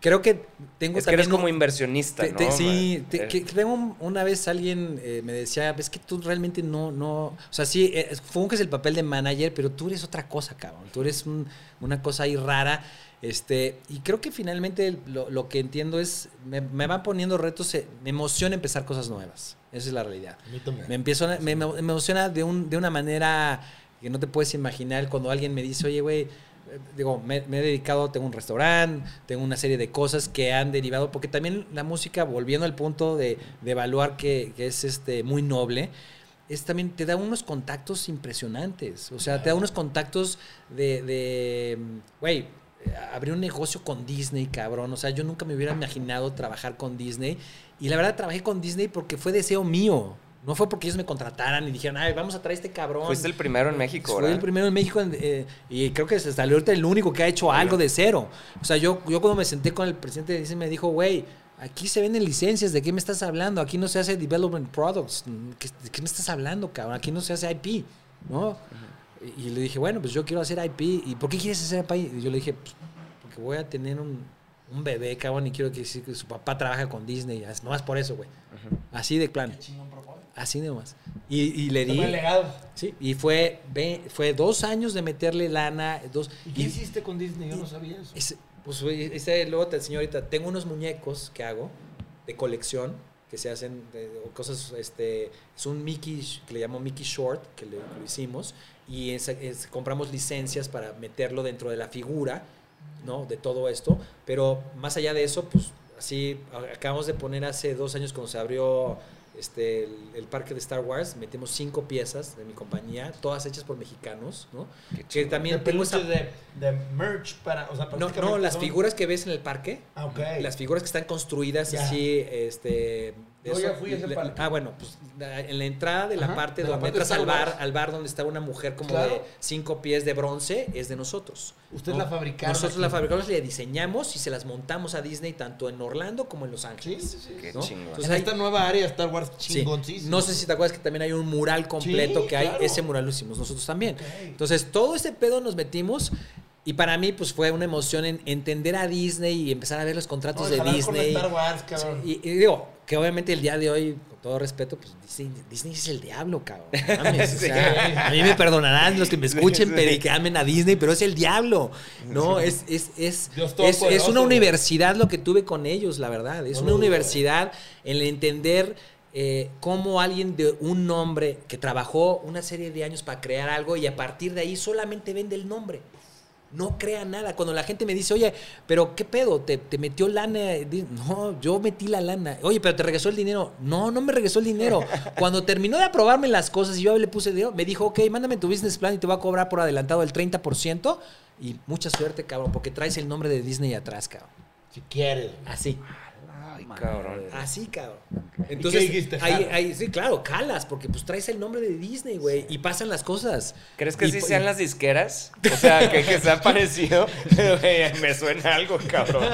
Creo que tengo es que eres también como un- inversionista, te- ¿no? te- sí, te- Eh, que, que tengo un- una vez alguien eh, me decía, es que tú realmente no, no, o sea, sí, eh, funges el papel de manager, pero tú eres otra cosa, cabrón, tú eres un- una cosa ahí rara, este, y creo que finalmente lo, lo que entiendo es, me, me van poniendo retos, eh, me emociona empezar cosas nuevas, esa es la realidad. A mí también. Me, empiezo, me, me emociona de, un, de una manera que no te puedes imaginar cuando alguien me dice, oye, güey, eh, digo, me, me he dedicado, tengo un restaurante, tengo una serie de cosas que han derivado, porque también la música, volviendo al punto de, de evaluar que, que es este, muy noble, es también, te da unos contactos impresionantes. O sea, te da unos contactos de, de, güey, eh, abrir un negocio con Disney, cabrón. O sea, yo nunca me hubiera imaginado trabajar con Disney. Y la verdad trabajé con Disney porque fue deseo mío. No fue porque ellos me contrataran y dijeran, ay, vamos a traer este cabrón. Fuiste el primero en México, ¿verdad? el primero en México en- eh, y creo que hasta ahorita el único que ha hecho algo de cero. O sea, yo, yo cuando me senté con el presidente de me dijo, güey, aquí se venden licencias, ¿de qué me estás hablando? Aquí no se hace development products. ¿Qué- ¿De qué me estás hablando, cabrón? Aquí no se hace IP, ¿no? Y y le dije, bueno, pues yo quiero hacer IP. ¿Y por qué quieres hacer IP? Y yo le dije, pues porque voy a tener un, un bebé, cabrón, y quiero que, que su papá trabaja con Disney. Nomás por eso, güey. Así de plan. Así nomás. Y, y le di... Legado. Sí, y fue, ve- fue dos años de meterle lana. Dos, ¿Y qué hiciste con Disney? Yo no sabía eso. ese- pues, ese, luego te enseño ahorita. Tengo unos muñecos que hago de colección que se hacen de, cosas. Este, es un Mickey que le llamo Mickey Short, que le- lo hicimos. Y es- es- compramos licencias para meterlo dentro de la figura, ¿no? De todo esto. Pero más allá de eso, pues así acabamos de poner hace dos años cuando se abrió este, el, el parque de Star Wars, metimos cinco piezas de mi compañía, todas hechas por mexicanos, ¿no? Que también de tengo esa- peluches de, de merch para. O sea, no, no, las son- figuras que ves en el parque, Ah, las figuras que están construidas así, este... de ya fui a ese le- parque. Ah, bueno, pues la- en la entrada de la Ajá, parte de la donde parte de entras al bar, al bar donde está una mujer como Claro. de cinco pies de bronce, es de nosotros. Ustedes la fabricaron Nosotros aquí. la fabricamos, le diseñamos y se las montamos a Disney tanto en Orlando como en Los Ángeles. Sí, sí, sí. Qué ¿no? chingón. Entonces en hay- esta nueva área Star Wars Sí. chingoncísima. No sé si te acuerdas que también hay un mural completo Sí, que hay. claro. Ese mural lo hicimos nosotros también. Entonces, todo ese pedo nos metimos. Y para mí, pues fue una emoción en entender a Disney y empezar a ver los contratos No, de con Disney. Star Wars, cabrón. Sí, y, y digo, que obviamente el día de hoy, con todo respeto, pues Disney, Disney es el diablo, cabrón. No mames, o sea, a mí me perdonarán los que me escuchen pero y que amen a Disney, pero es el diablo. No, es, es, es, es, una universidad lo que tuve con ellos, la verdad. Es una universidad en el entender eh, cómo alguien de un nombre que trabajó una serie de años para crear algo y a partir de ahí solamente vende el nombre. No crea nada. Cuando la gente me dice, oye, pero ¿qué pedo? ¿Te, te metió lana? No, yo metí la lana. Oye, pero te regresó el dinero. No, no me regresó el dinero. Cuando terminó de aprobarme las cosas y yo le puse dinero, me dijo, ok, mándame tu business plan y te voy a cobrar por adelantado el 30%. Y mucha suerte, cabrón, porque traes el nombre de Disney atrás, cabrón. Si quieres. Así. Ay, cabrón. Así, cabrón. qué Entonces, dijiste? ahí, Jalo. ahí- sí, claro, calas, porque pues traes el nombre de Disney, güey, y pasan las cosas. ¿Crees que Y sí po- sean las disqueras? O sea, que, que sea parecido. Güey, me suena algo, cabrón.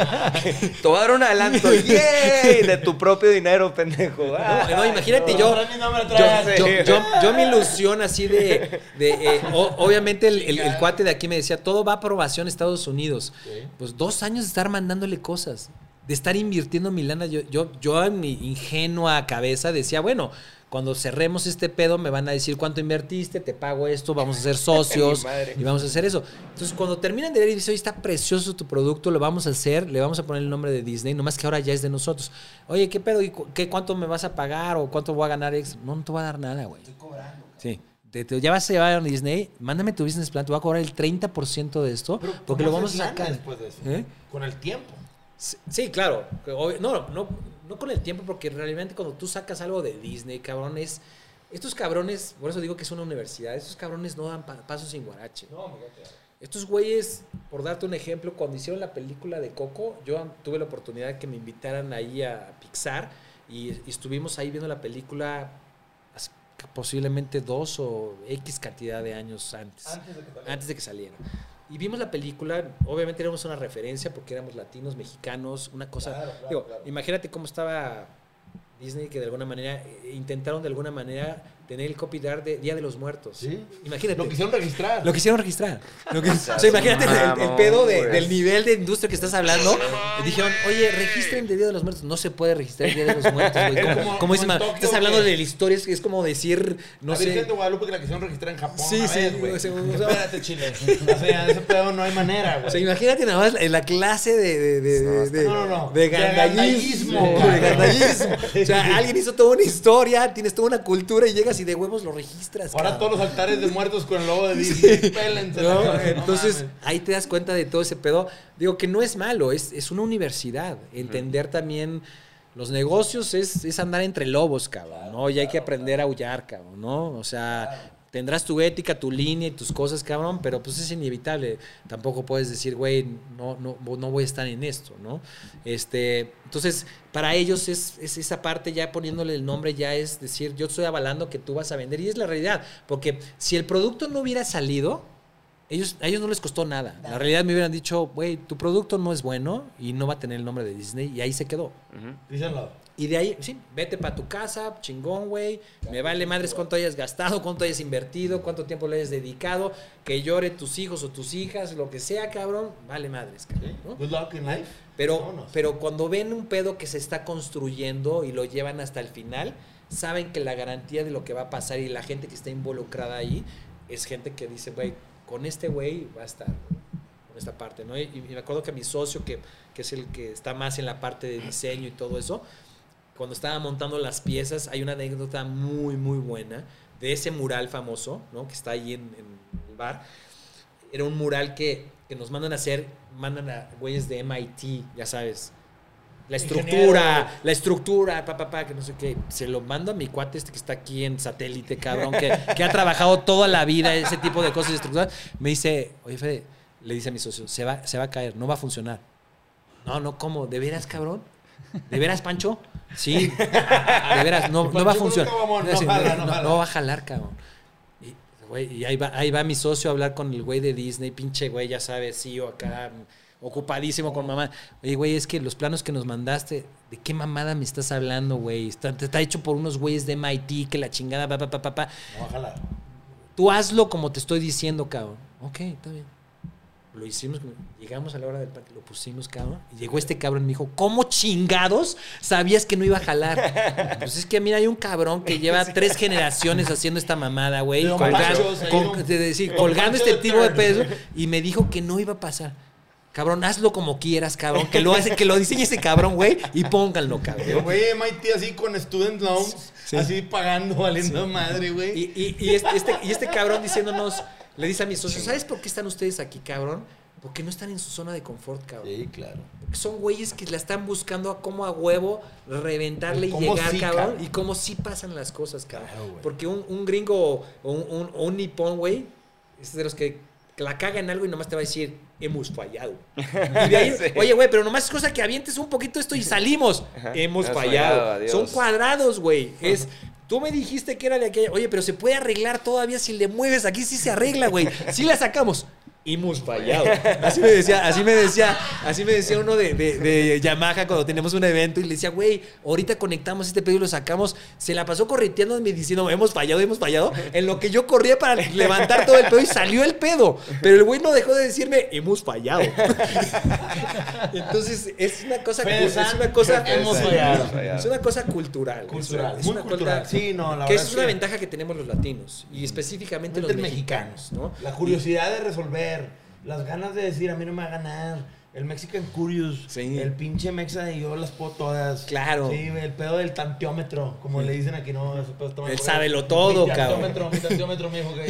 Te voy a dar un adelanto. ¡Yay! De tu propio dinero, pendejo. Ah, No, no, imagínate, no. yo, no me yo, traes. yo, Sí. yo- yo mi ilusión así de, de, eh, o- obviamente el, el- el cuate de aquí me decía, todo va a aprobación Estados Unidos. Sí. Pues dos años de estar mandándole cosas, de estar invirtiendo mi lana. Yo, yo, yo en mi ingenua cabeza decía, bueno, cuando cerremos este pedo me van a decir cuánto invertiste, te pago esto, vamos a ser socios y vamos a hacer eso. Entonces cuando terminan de ver y dicen, oye, está precioso tu producto, lo vamos a hacer, le vamos a poner el nombre de Disney, nomás que ahora ya es de nosotros. Oye, ¿qué pedo? ¿Y cu- qué, ¿Cuánto me vas a pagar o cuánto voy a ganar? ex-?" No, no te voy a dar nada, güey. Sí. Te, te- ya vas a llevar a Disney, mándame tu business plan, te voy a cobrar el 30% de esto, Pero, porque ¿cómo lo vamos a sacar. después de eso? ¿Eh? Con el tiempo. Sí, claro. que No, no, no con el tiempo, porque realmente cuando tú sacas algo de Disney, cabrones, estos cabrones, por eso digo que es una universidad, estos cabrones no dan pa- pasos sin guarache. Estos güeyes, por darte un ejemplo, cuando hicieron la película de Coco, yo tuve la oportunidad que me invitaran ahí a Pixar y, y estuvimos ahí viendo la película posiblemente dos o X cantidad de años antes antes de que saliera. Y vimos la película, obviamente éramos una referencia porque éramos latinos, mexicanos, una cosa... Claro, claro, digo, claro. imagínate cómo estaba Disney que de alguna manera eh, intentaron de alguna manera tener el copyright de Día de los Muertos. Sí. Imagínate. Lo quisieron registrar. Lo quisieron registrar. Lo que- o sea, imagínate el- el, el mamón, pedo de- güey. del nivel de industria que estás hablando. Y dijeron, oye, registren de Día de los Muertos. No se puede registrar el Día de los Muertos, güey. Como- Como, como como dice Tokio, estás hablando de la historia, es, es como decir, no la sé. Virgen de Guadalupe que la quisieron registrar en Japón. Sí, sí, vez, güey. Espérate, Chile. O sea, ese pedo no hay manera, güey. O sea, imagínate nada más la clase de, de, de, de, de- No, no, no. de gandallismo, De gandallismo. O sea, alguien hizo toda una historia, tienes toda una cultura y llegas y de huevos lo registras. Ahora cabrón. todos los altares de muertos con el logo de Disney. No Entonces, mames. ahí te das cuenta de todo ese pedo. Digo que no es malo, es, es una universidad. Entender también Los negocios es, es andar entre lobos, cabrón, ¿no? Y hay que aprender a aullar, cabrón, ¿no? O sea, tendrás tu ética, tu línea y tus cosas, cabrón, pero pues es inevitable. Tampoco puedes decir, güey, no, no, no voy a estar en esto, ¿no? Este, entonces, para ellos es, es esa parte ya poniéndole el nombre, ya es decir, yo estoy avalando que tú vas a vender. Y es la realidad, porque si el producto no hubiera salido, ellos, a ellos no les costó nada. La realidad me hubieran dicho, güey, tu producto no es bueno y no va a tener el nombre de Disney. Y ahí se quedó. Ujú. Dísenlo. Y de ahí, sí, vete para tu casa, chingón, güey. Me vale madres cuánto hayas gastado, cuánto hayas invertido, cuánto tiempo le hayas dedicado. Que llore tus hijos o tus hijas, lo que sea, cabrón. Vale madres, cabrón. ¿no? Good luck in life. Pero, pero cuando ven un pedo que se está construyendo y lo llevan hasta el final, saben que la garantía de lo que va a pasar y la gente que está involucrada ahí es gente que dice, güey, con este güey va a estar, con esta parte, ¿no? Y, y me acuerdo que mi socio, que, que es el que está más en la parte de diseño y todo eso, cuando estaba montando las piezas, hay una anécdota muy, muy buena de ese mural famoso, ¿no? Que está ahí en, en el bar. Era un mural que, que nos mandan a hacer, mandan a güeyes de MIT, ya sabes. La estructura, la estructura, pa, pa, pa, que no sé qué. Se lo mando a mi cuate este que está aquí en satélite, cabrón, que, que ha trabajado toda la vida ese tipo de cosas estructuradas. Me dice, oye, Fede, le dice a mi socio, se va, se va a caer, no va a funcionar. No, no, ¿cómo? ¿De veras, cabrón? ¿De veras, Pancho? Sí, de veras, no, no va a funcionar. No Sí, no no va a jalar, cabrón. Y, güey, y ahí, va, ahí va mi socio a hablar con el güey de Disney, pinche güey, ya sabes, CEO acá, ocupadísimo con mamá. Oye, güey, es que los planos que nos mandaste, ¿de qué mamada me estás hablando, güey? Está, está hecho por unos güeyes de MIT, que la chingada, pa, pa, pa, pa, pa. No va a jalar. Tú hazlo como te estoy diciendo, cabrón. Ok, está bien. Lo hicimos, llegamos a la hora del parque, lo pusimos, cabrón. Y llegó este cabrón y me dijo, ¿cómo chingados sabías que no iba a jalar? Pues es que mira, hay un cabrón que lleva tres generaciones haciendo esta mamada, güey. Colgando, con- de decir, colgando este tipo de peso. Y me dijo que no iba a pasar. Cabrón, hazlo como quieras, cabrón. Que lo hace, que lo diseñe ese cabrón, güey, y pónganlo, El cabrón. güey MIT así con student loans, así pagando, valiendo madre, güey. Y, y- y este, este- y este cabrón diciéndonos, le dice a mis socios, ¿sabes por qué están ustedes aquí, cabrón? Porque no están en su zona de confort, cabrón. Sí, claro. Porque son güeyes que la están buscando a cómo a huevo reventarle y llegar, sí, cabrón. cabrón. Y cómo sí pasan las cosas, cabrón. Claro. Porque un, un gringo o un, un, un nipón, güey, es de los que, la caga en algo y nomás te va a decir, hemos fallado. Y de ahí, Sí. oye, güey, pero nomás es cosa que avientes un poquito esto y salimos. Hemos Hemos fallado. Son cuadrados, güey. Es. Tú me dijiste que era de aquella. Oye, pero se puede arreglar todavía si le mueves. Aquí sí se arregla, güey. Sí la sacamos. Hemos fallado. Así me decía, así me decía, así me decía uno de, de- de Yamaha cuando tenemos un evento y le decía, güey, ahorita conectamos este pedo y lo sacamos. Se la pasó correteándome diciendo, hemos fallado, hemos fallado. En lo que yo corría para levantar todo el pedo y salió el pedo. Pero el güey no dejó de decirme, hemos fallado. Entonces, es una cosa, Fede es una cosa, hemos es- fallado. es una cosa cultural. Cultural, Es muy una cultural. cosa- Sí, no, la que verdad es una ventaja que tenemos los latinos y específicamente los mexicanos, ¿no? La curiosidad de resolver, las ganas de decir, a mí no me va a ganar. El Mexican Curious, Sí. el pinche Mexa y yo las puedo todas. Claro. Sí, el pedo del tantiómetro, como le dicen aquí, no, ese pedo está mal sábelo todo, mi cabrón. tantiómetro, Mi tantiómetro, mi hijo, que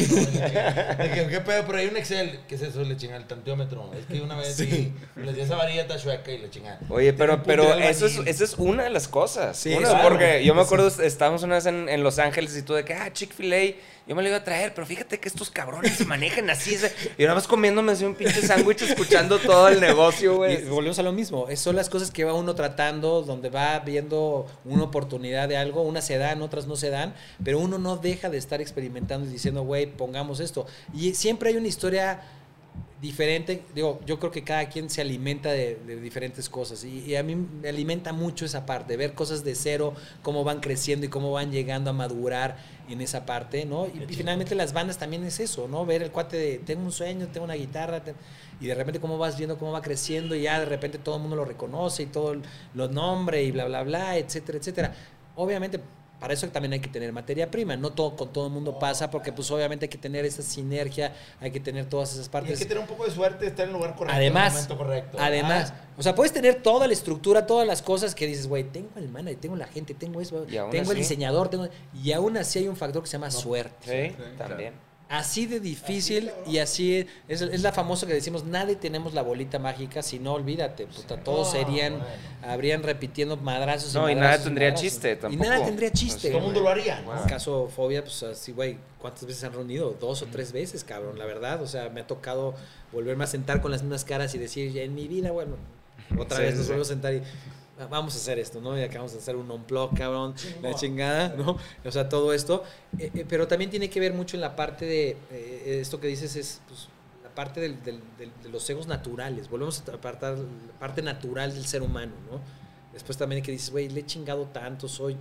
que, ¿qué pedo? Pero hay un Excel, ¿qué es eso? Le chinga el tantiómetro. Es que una vez sí. les di esa varilla chueca y le chinga. Oye, pero, pero eso es, esa es una de las cosas. Sí, Una, claro. porque yo me acuerdo, estábamos una vez en, en Los Ángeles y tú de que, ah, Chick-fil-A, yo me lo iba a traer, pero fíjate que estos cabrones se manejan así. Y nada más comiéndome así un pinche sándwich, escuchando todo el negocio, güey. volvemos a lo mismo. Son las cosas que va uno tratando, donde va viendo una oportunidad de algo. Unas se dan, otras no se dan. Pero uno no deja de estar experimentando y diciendo, güey, pongamos esto. Y siempre hay una historia diferente. Digo, yo creo que cada quien se alimenta de, de diferentes cosas. Y, y a mí me alimenta mucho esa parte, ver cosas de cero, cómo van creciendo y cómo van llegando a madurar en esa parte, ¿no? Y, y finalmente las bandas también es eso, ¿no? Ver el cuate de, tengo un sueño, tengo una guitarra, te- y de repente cómo vas viendo cómo va creciendo y ya de repente todo el mundo lo reconoce y todo lo nombre y bla, bla, bla, etcétera, etcétera. Obviamente, para eso también hay que tener materia prima, no todo con todo el mundo pasa, porque pues obviamente hay que tener esa sinergia, hay que tener todas esas Y hay partes. que tener un poco de suerte de estar en el lugar correcto, Además, en el momento correcto. Además, Ah, o sea, puedes tener toda la estructura, todas las cosas que dices, güey, tengo el manager, tengo la gente, tengo eso, tengo el diseñador, tengo... y aún así hay un factor que se llama suerte. Sí, Sí, también. Así de difícil y así es, es la famosa que decimos, nadie tenemos la bolita mágica, si no, olvídate, puta, todos serían, habrían repitiendo madrazos. No, y madrazos nada tendría madrazos. chiste Y tampoco. nada tendría chiste. Todo el mundo lo haría. En el caso Fobia, pues así, güey, ¿cuántas veces se han reunido? Dos o tres veces, cabrón, la verdad. O sea, me ha tocado volverme a sentar con las mismas caras y decir, ya en mi vida, bueno, otra Sí, vez nos sí. volvemos a sentar y "Ah, vamos a hacer esto, ¿no? Y acabamos de hacer un unplug, cabrón, la chingada, ¿no? O sea, todo esto. Eh, eh, pero también tiene que ver mucho en la parte de, eh, esto que dices es, pues, la parte del- del- del- de los egos naturales. Volvemos a apartar la parte natural del ser humano, ¿no? Después también que dices, güey, le he chingado tanto, soy,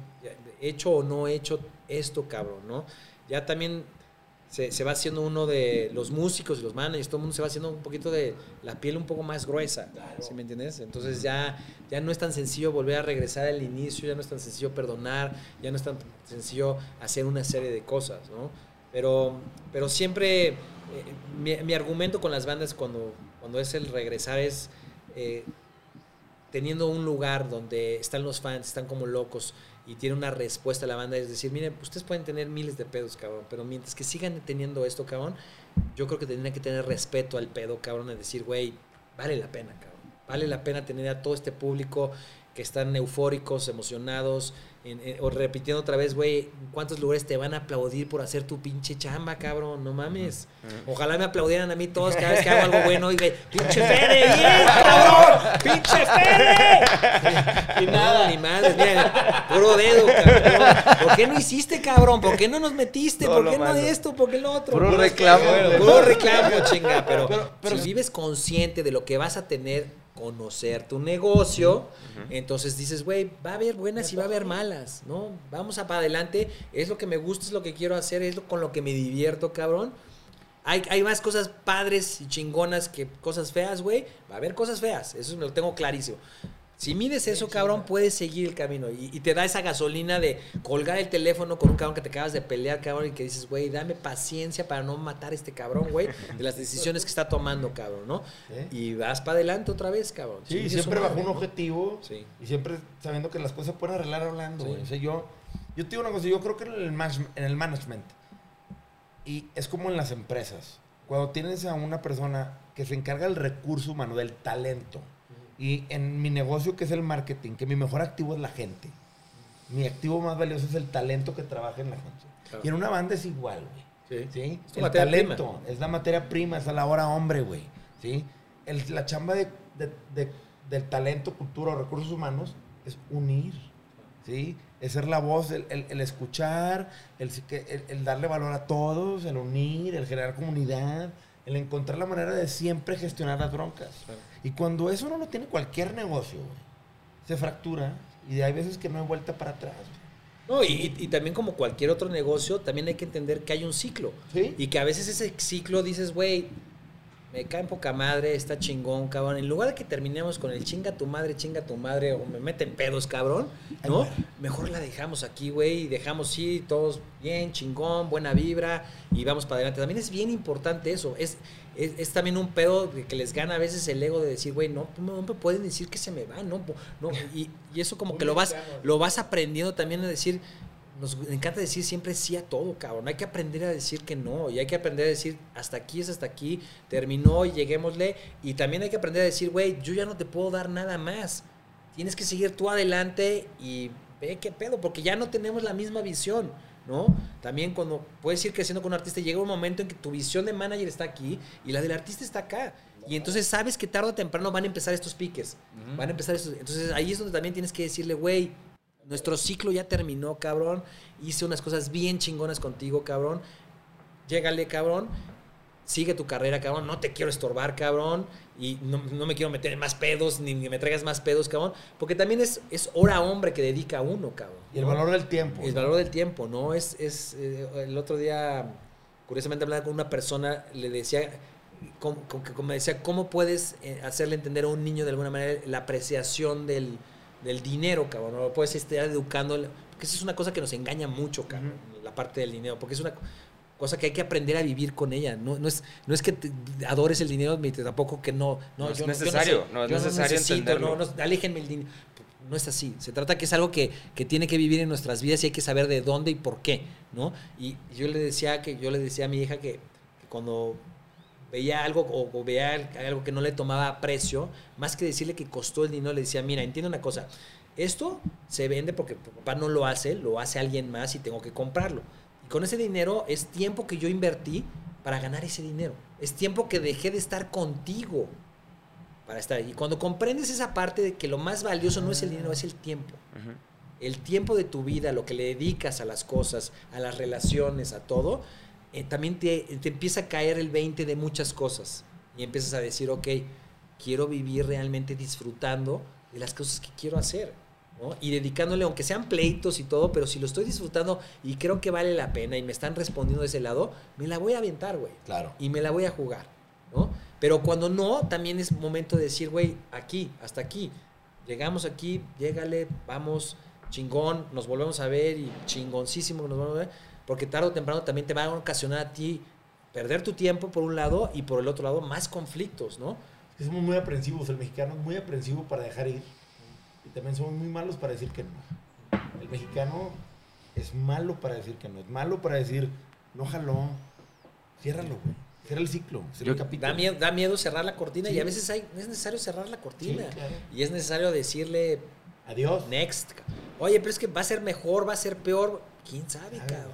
hecho o no he hecho esto, cabrón, ¿no? Ya también se, se va haciendo uno de los músicos y los managers, todo el mundo se va haciendo un poquito de la piel un poco más gruesa, ¿sí me entiendes? Entonces ya, ya no es tan sencillo volver a regresar al inicio, ya no es tan sencillo perdonar, ya no es tan sencillo hacer una serie de cosas, ¿no? Pero, pero siempre, eh, mi, mi argumento con las bandas cuando, cuando es el regresar es... eh, teniendo un lugar donde están los fans, están como locos y tiene una respuesta a la banda, es decir, miren, ustedes pueden tener miles de pedos, cabrón, pero mientras que sigan teniendo esto, cabrón, yo creo que tendrían que tener respeto al pedo, cabrón, es decir, güey, vale la pena, cabrón, vale la pena tener a todo este público que están eufóricos, emocionados, en- en- o repitiendo otra vez, güey, ¿en ¿cuántos lugares te van a aplaudir por hacer tu pinche chamba, cabrón? No mames. Ojalá me aplaudieran a mí todos cada vez que hago algo bueno y güey, pinche Fede, bien, cabrón, pinche Fede. Y nada, ni madre, mira, puro dedo, cabrón. ¿Por qué no hiciste, cabrón? ¿Por qué no nos metiste? ¿Por qué no malo. esto? ¿Por qué lo otro? Puro reclamo, reclamo, güey. puro reclamo, chinga. Pero, Pero- pero- si vives consciente de lo que vas a tener, conocer tu negocio, entonces dices, güey, va a haber buenas y va a haber malas, ¿no? Vamos a para adelante, es lo que me gusta, es lo que quiero hacer, es lo con lo que me divierto, cabrón. Hay, hay más cosas padres y chingonas que cosas feas, güey. Va a haber cosas feas, eso me lo tengo clarísimo. Si mides eso, cabrón, puedes seguir el camino y, y te da esa gasolina de colgar el teléfono con un cabrón que te acabas de pelear, cabrón, y que dices, güey, dame paciencia para no matar a este cabrón, güey, de las decisiones que está tomando, cabrón, ¿no? Sí. Y vas para adelante otra vez, cabrón. Sí, siempre bajo un objetivo Sí. y siempre sabiendo que las cosas se pueden arreglar hablando. Güey. O sea, yo, yo te digo una cosa, yo creo que en el, en el management, y es como en las empresas, cuando tienes a una persona que se encarga del recurso humano, del talento, y en mi negocio que es el marketing, que mi mejor activo es la gente, mi activo más valioso es el talento que trabaja en la gente. Claro. Y en una banda es igual, güey. Sí. ¿sí? Es tu El talento prima. es la materia prima, es a la hora hombre, güey. ¿sí? El- la chamba de, de- de- del talento, cultura o recursos humanos es unir, ¿sí? Es ser la voz, el, el- el escuchar, el, el- el darle valor a todos, el unir, el generar comunidad, el encontrar la manera de siempre gestionar las broncas. Y cuando eso no lo tiene cualquier negocio, güey, se fractura y hay veces que no hay vuelta para atrás. güey. No, y, y también como cualquier otro negocio, también hay que entender que hay un ciclo. ¿Sí? Y que a veces ese ciclo dices, güey, me cae en poca madre, está chingón, cabrón. En lugar de que terminemos con el chinga tu madre, chinga tu madre, o me meten pedos, cabrón, ¿no? Mejor la dejamos aquí, güey, y dejamos, sí, todos bien, chingón, buena vibra, y vamos para adelante. También es bien importante eso. Es, es, es también un pedo de que les gana a veces el ego de decir, güey, no, no me pueden decir que se me va, ¿no? no y, y eso como que lo vas, lo vas aprendiendo también a decir, nos encanta decir siempre sí a todo, cabrón. Hay que aprender a decir que no. Y hay que aprender a decir hasta aquí es hasta aquí, terminó y lleguémosle. Y también hay que aprender a decir, güey, yo ya no te puedo dar nada más. Tienes que seguir tú adelante y ve qué pedo, porque ya no tenemos la misma visión, ¿no? También cuando puedes ir creciendo con un artista, llega un momento en que tu visión de manager está aquí y la del artista está acá. Y entonces sabes que tarde o temprano van a empezar estos piques. Van a empezar estos. Entonces ahí es donde también tienes que decirle, güey, nuestro ciclo ya terminó, cabrón. Hice unas cosas bien chingonas contigo, cabrón. Llégale, cabrón. Sigue tu carrera, cabrón. No te quiero estorbar, cabrón. Y no, no me quiero meter en más pedos, ni, ni me traigas más pedos, cabrón. Porque también es, es hora hombre que dedica a uno, cabrón. Y el ¿no? valor del tiempo. El valor del tiempo, ¿no? Es, es eh, el otro día, curiosamente hablando con una persona, le decía, como, me decía, ¿cómo puedes eh, hacerle entender a un niño de alguna manera la apreciación del, del dinero, cabrón? No puedes estar educando, porque esa es una cosa que nos engaña mucho, cabrón, la parte del dinero, porque es una cosa que hay que aprender a vivir con ella. No, no, es, no es que te adores el dinero, ni tampoco que no. No, No es yo yo necesario, sé, no es necesario necesito, entenderlo. no, no, aléjenme el dinero. no es así. Se trata que es algo que, que tiene que vivir en nuestras vidas y hay que saber de dónde y por qué, ¿no? Y yo le decía que yo le decía a mi hija que, que cuando veía algo o, o veía algo que no le tomaba precio, más que decirle que costó el dinero, le decía, mira, entiende una cosa, esto se vende porque papá no lo hace, lo hace alguien más y tengo que comprarlo. Con ese dinero es tiempo que yo invertí para ganar ese dinero. Es tiempo que dejé de estar contigo para estar ahí. Y cuando comprendes esa parte de que lo más valioso no es el dinero, es el tiempo. El tiempo de tu vida, lo que le dedicas a las cosas, a las relaciones, a todo, eh, también te, te empieza a caer el 20 de muchas cosas. Y empiezas a decir, ok, quiero vivir realmente disfrutando de las cosas que quiero hacer. ¿No? Y dedicándole, aunque sean pleitos y todo, pero si lo estoy disfrutando y creo que vale la pena y me están respondiendo de ese lado, me la voy a aventar, güey. Claro. Y me la voy a jugar, ¿no? Pero cuando no, también es momento de decir, güey, aquí, hasta aquí. Llegamos aquí, llégale, vamos, chingón, nos volvemos a ver y chingoncísimo que nos volvemos a ver. Porque tarde o temprano también te va a ocasionar a ti perder tu tiempo por un lado y por el otro lado más conflictos, ¿no? Es muy aprensivos, el mexicano es muy aprensivo para dejar ir y también somos muy malos para decir que no. El mexicano es malo para decir que no, es malo para decir, no jaló, ciérralo, güey. Cierra el ciclo, cierra Yo- el capítulo. Da miedo, da miedo cerrar la cortina y a veces hay, es necesario cerrar la cortina. Sí, claro. Y es necesario decirle Adiós. next. Oye, pero es que va a ser mejor, va a ser peor. ¿Quién sabe, Claro. cabrón?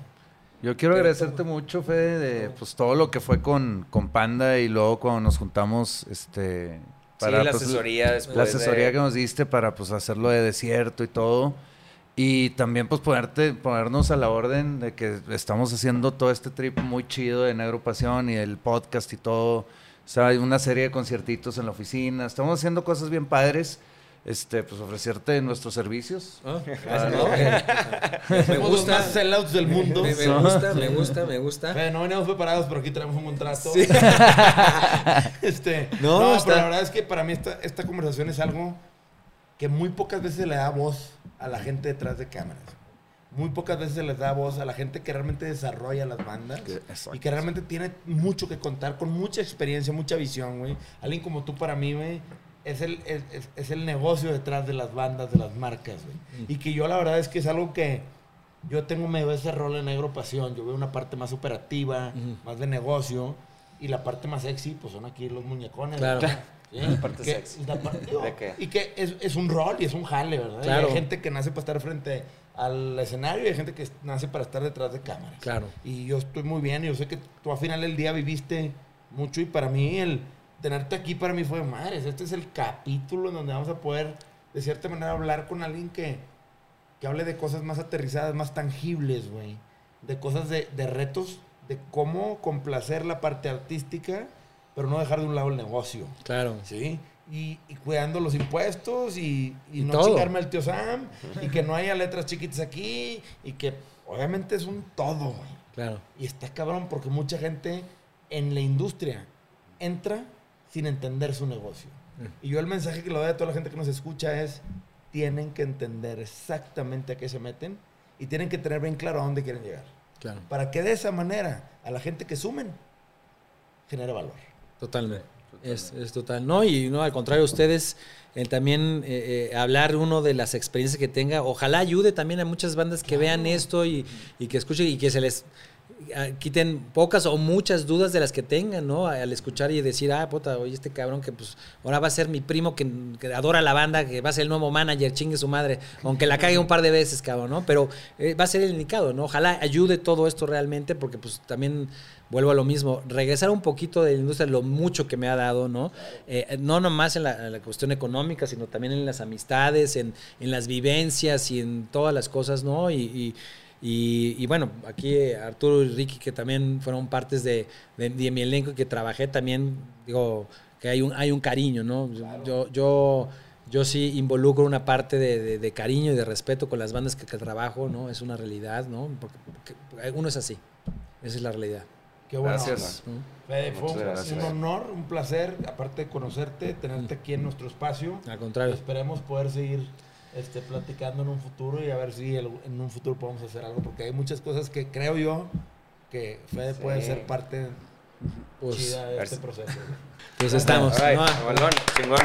Yo quiero Pero agradecerte todo- mucho, Fede, de pues todo lo que fue con, con Panda y luego cuando nos juntamos, este, sí, la pues, asesoría después la asesoría de- que nos diste para pues hacerlo de desierto y todo. Y también pues ponerte, ponernos a la orden de que estamos haciendo todo este trip muy chido de Negro Pasión y el podcast y todo. O sea, hay una serie de conciertitos en la oficina. Estamos haciendo cosas bien padres. Este, pues ofrecerte nuestros servicios. Ah, ¿no? me gusta. más sellouts del mundo. Me, me gusta, me gusta, me gusta. Fede, no veníamos preparados, pero aquí traemos un contrato. Sí. este, No, no, está- pero la verdad es que para mí esta, esta conversación es algo que muy pocas veces se le da voz a la gente detrás de cámaras. Muy pocas veces se les da voz a la gente que realmente desarrolla las bandas exacto. y que realmente tiene mucho que contar, con mucha experiencia, mucha visión, güey. Alguien como tú para mí, güey, es el, es, es- el negocio detrás de las bandas, de las marcas, güey. Y que yo la verdad es que es algo que yo tengo medio ese rol en Negro Pasión. Yo veo una parte más operativa, más de negocio. Y la parte más sexy, pues son aquí los muñecones. Claro. ¿verdad? Sí, La parte que- sexy. la parte- digo, ¿De? Y que es, es un rol y es un jale, ¿verdad? Y Claro. hay gente que nace para estar frente al escenario y hay gente que nace para estar detrás de cámaras. Claro. Y yo estoy muy bien. y Yo sé que tú al final del día viviste mucho y para mí el tenerte aquí para mí fue, madres, este es el capítulo en donde vamos a poder, de cierta manera, hablar con alguien que, que hable de cosas más aterrizadas, más tangibles, güey. De cosas de, de retos, de cómo complacer la parte artística, pero no dejar de un lado el negocio. Claro. ¿sí? Y, y cuidando los impuestos y, y Y no todo. chingarme al tío Sam y que no haya letras chiquitas aquí y que obviamente es un todo, güey. Claro. Y está cabrón porque mucha gente en la industria entra sin entender su negocio. Mm. Y yo el mensaje que le doy a toda la gente que nos escucha es, tienen que entender exactamente a qué se meten y tienen que tener bien claro a dónde quieren llegar. Claro. Para que de esa manera a la gente que sumen genere valor. Totalmente. Es, es total. No, y no, al contrario, ustedes eh, también eh, eh, hablar uno de las experiencias que tenga. Ojalá ayude también a muchas bandas que vean esto y, y que escuchen y que se les quiten pocas o muchas dudas de las que tengan, ¿no? Al escuchar y decir, ah, puta, oye, este cabrón que pues ahora va a ser mi primo que, adora la banda, que va a ser el nuevo manager, chingue su madre, aunque la cague un par de veces, cabrón, ¿no? Pero eh, va a ser el indicado, ¿no? Ojalá ayude todo esto realmente, porque pues también vuelvo a lo mismo, regresar un poquito de la industria, lo mucho que me ha dado, ¿no? Eh, no nomás en la, cuestión económica, sino también en las amistades, en, en las vivencias y en todas las cosas, ¿no? Y, y- y bueno, aquí eh, Arturo y Ricky, que también fueron partes de, de- de mi elenco y que trabajé también, digo, que hay un, hay un cariño, ¿no? Yo, yo, yo sí involucro una parte de, de- de cariño y de respeto con las bandas que, que trabajo, ¿no? Es una realidad, ¿no? Porque, porque uno es así, esa es la realidad. Qué bueno. Gracias. Fede, fue un, gracias. un honor, un placer, aparte de conocerte, tenerte aquí en nuestro espacio. Al contrario. Esperemos poder seguir este, platicando en un futuro y a ver si el- en un futuro podemos hacer algo, porque hay muchas cosas que creo yo que Fede puede ser parte Pues, chida de este proceso. pues estamos. Right, chingón.